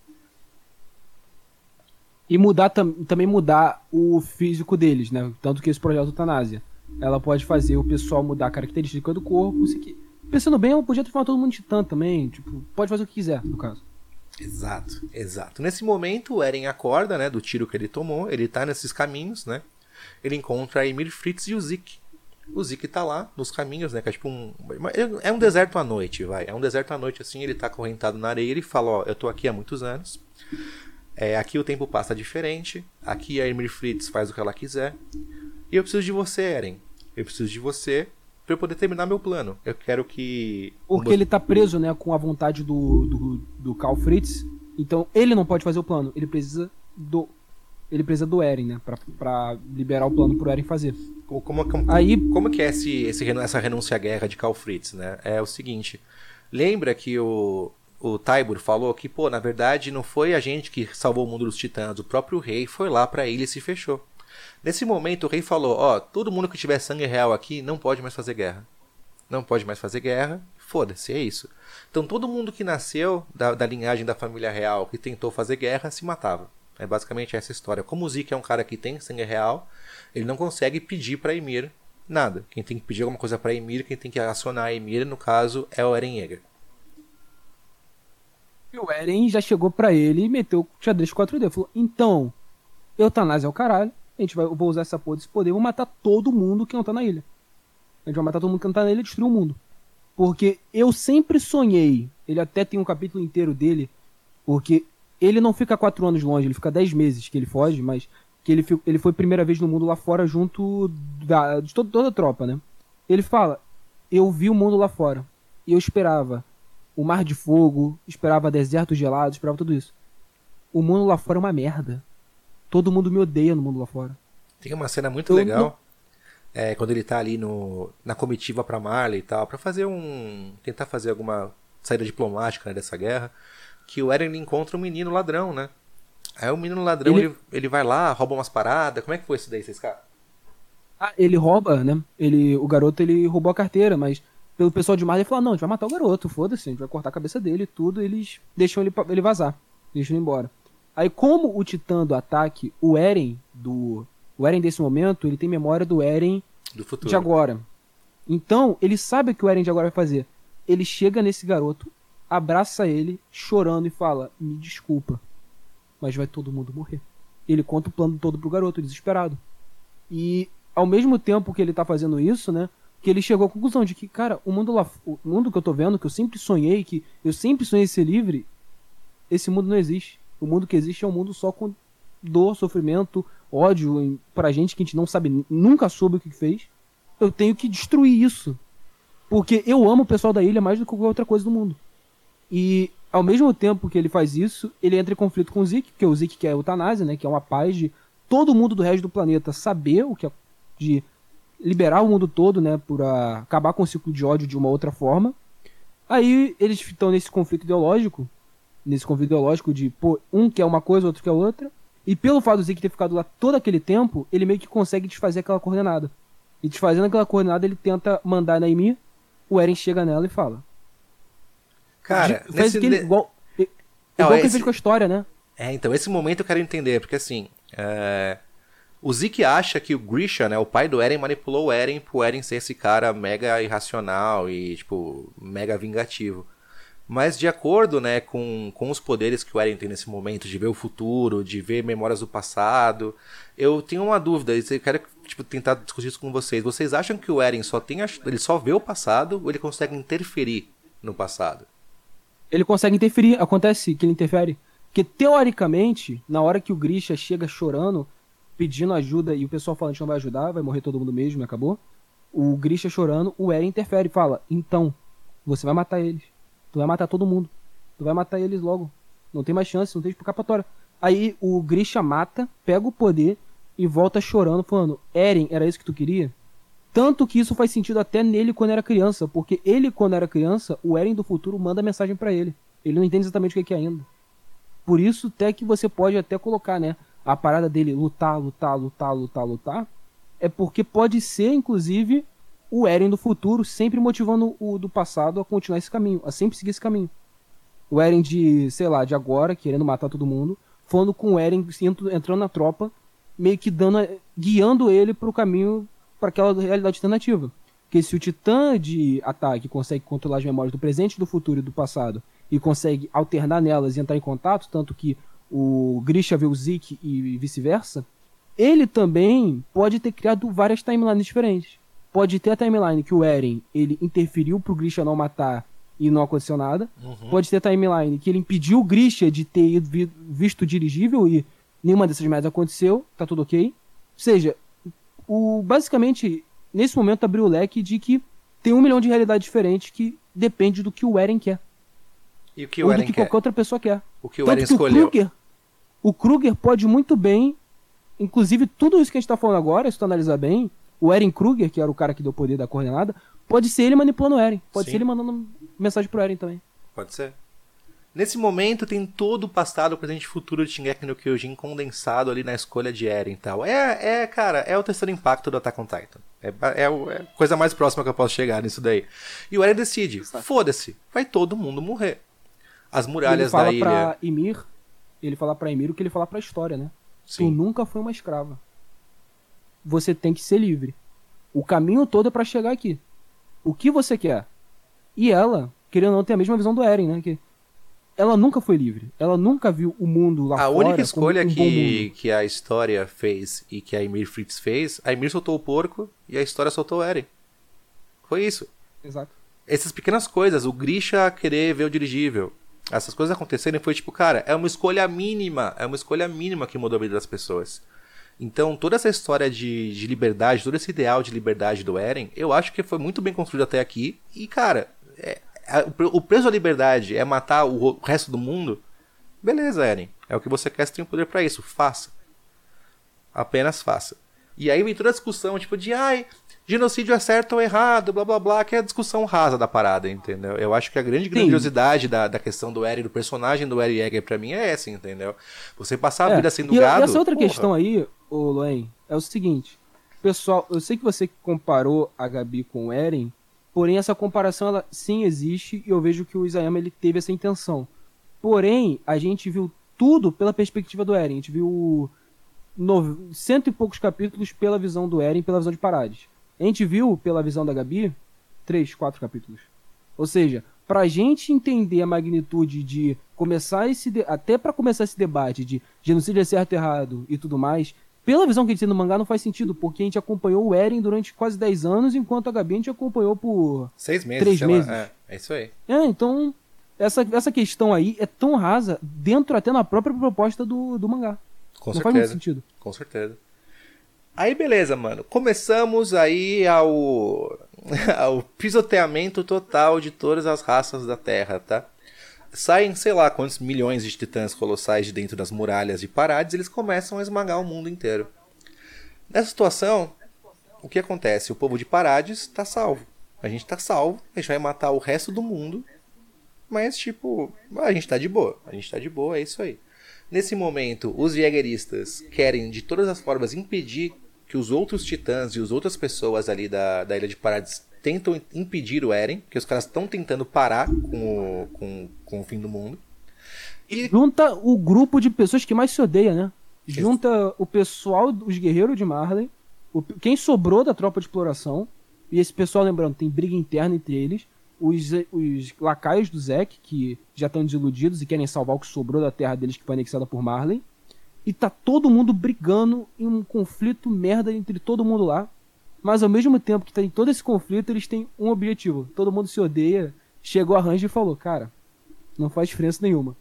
E mudar tam- também mudar o físico deles, né? Tanto que esse projeto Eutanásia. Ela pode fazer o pessoal mudar a característica do corpo. aqui. Pensando bem, ela podia transformar todo mundo em titã também. Tipo, pode fazer o que quiser, no caso. Exato, exato. Nesse momento, o Eren acorda, né, do tiro que ele tomou, ele tá nesses caminhos, né? Ele encontra a Emir Fritz e o Zik. O Zik tá lá nos caminhos, né, que é tipo um é um deserto à noite, vai. É um deserto à noite assim, ele tá acorrentado na areia, ele fala, ó, eu tô aqui há muitos anos. É, aqui o tempo passa diferente, aqui a Emir Fritz faz o que ela quiser. E eu preciso de você, Eren. Eu preciso de você pra eu poder terminar meu plano. Eu quero que Porque ele tá preso, né, com a vontade do, do, do Karl Fritz. Então ele não pode fazer o plano. Ele precisa do. Ele precisa do Eren, né? Pra, pra liberar o plano pro Eren fazer. Como, como, como- Aí- como que é esse, esse essa renúncia à guerra de Karl Fritz, né? É o seguinte, lembra que o, o Tybur falou que, pô, na verdade não foi a gente que salvou o mundo dos titãs, o próprio rei foi lá pra ilha e se fechou. Nesse momento o rei falou, ó, todo mundo que tiver sangue real aqui não pode mais fazer guerra. Não pode mais fazer guerra, foda-se, é isso. Então todo mundo que nasceu da, da linhagem da família real que tentou fazer guerra se matava. É basicamente essa história. Como o Zeke é um cara que tem sangue real, ele não consegue pedir pra Emir nada. Quem tem que pedir alguma coisa pra Emir, quem tem que acionar a Emir, no caso, é o Eren Yeager. E o Eren já chegou pra ele e meteu o xadrez 4D. Falou: então, eutanásia é o caralho. A gente vai, eu vou usar essa porra desse poder. Vou matar todo mundo que não tá na ilha. A gente vai matar todo mundo que não tá na ilha e destruir o mundo. Porque eu sempre sonhei. Ele até tem um capítulo inteiro dele. Porque ele não fica quatro anos longe, ele fica dez meses que ele foge, mas que ele, ele foi primeira vez no mundo lá fora junto da, de todo- toda a tropa, né? Ele fala: Eu vi o mundo lá fora. E eu esperava o mar de fogo, esperava deserto gelado, esperava tudo isso. O mundo lá fora é uma merda. Todo mundo me odeia no mundo lá fora. Tem uma cena muito Eu legal. É, quando ele tá ali no, na comitiva pra Marley e tal, pra fazer um. tentar fazer alguma saída diplomática né, dessa guerra. Que o Eren encontra um menino ladrão, né? Aí o menino ladrão Ele- ele, ele vai lá, rouba umas paradas. Como é que foi isso daí, vocês caras? Ah, ele rouba, né? Ele, o garoto ele roubou a carteira, mas pelo pessoal de Marley falou: "Ah, não, a gente vai matar o garoto, foda-se, a gente vai cortar a cabeça dele e tudo. Eles deixam ele, ele vazar, deixam ele embora. Aí, como o titã do ataque, o Eren do. O Eren desse momento, ele tem memória do Eren Do futuro. de agora. Então, ele sabe o que o Eren de agora vai fazer. Ele chega nesse garoto, abraça ele, chorando e fala: Me desculpa, mas vai todo mundo morrer. Ele conta o plano todo pro garoto, desesperado. E ao mesmo tempo que ele tá fazendo isso, né? Que ele chegou à conclusão de que, cara, o mundo lá, o mundo que eu tô vendo, que eu sempre sonhei, que eu sempre sonhei ser livre, esse mundo não existe. O mundo que existe é um mundo só com dor, sofrimento, ódio pra gente que a gente não sabe, nunca soube o que fez. Eu tenho que destruir isso. Porque eu amo o pessoal da ilha mais do que qualquer outra coisa do mundo. E ao mesmo tempo que ele faz isso, ele entra em conflito com o Zeke, porque o Zeke quer a eutanásia, né? Que é uma paz de todo mundo do resto do planeta saber o que é. de liberar o mundo todo, né? Por acabar com o ciclo de ódio de uma outra forma. Aí eles estão nesse conflito ideológico, nesse conflito ideológico de, pô, um quer uma coisa, outro quer outra. E pelo fato do Zeke ter ficado lá todo aquele tempo, ele meio que consegue desfazer aquela coordenada. E desfazendo aquela coordenada, ele tenta mandar na Ymir, o Eren chega nela e fala. Cara, De- faz aquele, de- igual, i- Não, igual que ele esse- fez com a história, né? É, então, esse momento eu quero entender, porque assim, é, o Zeke acha que o Grisha, né, o pai do Eren, manipulou o Eren pro Eren ser esse cara mega irracional e, tipo, mega vingativo. Mas de acordo, né, com, com os poderes que o Eren tem nesse momento, de ver o futuro, de ver memórias do passado, eu tenho uma dúvida, e eu quero tipo, tentar discutir isso com vocês. Vocês acham que o Eren só tem ele só vê o passado ou ele consegue interferir no passado? Ele consegue interferir, acontece que ele interfere. Porque, teoricamente, na hora que o Grisha chega chorando, pedindo ajuda, e o pessoal fala, a gente não vai ajudar, vai morrer todo mundo mesmo, acabou. O Grisha chorando, o Eren interfere e fala, então, você vai matar eles. Tu vai matar todo mundo. Tu vai matar eles logo. Não tem mais chance, não tem escapatória. Aí o Grisha mata, pega o poder e volta chorando, falando, Eren, era isso que tu queria? Tanto que isso faz sentido até nele quando era criança, porque ele, quando era criança, o Eren do futuro manda mensagem pra ele. Ele não entende exatamente o que que é ainda. Por isso, até que você pode até colocar, né? A parada dele lutar, lutar, lutar, lutar, lutar. É porque pode ser, inclusive, o Eren do futuro sempre motivando o do passado a continuar esse caminho, a sempre seguir esse caminho. O Eren de, sei lá, de agora, querendo matar todo mundo, falando com o Eren entrando na tropa, meio que dando, guiando ele pro caminho, para aquela realidade alternativa. Porque se o Titã de ataque consegue controlar as memórias do presente, do futuro e do passado, e consegue alternar nelas e entrar em contato, tanto que o Grisha vê o Zeke e vice-versa, ele também pode ter criado várias timelines diferentes. Pode ter a timeline que o Eren ele interferiu pro Grisha não matar e não aconteceu nada. Pode ter a timeline que ele impediu o Grisha de ter ido vi- visto o dirigível e nenhuma dessas merdas aconteceu, tá tudo ok. Ou seja, o, basicamente, nesse momento abriu o leque de que tem um milhão de realidades diferentes que depende do que o Eren quer. E o que ou o do Eren que quer? qualquer outra pessoa quer. O que o Tanto Eren que escolheu? O Kruger, o Kruger pode muito bem, inclusive tudo isso que a gente tá falando agora, se tu analisar bem, o Eren Kruger, que era o cara que deu o poder da coordenada, pode ser ele manipulando o Eren. Pode Sim. ser ele mandando mensagem pro Eren também. Pode ser. Nesse momento tem todo o passado, presente e futuro de Shingeki no Kyojin condensado ali na escolha de Eren e tal. É, é, cara, é o terceiro impacto do Attack on Titan. É, é, é a coisa mais próxima que eu posso chegar nisso daí. E o Eren decide, foda-se, vai todo mundo morrer. As ele muralhas fala da ilha... pra Ymir, ele fala pra Ymir o que ele fala pra história, né? Tu Sim, nunca foi uma escrava. Você tem que ser livre. O caminho todo é pra chegar aqui. O que você quer? E ela, querendo ou não, tem a mesma visão do Eren, né? Que ela nunca foi livre. Ela nunca viu o mundo lá a fora. única como escolha um que, que a história fez e que a Ymir Fritz fez, a Ymir soltou o porco e a história soltou o Eren. Foi isso. Exato. essas pequenas coisas, o Grisha querer ver o dirigível, essas coisas acontecerem foi tipo, cara, é uma escolha mínima, é uma escolha mínima que mudou a vida das pessoas. Então, toda essa história de, de liberdade, todo esse ideal de liberdade do Eren, eu acho que foi muito bem construído até aqui. E, cara, é- a- o pre- o preço da liberdade é matar o, resto do mundo. Beleza, Eren. É o que você quer, você tem o poder pra isso. Faça. Apenas faça. E aí vem toda a discussão, tipo, de ai, genocídio é certo ou errado, blá blá blá, que é a discussão rasa da parada, entendeu? Eu acho que a grande grandiosidade da, da questão do Eren, do personagem do Eren Yeager pra mim é essa, entendeu? Você passar a É, vida sendo e, gado. e essa outra porra. questão aí, ô Loen, é o seguinte. Pessoal, eu sei que você comparou a Gabi com o Eren, porém essa comparação ela sim existe e eu vejo que o Isayama ele teve essa intenção. Porém, a gente viu tudo pela perspectiva do Eren. A gente viu no, cento e poucos capítulos pela visão do Eren, pela visão de Parades. A gente viu pela visão da Gabi três, quatro capítulos. Ou seja, pra gente entender a magnitude de começar esse de- até pra começar esse debate de genocídio é certo e errado e tudo mais, pela visão que a gente tem no mangá não faz sentido, porque a gente acompanhou o Eren durante quase 10 anos, enquanto a Gabi a gente acompanhou por Seis meses, Três sei lá, meses. É, é isso aí. é, então, essa, essa questão aí é tão rasa dentro até na própria proposta do, do mangá. Com não faz muito certeza. sentido. Com certeza. Aí beleza, mano. Começamos aí ao, <laughs> ao pisoteamento total de todas as raças da Terra, tá? Saem, sei lá, quantos milhões de titãs colossais de dentro das muralhas de Parades, eles começam a esmagar o mundo inteiro. Nessa situação, o que acontece? O povo de Parades tá salvo. A gente tá salvo, a gente vai matar o resto do mundo mas tipo, a gente tá de boa. A gente tá de boa, é isso aí. Nesse momento, os Jägeristas querem de todas as formas impedir que os outros titãs e as outras pessoas ali da, da Ilha de Parades tentam impedir o Eren, que os caras estão tentando parar com o, com, com o fim do mundo. E Junta o grupo de pessoas que mais se odeia, né? Junta o pessoal, os guerreiros de Marley, o- quem sobrou da tropa de exploração, e esse pessoal, lembrando, tem briga interna entre eles, os, os lacaios do Zack, que já estão desiludidos e querem salvar o que sobrou da terra deles que foi anexada por Marley, e tá todo mundo brigando em um conflito merda entre todo mundo lá, mas ao mesmo tempo que tem todo esse conflito, eles têm um objetivo. Todo mundo se odeia. Chegou a Range e falou, cara, não faz diferença nenhuma.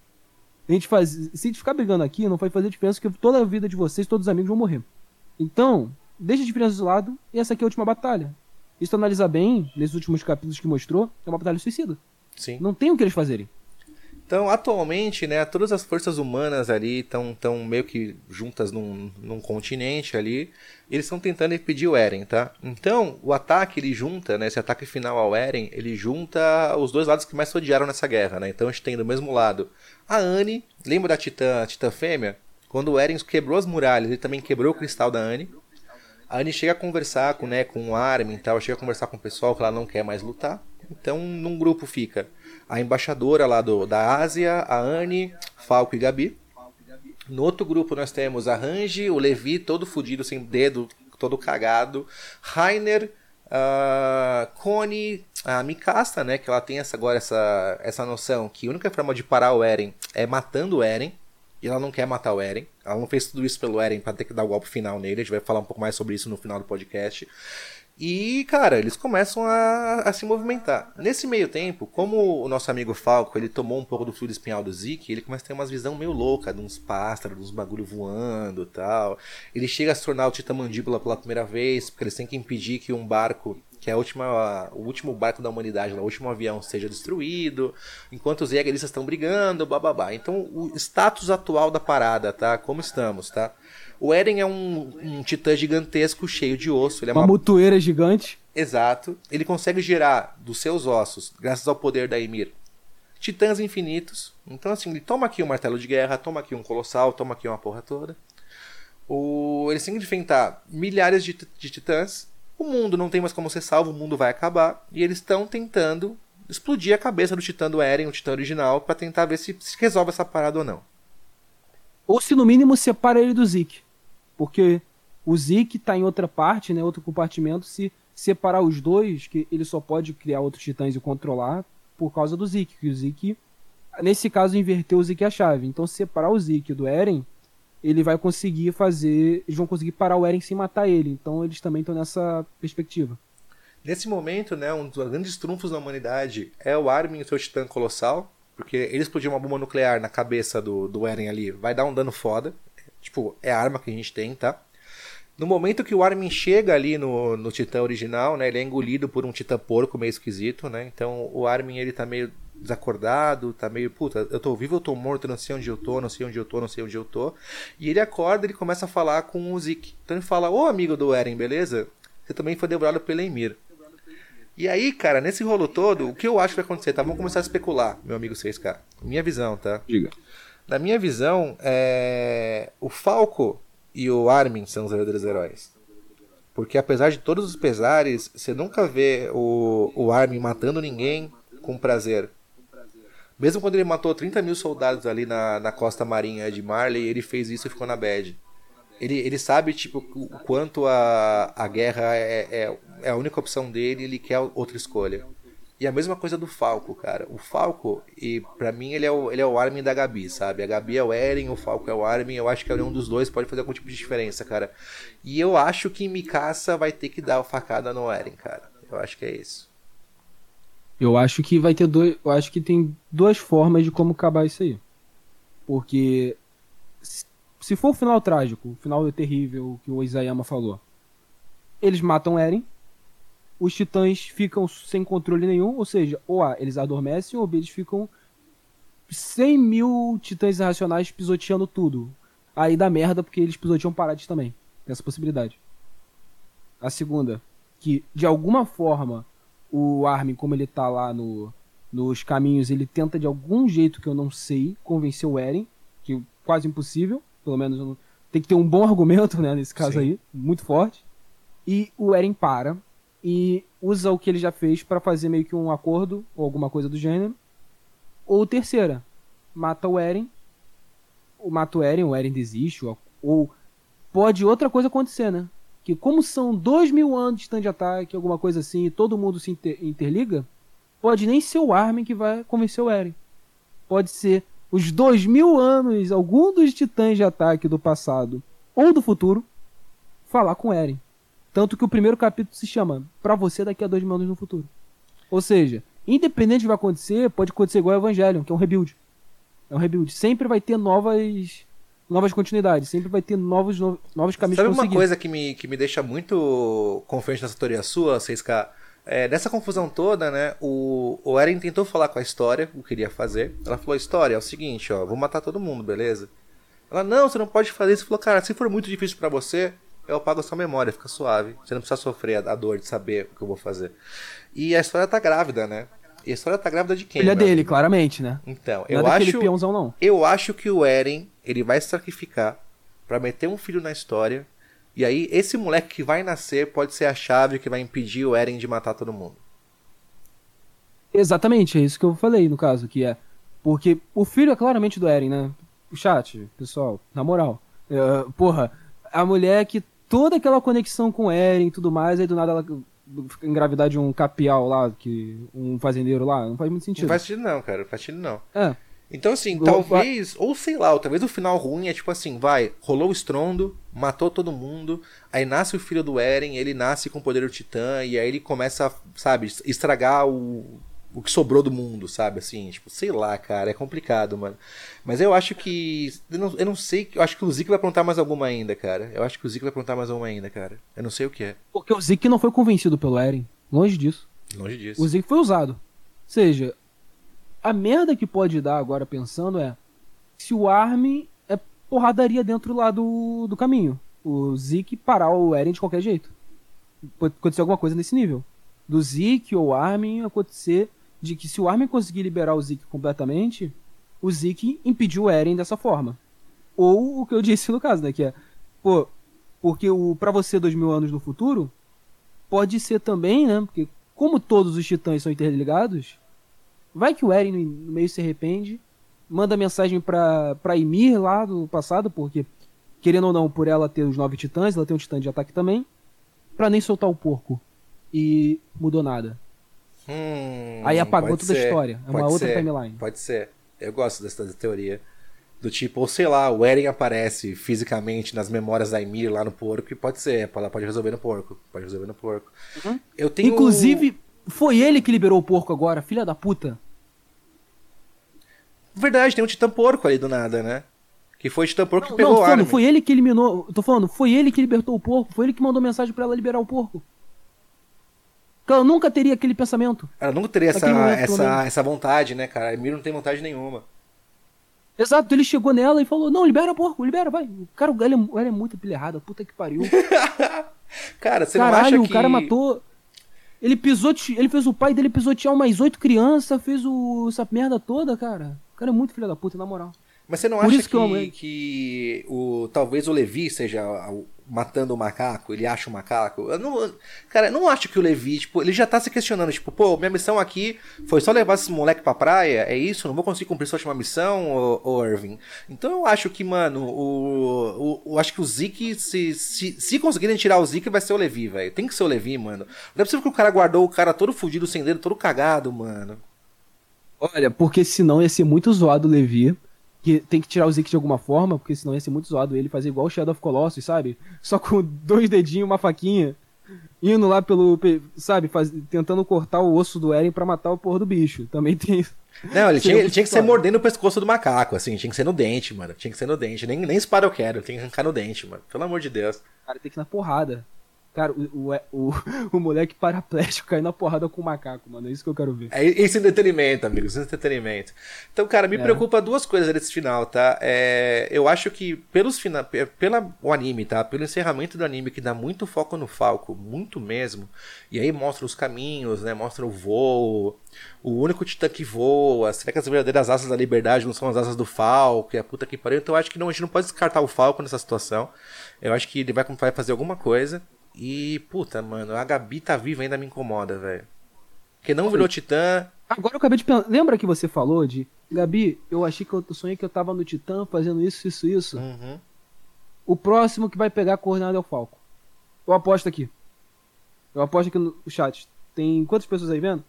A gente faz, se a gente ficar brigando aqui, não vai fazer diferença, porque toda a vida de vocês, todos os amigos vão morrer. Então, deixa a diferença de lado, e essa aqui é a última batalha. Tu analisar bem, nesses últimos capítulos que mostrou, é uma batalha suicida. sim. Não tem o que eles fazerem. Então, atualmente, né, todas as forças humanas ali estão tão meio que juntas num, num continente ali. Eles estão tentando impedir o Eren, tá? Então, o ataque ele junta, né, esse ataque final ao Eren, ele junta os dois lados que mais se odiaram nessa guerra, né? Então a gente tem do mesmo lado a Anne, lembra da Titã, a Titã Fêmea? Quando o Eren quebrou as muralhas, ele também quebrou o cristal da Anne. A Anne chega a conversar com, né, com o Armin e tal, chega a conversar com o pessoal que ela não quer mais lutar. Então, num grupo fica a embaixadora lá do, da Ásia, a Anne, Falco e Gabi. No outro grupo nós temos a Range, o Levi, todo fudido, sem dedo, todo cagado. Rainer, a Connie, a Mikasa, né? Que ela tem essa, agora essa, essa noção que a única forma de parar o Eren é matando o Eren. E ela não quer matar o Eren. Ela não fez tudo isso pelo Eren pra ter que dar o golpe final nele. A gente vai falar um pouco mais sobre isso no final do podcast. E, cara, eles começam a, a se movimentar. Nesse meio tempo, como o nosso amigo Falco, ele tomou um pouco do fluido espinhal do Zeke, ele começa a ter umas visão meio louca, de uns pássaros, de uns bagulho voando tal. Ele chega a se tornar o Titã Mandíbula pela primeira vez, porque eles têm que impedir que um barco, que é a última, o último barco da humanidade, o último avião, seja destruído, enquanto os Jägeristas estão brigando, bababá. Então, o status atual da parada, tá? Como estamos, tá? O Eren é um, um titã gigantesco, cheio de osso. Ele é Uma uma mutueira gigante. Exato. Ele consegue gerar dos seus ossos, graças ao poder da Ymir, titãs infinitos. Então, assim, ele toma aqui um martelo de guerra, toma aqui um colossal, toma aqui uma porra toda. O... Eles têm que enfrentar milhares de, de titãs. O mundo não tem mais como ser salvo, o mundo vai acabar. E eles estão tentando explodir a cabeça do titã do Eren, o titã original, pra tentar ver se, se resolve essa parada ou não. Ou se no mínimo separa ele do Zeke. Porque o Zeke tá em outra parte, né? Outro compartimento. Se separar os dois, que ele só pode criar outros titãs e controlar por causa do Zeke. Que o Zeke, nesse caso, inverteu o Zeke a chave. Então, se separar o Zeke do Eren, ele vai conseguir fazer. Eles vão conseguir parar o Eren sem matar ele. Então, eles também estão nessa perspectiva. Nesse momento, né, um dos grandes trunfos da humanidade é o Armin e o seu titã colossal, porque ele explodir uma bomba nuclear na cabeça do, do Eren ali vai dar um dano foda. Tipo, é a arma que a gente tem, tá? No momento que o Armin chega ali no, no titã original, né, ele é engolido por um titã porco meio esquisito, né? Então o Armin ele tá meio desacordado, tá meio, puta, eu tô vivo, eu tô morto, não sei onde eu tô, não sei onde eu tô, não sei onde eu tô. E ele acorda, ele começa a falar com o Zeke. Então ele fala: "Ô amigo do Eren, beleza? Você também foi devorado pela Emir." E aí, cara, nesse rolo todo, o que eu acho que vai acontecer, tá? Vamos começar a especular, meu amigo 6K. Minha visão, tá? Diga. Na minha visão, é... o Falco e o Armin são os verdadeiros heróis. Porque apesar de todos os pesares, você nunca vê o, o Armin matando ninguém com prazer. Mesmo quando ele matou 30 mil soldados ali na, na costa marinha de Marley, ele fez isso e ficou na bad. Ele, ele sabe tipo, o quanto a, a guerra é, é, é a única opção dele ele quer outra escolha. E a mesma coisa do Falco, cara. O Falco, e para mim, ele é, o, ele é o Armin da Gabi, sabe? A Gabi é o Eren, o Falco é o Armin. Eu acho que nenhum dos dois pode fazer algum tipo de diferença, cara. E eu acho que Mikasa vai ter que dar a facada no Eren, cara. Eu acho que é isso. Eu acho que vai ter dois. Eu acho que tem duas formas de como acabar isso aí. Porque se- for o final trágico, o final terrível que o Isayama falou, eles matam Eren, os titãs ficam sem controle nenhum, ou seja, ou A, eles adormecem, ou B, eles ficam 100 mil titãs irracionais pisoteando tudo. Aí dá merda porque eles pisoteam paradas também. Tem essa possibilidade. A segunda, que de alguma forma o Armin, como ele tá lá no, nos caminhos, ele tenta de algum jeito que eu não sei convencer o Eren, que é quase impossível, pelo menos não- tem que ter um bom argumento, né, nesse caso Sim. aí, muito forte. E o Eren para e usa o que ele já fez pra fazer meio que um acordo ou alguma coisa do gênero. Ou terceira, mata o Eren, ou mata o Eren, o Eren desiste, ou, ou pode outra coisa acontecer, né? Que como são dois mil anos de stand de ataque, alguma coisa assim, e todo mundo se inter- interliga, pode nem ser o Armin que vai convencer o Eren. Pode ser os dois mil anos, algum dos titãs de ataque do passado ou do futuro, falar com o Eren. Tanto que o primeiro capítulo se chama Pra você daqui a dois mil anos no futuro. Ou seja, independente do que vai acontecer, pode acontecer igual o Evangelion, que é um rebuild. É um rebuild. Sempre vai ter novas novas continuidades, sempre vai ter novos, no- novos caminhos Sabe uma coisa que me, que me deixa muito confiante nessa teoria sua, 6K? É, nessa confusão toda, né, o, o Eren tentou falar com a História, o que queria fazer. Ela falou, História, é o seguinte, ó, vou matar todo mundo, beleza? Ela, não, você não pode fazer isso. Falou, cara, se for muito difícil pra você, eu apago a sua memória, fica suave. Você não precisa sofrer a, dor de saber o que eu vou fazer. E a História tá grávida, né? E a História tá grávida de quem? É meu dele, claramente, né? Então, Não eu é acho... peãozão, não. Eu acho que o Eren, ele vai se sacrificar pra meter um filho na história. E aí, esse moleque que vai nascer pode ser a chave que vai impedir o Eren de matar todo mundo. Exatamente, é isso que eu falei no caso, que é. Porque o filho é claramente do Eren, né? O chat, pessoal, na moral. É, porra, a mulher que toda aquela conexão com o Eren e tudo mais, aí do nada ela fica engravidar de um capial lá, que um fazendeiro lá, não faz muito sentido. Não faz sentido não, cara. Não faz sentido não. É, Então, assim, talvez, ou sei lá, ou talvez o final ruim é tipo assim, vai, rolou o estrondo, matou todo mundo, aí nasce o filho do Eren, ele nasce com o poder do Titã, e aí ele começa a, sabe, estragar o, o que sobrou do mundo, sabe, assim, tipo, sei lá, cara, é complicado, mano. Mas eu acho que, eu não, eu não sei, eu acho que o Zeke vai aprontar mais alguma ainda, cara. Eu acho que o Zeke vai aprontar mais alguma ainda, cara. Eu não sei o que é, porque o Zeke não foi convencido pelo Eren. Longe disso. longe disso. O Zeke foi usado. Ou seja, a merda que pode dar agora pensando é se o Armin é porradaria dentro lá do, do caminho. O Zeke parar o Eren de qualquer jeito. Pode acontecer alguma coisa nesse nível. Do Zeke ou Armin acontecer de que se o Armin conseguir liberar o Zeke completamente, o Zeke impediu o Eren dessa forma. Ou o que eu disse no caso, né? Que é, pô, porque o pra você dois mil anos no futuro, pode ser também, né? Porque como todos os titãs são interligados, vai que o Eren no no meio se arrepende, manda mensagem pra, pra Ymir lá do passado, porque, querendo ou não, por ela ter os nove titãs, ela tem um titã de ataque também, pra nem soltar o porco. E mudou nada. Hum, Aí apagou toda a ser, história. É uma pode outra ser, timeline. Pode ser. Eu gosto dessa teoria. Do tipo, ou sei lá, o Eren aparece fisicamente nas memórias da Ymir lá no porco e pode ser, ela pode resolver no porco. Pode resolver no porco. Eu tenho. Uhum. Inclusive, foi ele que liberou o porco agora, filha da puta. Verdade, tem um titã porco ali do nada, né? Que foi o titã porco Não, que não, pegou tô o falando, Armin. foi ele que eliminou. Tô falando, foi ele que libertou o porco, foi ele que mandou mensagem pra ela liberar o porco. Que ela nunca teria aquele pensamento. Ela nunca teria essa, momento, essa, menos. essa vontade, né, cara? A Ymir não tem vontade nenhuma. Exato, ele chegou nela e falou: Não, libera porco, libera, vai. O cara, ele é, ele é muito pilha puta que pariu. <laughs> Cara, você não Caralho, acha o que. cara matou. Ele pisote... ele fez o pai dele pisotear umas oito crianças, fez o... essa merda toda, cara. O cara é muito filho da puta, na moral. Mas você não Por acha isso que eu que, que o, talvez o Levi seja o- matando o macaco, ele acha o macaco? Eu não, cara, eu não acho que o Levi, tipo, ele já tá se questionando, tipo, pô, minha missão aqui foi só levar esse moleque pra praia, é isso? Não vou conseguir cumprir sua última missão, ô, ô Irving? Então eu acho que, mano, o, eu acho que o Zeke, se, se, se conseguirem tirar o Zeke, vai ser o Levi, velho. Tem que ser o Levi, mano. Não é possível que o cara guardou o cara todo fudido, sem dedo, todo cagado, mano. Olha, porque senão ia ser muito zoado o Levi. Que tem que tirar o Zeke de alguma forma, porque senão ia ser muito zoado ele fazer igual o Shadow of Colossus, sabe? Só com <laughs> dois dedinhos, uma faquinha, indo lá pelo, pe- sabe, faz- tentando cortar o osso do Eren pra matar o porra do bicho. Também tem isso. Não, ele <laughs> tinha, ele tinha que ser mordendo o pescoço do macaco, assim, tinha que ser no dente, mano. Tinha que ser no dente. Nem, nem espada eu quero, tem que arrancar no dente, mano. Pelo amor de Deus. Cara tem que ir na porrada. Cara, o, o, o, <laughs> o moleque paraplégico caindo na porrada com o macaco, mano. É isso que eu quero ver. É esse entretenimento, amigo, esse entretenimento. Então, cara, me É. preocupa duas coisas desse final, tá? É, eu acho que pelos fina, pe- pela o anime, tá? Pelo encerramento do anime que dá muito foco no Falco, muito mesmo. E aí mostra os caminhos, né? Mostra o voo, o único titã que voa. Será que as verdadeiras asas da liberdade não são as asas do Falco? E a puta que pariu. Então eu acho que não, a gente não pode descartar o Falco nessa situação. Eu acho que ele vai, vai fazer alguma coisa. E, puta, mano, a Gabi tá viva ainda me incomoda, velho. Porque não virou titã, Agora eu acabei de pensar. Lembra que você falou de. Gabi, eu achei que eu sonhei que eu tava no Titã fazendo isso, isso, isso. Uhum. O próximo que vai pegar a coordenada é o Falco. Eu aposto aqui. Eu aposto aqui no chat. Tem quantas pessoas aí vendo?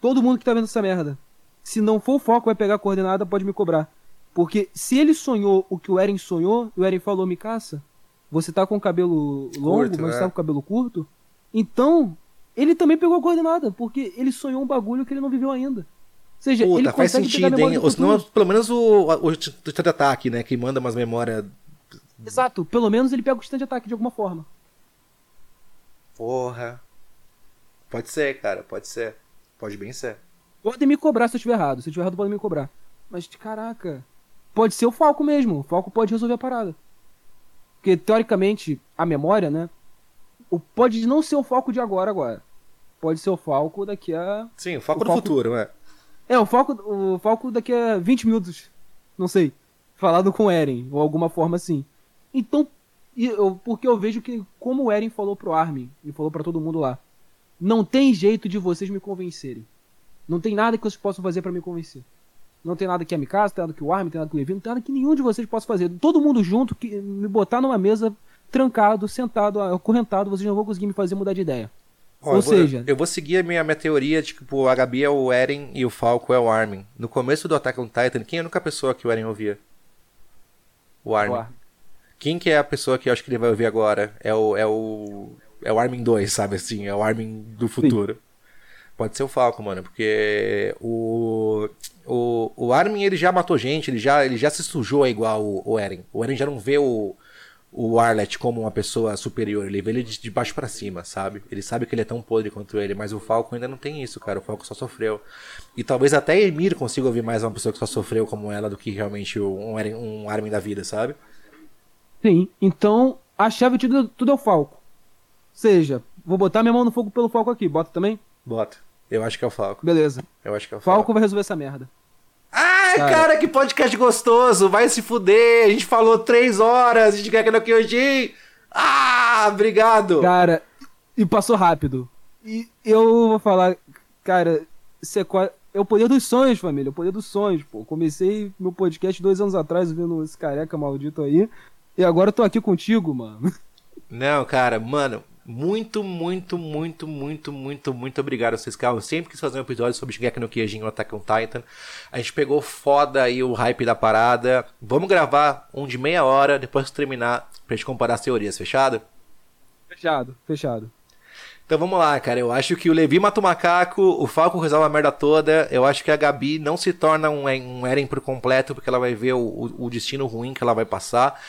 Todo mundo que tá vendo essa merda. Se não for o Falco vai pegar a coordenada, pode me cobrar. Porque se ele sonhou o que o Eren sonhou, e o Eren falou, me caça, você tá com o cabelo longo, Curto, mas né? tá com o cabelo curto, então ele também pegou a coordenada, porque ele sonhou um bagulho que ele não viveu ainda. Ou seja, ele Puta, faz pegar a sentido, hein? Ou senão, pelo menos o, o titã de ataque, né? Que manda umas memórias. Exato, pelo menos ele pega o stand de ataque de alguma forma. Porra. Pode ser, cara, pode ser. Pode bem ser. Podem me cobrar se eu estiver errado. Se eu estiver errado, podem me cobrar. Mas, caraca. Pode ser o Falco mesmo. O Falco pode resolver a parada. Porque, teoricamente, a memória, né? Pode não ser o Falco de agora, agora. Pode ser o Falco daqui a. Sim, o foco O do foco- futuro, né? É, o Falco, o Falco daqui a 20 minutos. Não sei. Falado com o Eren, ou alguma forma assim. Então, eu, porque eu vejo que, como o Eren falou pro Armin, e falou pra todo mundo lá, não tem jeito de vocês me convencerem. Não tem nada que vocês possam fazer pra me convencer. Não tem nada que a Mikasa, não tem nada que o Armin, não tem nada que o Levi, não tem nada que nenhum de vocês possa fazer. Todo mundo junto, que me botar numa mesa, trancado, sentado, acorrentado, vocês não vão conseguir me fazer mudar de ideia. Ó, Ou eu vou- seja- eu vou seguir a minha, minha teoria de que tipo, a Gabi é o Eren e o Falco é o Armin. No começo do Attack on Titan, quem é a única pessoa que o Eren ouvia? O Armin. O Armin. Quem que é a pessoa que eu acho que ele vai ouvir agora? É o. É o. É o Armin 2, sabe assim? É o Armin do futuro. Pode ser o Falco, mano, porque o. O, o Armin ele já matou gente, ele já, ele já se sujou igual o, o Eren. O Eren já não vê o, o Arlet como uma pessoa superior, ele vê ele de, de baixo pra cima, sabe? Ele sabe que ele é tão podre quanto ele, mas o Falco ainda não tem isso, cara. O Falco só sofreu. E talvez até Emir consiga ouvir mais uma pessoa que só sofreu como ela do que realmente um, Eren, um Armin da vida, sabe? Sim, então a chave de tudo, tudo é o Falco. Ou seja, vou botar minha mão no fogo pelo Falco aqui. Bota também? Bota. Eu acho que é o Falco. Beleza. Eu acho que é o Falco. Falco vai resolver essa merda. Ai, Cara. cara. que podcast gostoso! Vai se fuder! A gente falou três horas, a gente quer que no Kyojin! Ah, obrigado! Cara, e passou rápido. E eu vou falar, cara, é, qua- é o poder dos sonhos, família. É o poder dos sonhos, pô. Comecei meu podcast dois anos atrás vendo esse careca maldito aí. E agora eu tô aqui contigo, mano. Não, cara, mano, muito, muito, muito, muito, muito, muito obrigado a vocês, cara. Eu sempre quis fazer um episódio sobre Shingeki no Kyojin Attack on Titan. A gente pegou foda aí o hype da parada. Vamos gravar um de meia hora, depois que terminar, pra gente comparar as teorias, fechado? Fechado, fechado. Então vamos lá, cara. Eu acho que o Levi mata o macaco, o Falco resolve a merda toda. Eu acho que a Gabi não se torna um, um Eren por completo, porque ela vai ver o, o- o destino ruim que ela vai passar.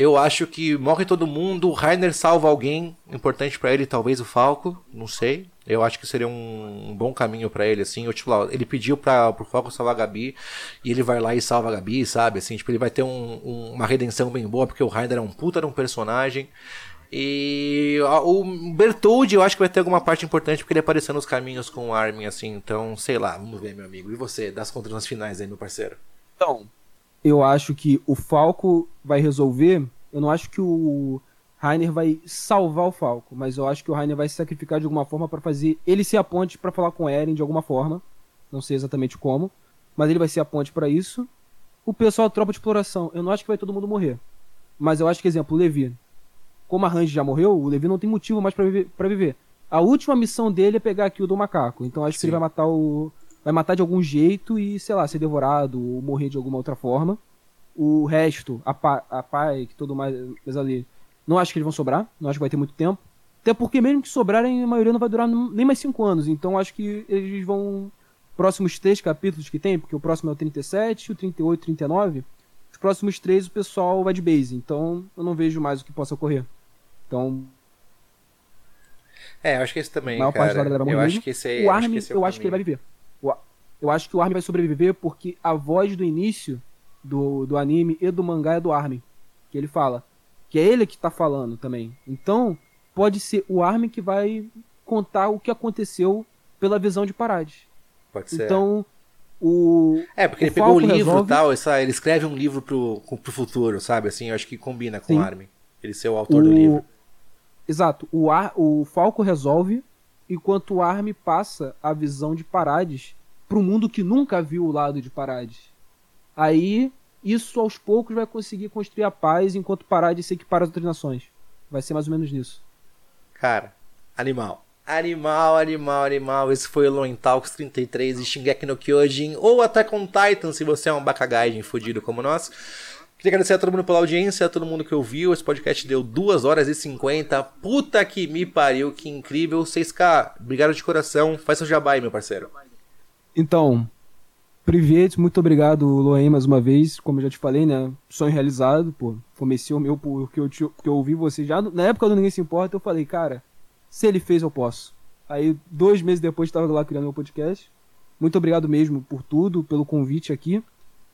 Eu acho que morre todo mundo, o Rainer salva alguém importante pra ele, talvez o Falco, não sei. Eu acho que seria um, um bom caminho pra ele, assim. Eu, tipo, ele pediu pra, pro Falco salvar a Gabi, e ele vai lá e salva a Gabi, sabe? Assim, tipo, ele vai ter um- um- uma redenção bem boa, porque o Rainer é um puta de um personagem. E o Bertoldi eu acho que vai ter alguma parte importante porque ele apareceu nos caminhos com o Armin, assim. Então, sei lá, vamos ver, meu amigo. E você, das contas finais aí, meu parceiro? Então, eu acho que o Falco vai resolver. Eu não acho que o Rainer vai salvar o Falco, mas eu acho que o Rainer vai se sacrificar de alguma forma pra fazer ele ser a ponte pra falar com o Eren de alguma forma. Não sei exatamente como, mas ele vai ser a ponte pra isso. O pessoal tropa de exploração, eu não acho que vai todo mundo morrer. Mas eu acho que, exemplo, o Levi. Como a Range já morreu, o Levi não tem motivo mais pra viver, viver. A última missão dele é pegar aqui o do macaco. Então acho que Sim. ele vai matar o. Vai matar de algum jeito e, sei lá, ser devorado ou morrer de alguma outra forma. O resto, a, pa, a pai, que todo mais, mais ali, não acho que eles vão sobrar. Não acho que vai ter muito tempo. Até porque mesmo que sobrarem, a maioria não vai durar nem mais 5 anos. Então acho que eles vão. Próximos três capítulos que tem, porque o próximo é o 37, o 38 e o 39. Os próximos três o pessoal vai de base. Então eu não vejo mais o que possa ocorrer. Então. É, eu acho que esse também, A maior cara. parte da galera vai eu morrer acho mesmo. que esse o acho Armin, que esse é eu acho que ele vai viver. Eu acho que o Armin vai sobreviver porque a voz do início do, do anime e do mangá é do Armin. Que ele fala. Que é ele que tá falando também. Então, pode ser o Armin que vai contar o que aconteceu pela visão de Parades. Pode ser. Então, o. é, porque o ele pegou o Falco livro e resolve- tal, essa, ele escreve um livro pro, pro futuro, sabe? Assim, eu acho que combina com Sim. o Armin. Ele ser o autor o... do livro. Exato. O, Ar... o Falco resolve, enquanto o Armin passa a visão de Parades pro mundo que nunca viu o lado de Parades. Aí, isso aos poucos vai conseguir construir a paz enquanto Parades se equipara às outras nações. Vai ser mais ou menos nisso. Cara, animal. Animal, animal, animal. Esse foi o Lone Talks 33 e Shingeki no Kyojin ou Attack on Titan, se você é um Bakagaijin fudido como nós. Queria agradecer a todo mundo pela audiência, a todo mundo que ouviu. Esse podcast deu 2 horas e 50. Puta que me pariu, que incrível. 6K, obrigado de coração. Faz seu jabá aí, meu parceiro. Então, Privet, muito obrigado, Loen, mais uma vez. Como eu já te falei, né? Sonho realizado, pô. Comecei o meu porque eu, te- porque eu ouvi você já. Na época do Ninguém Se Importa, eu falei, cara, se ele fez, eu posso. Aí, dois meses depois, estava lá criando meu podcast. Muito obrigado mesmo por tudo, pelo convite aqui.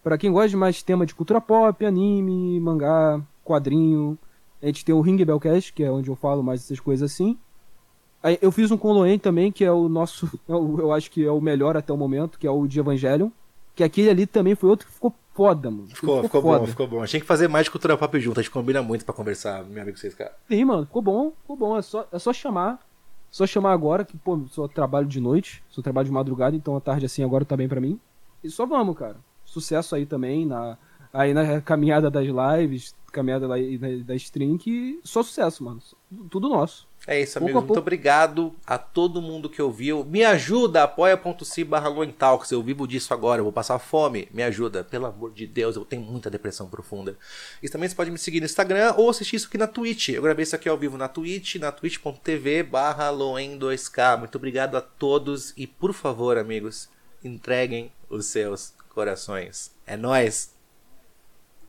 Pra quem gosta de mais tema de cultura pop, anime, mangá, quadrinho, a gente tem o Ring Bellcast, que é onde eu falo mais essas coisas assim. Aí, eu fiz um com Loen também, que é o nosso, <laughs> é eu acho que é o melhor até o momento, que é o de Evangelion. Que aquele ali também foi outro que ficou foda, mano. Ficou, ficou bom, ficou bom. A gente tem que fazer mais de cultura pop junto, a gente combina muito pra conversar, meu amigo 6K. Sim, mano, ficou bom, ficou bom. É só, é só chamar. Só chamar agora, que, pô, só trabalho de noite, só trabalho de madrugada, então a tarde assim agora tá bem pra mim. E só vamos, cara. Sucesso aí também, na, aí na caminhada das lives, caminhada da, da, da stream, que só sucesso, mano. Tudo nosso. É isso, Pouco amigos. a Muito obrigado a todo mundo que ouviu. Me ajuda, apoia.se barra Loentalks. Eu vivo disso agora, eu vou passar fome. Me ajuda, pelo amor de Deus, eu tenho muita depressão profunda. E também você pode me seguir no Instagram ou assistir isso aqui na Twitch. Eu gravei isso aqui ao vivo na Twitch, na twitch.tv barra Loen2K. Muito obrigado a todos e, por favor, amigos, entreguem os seus corações. É nóis!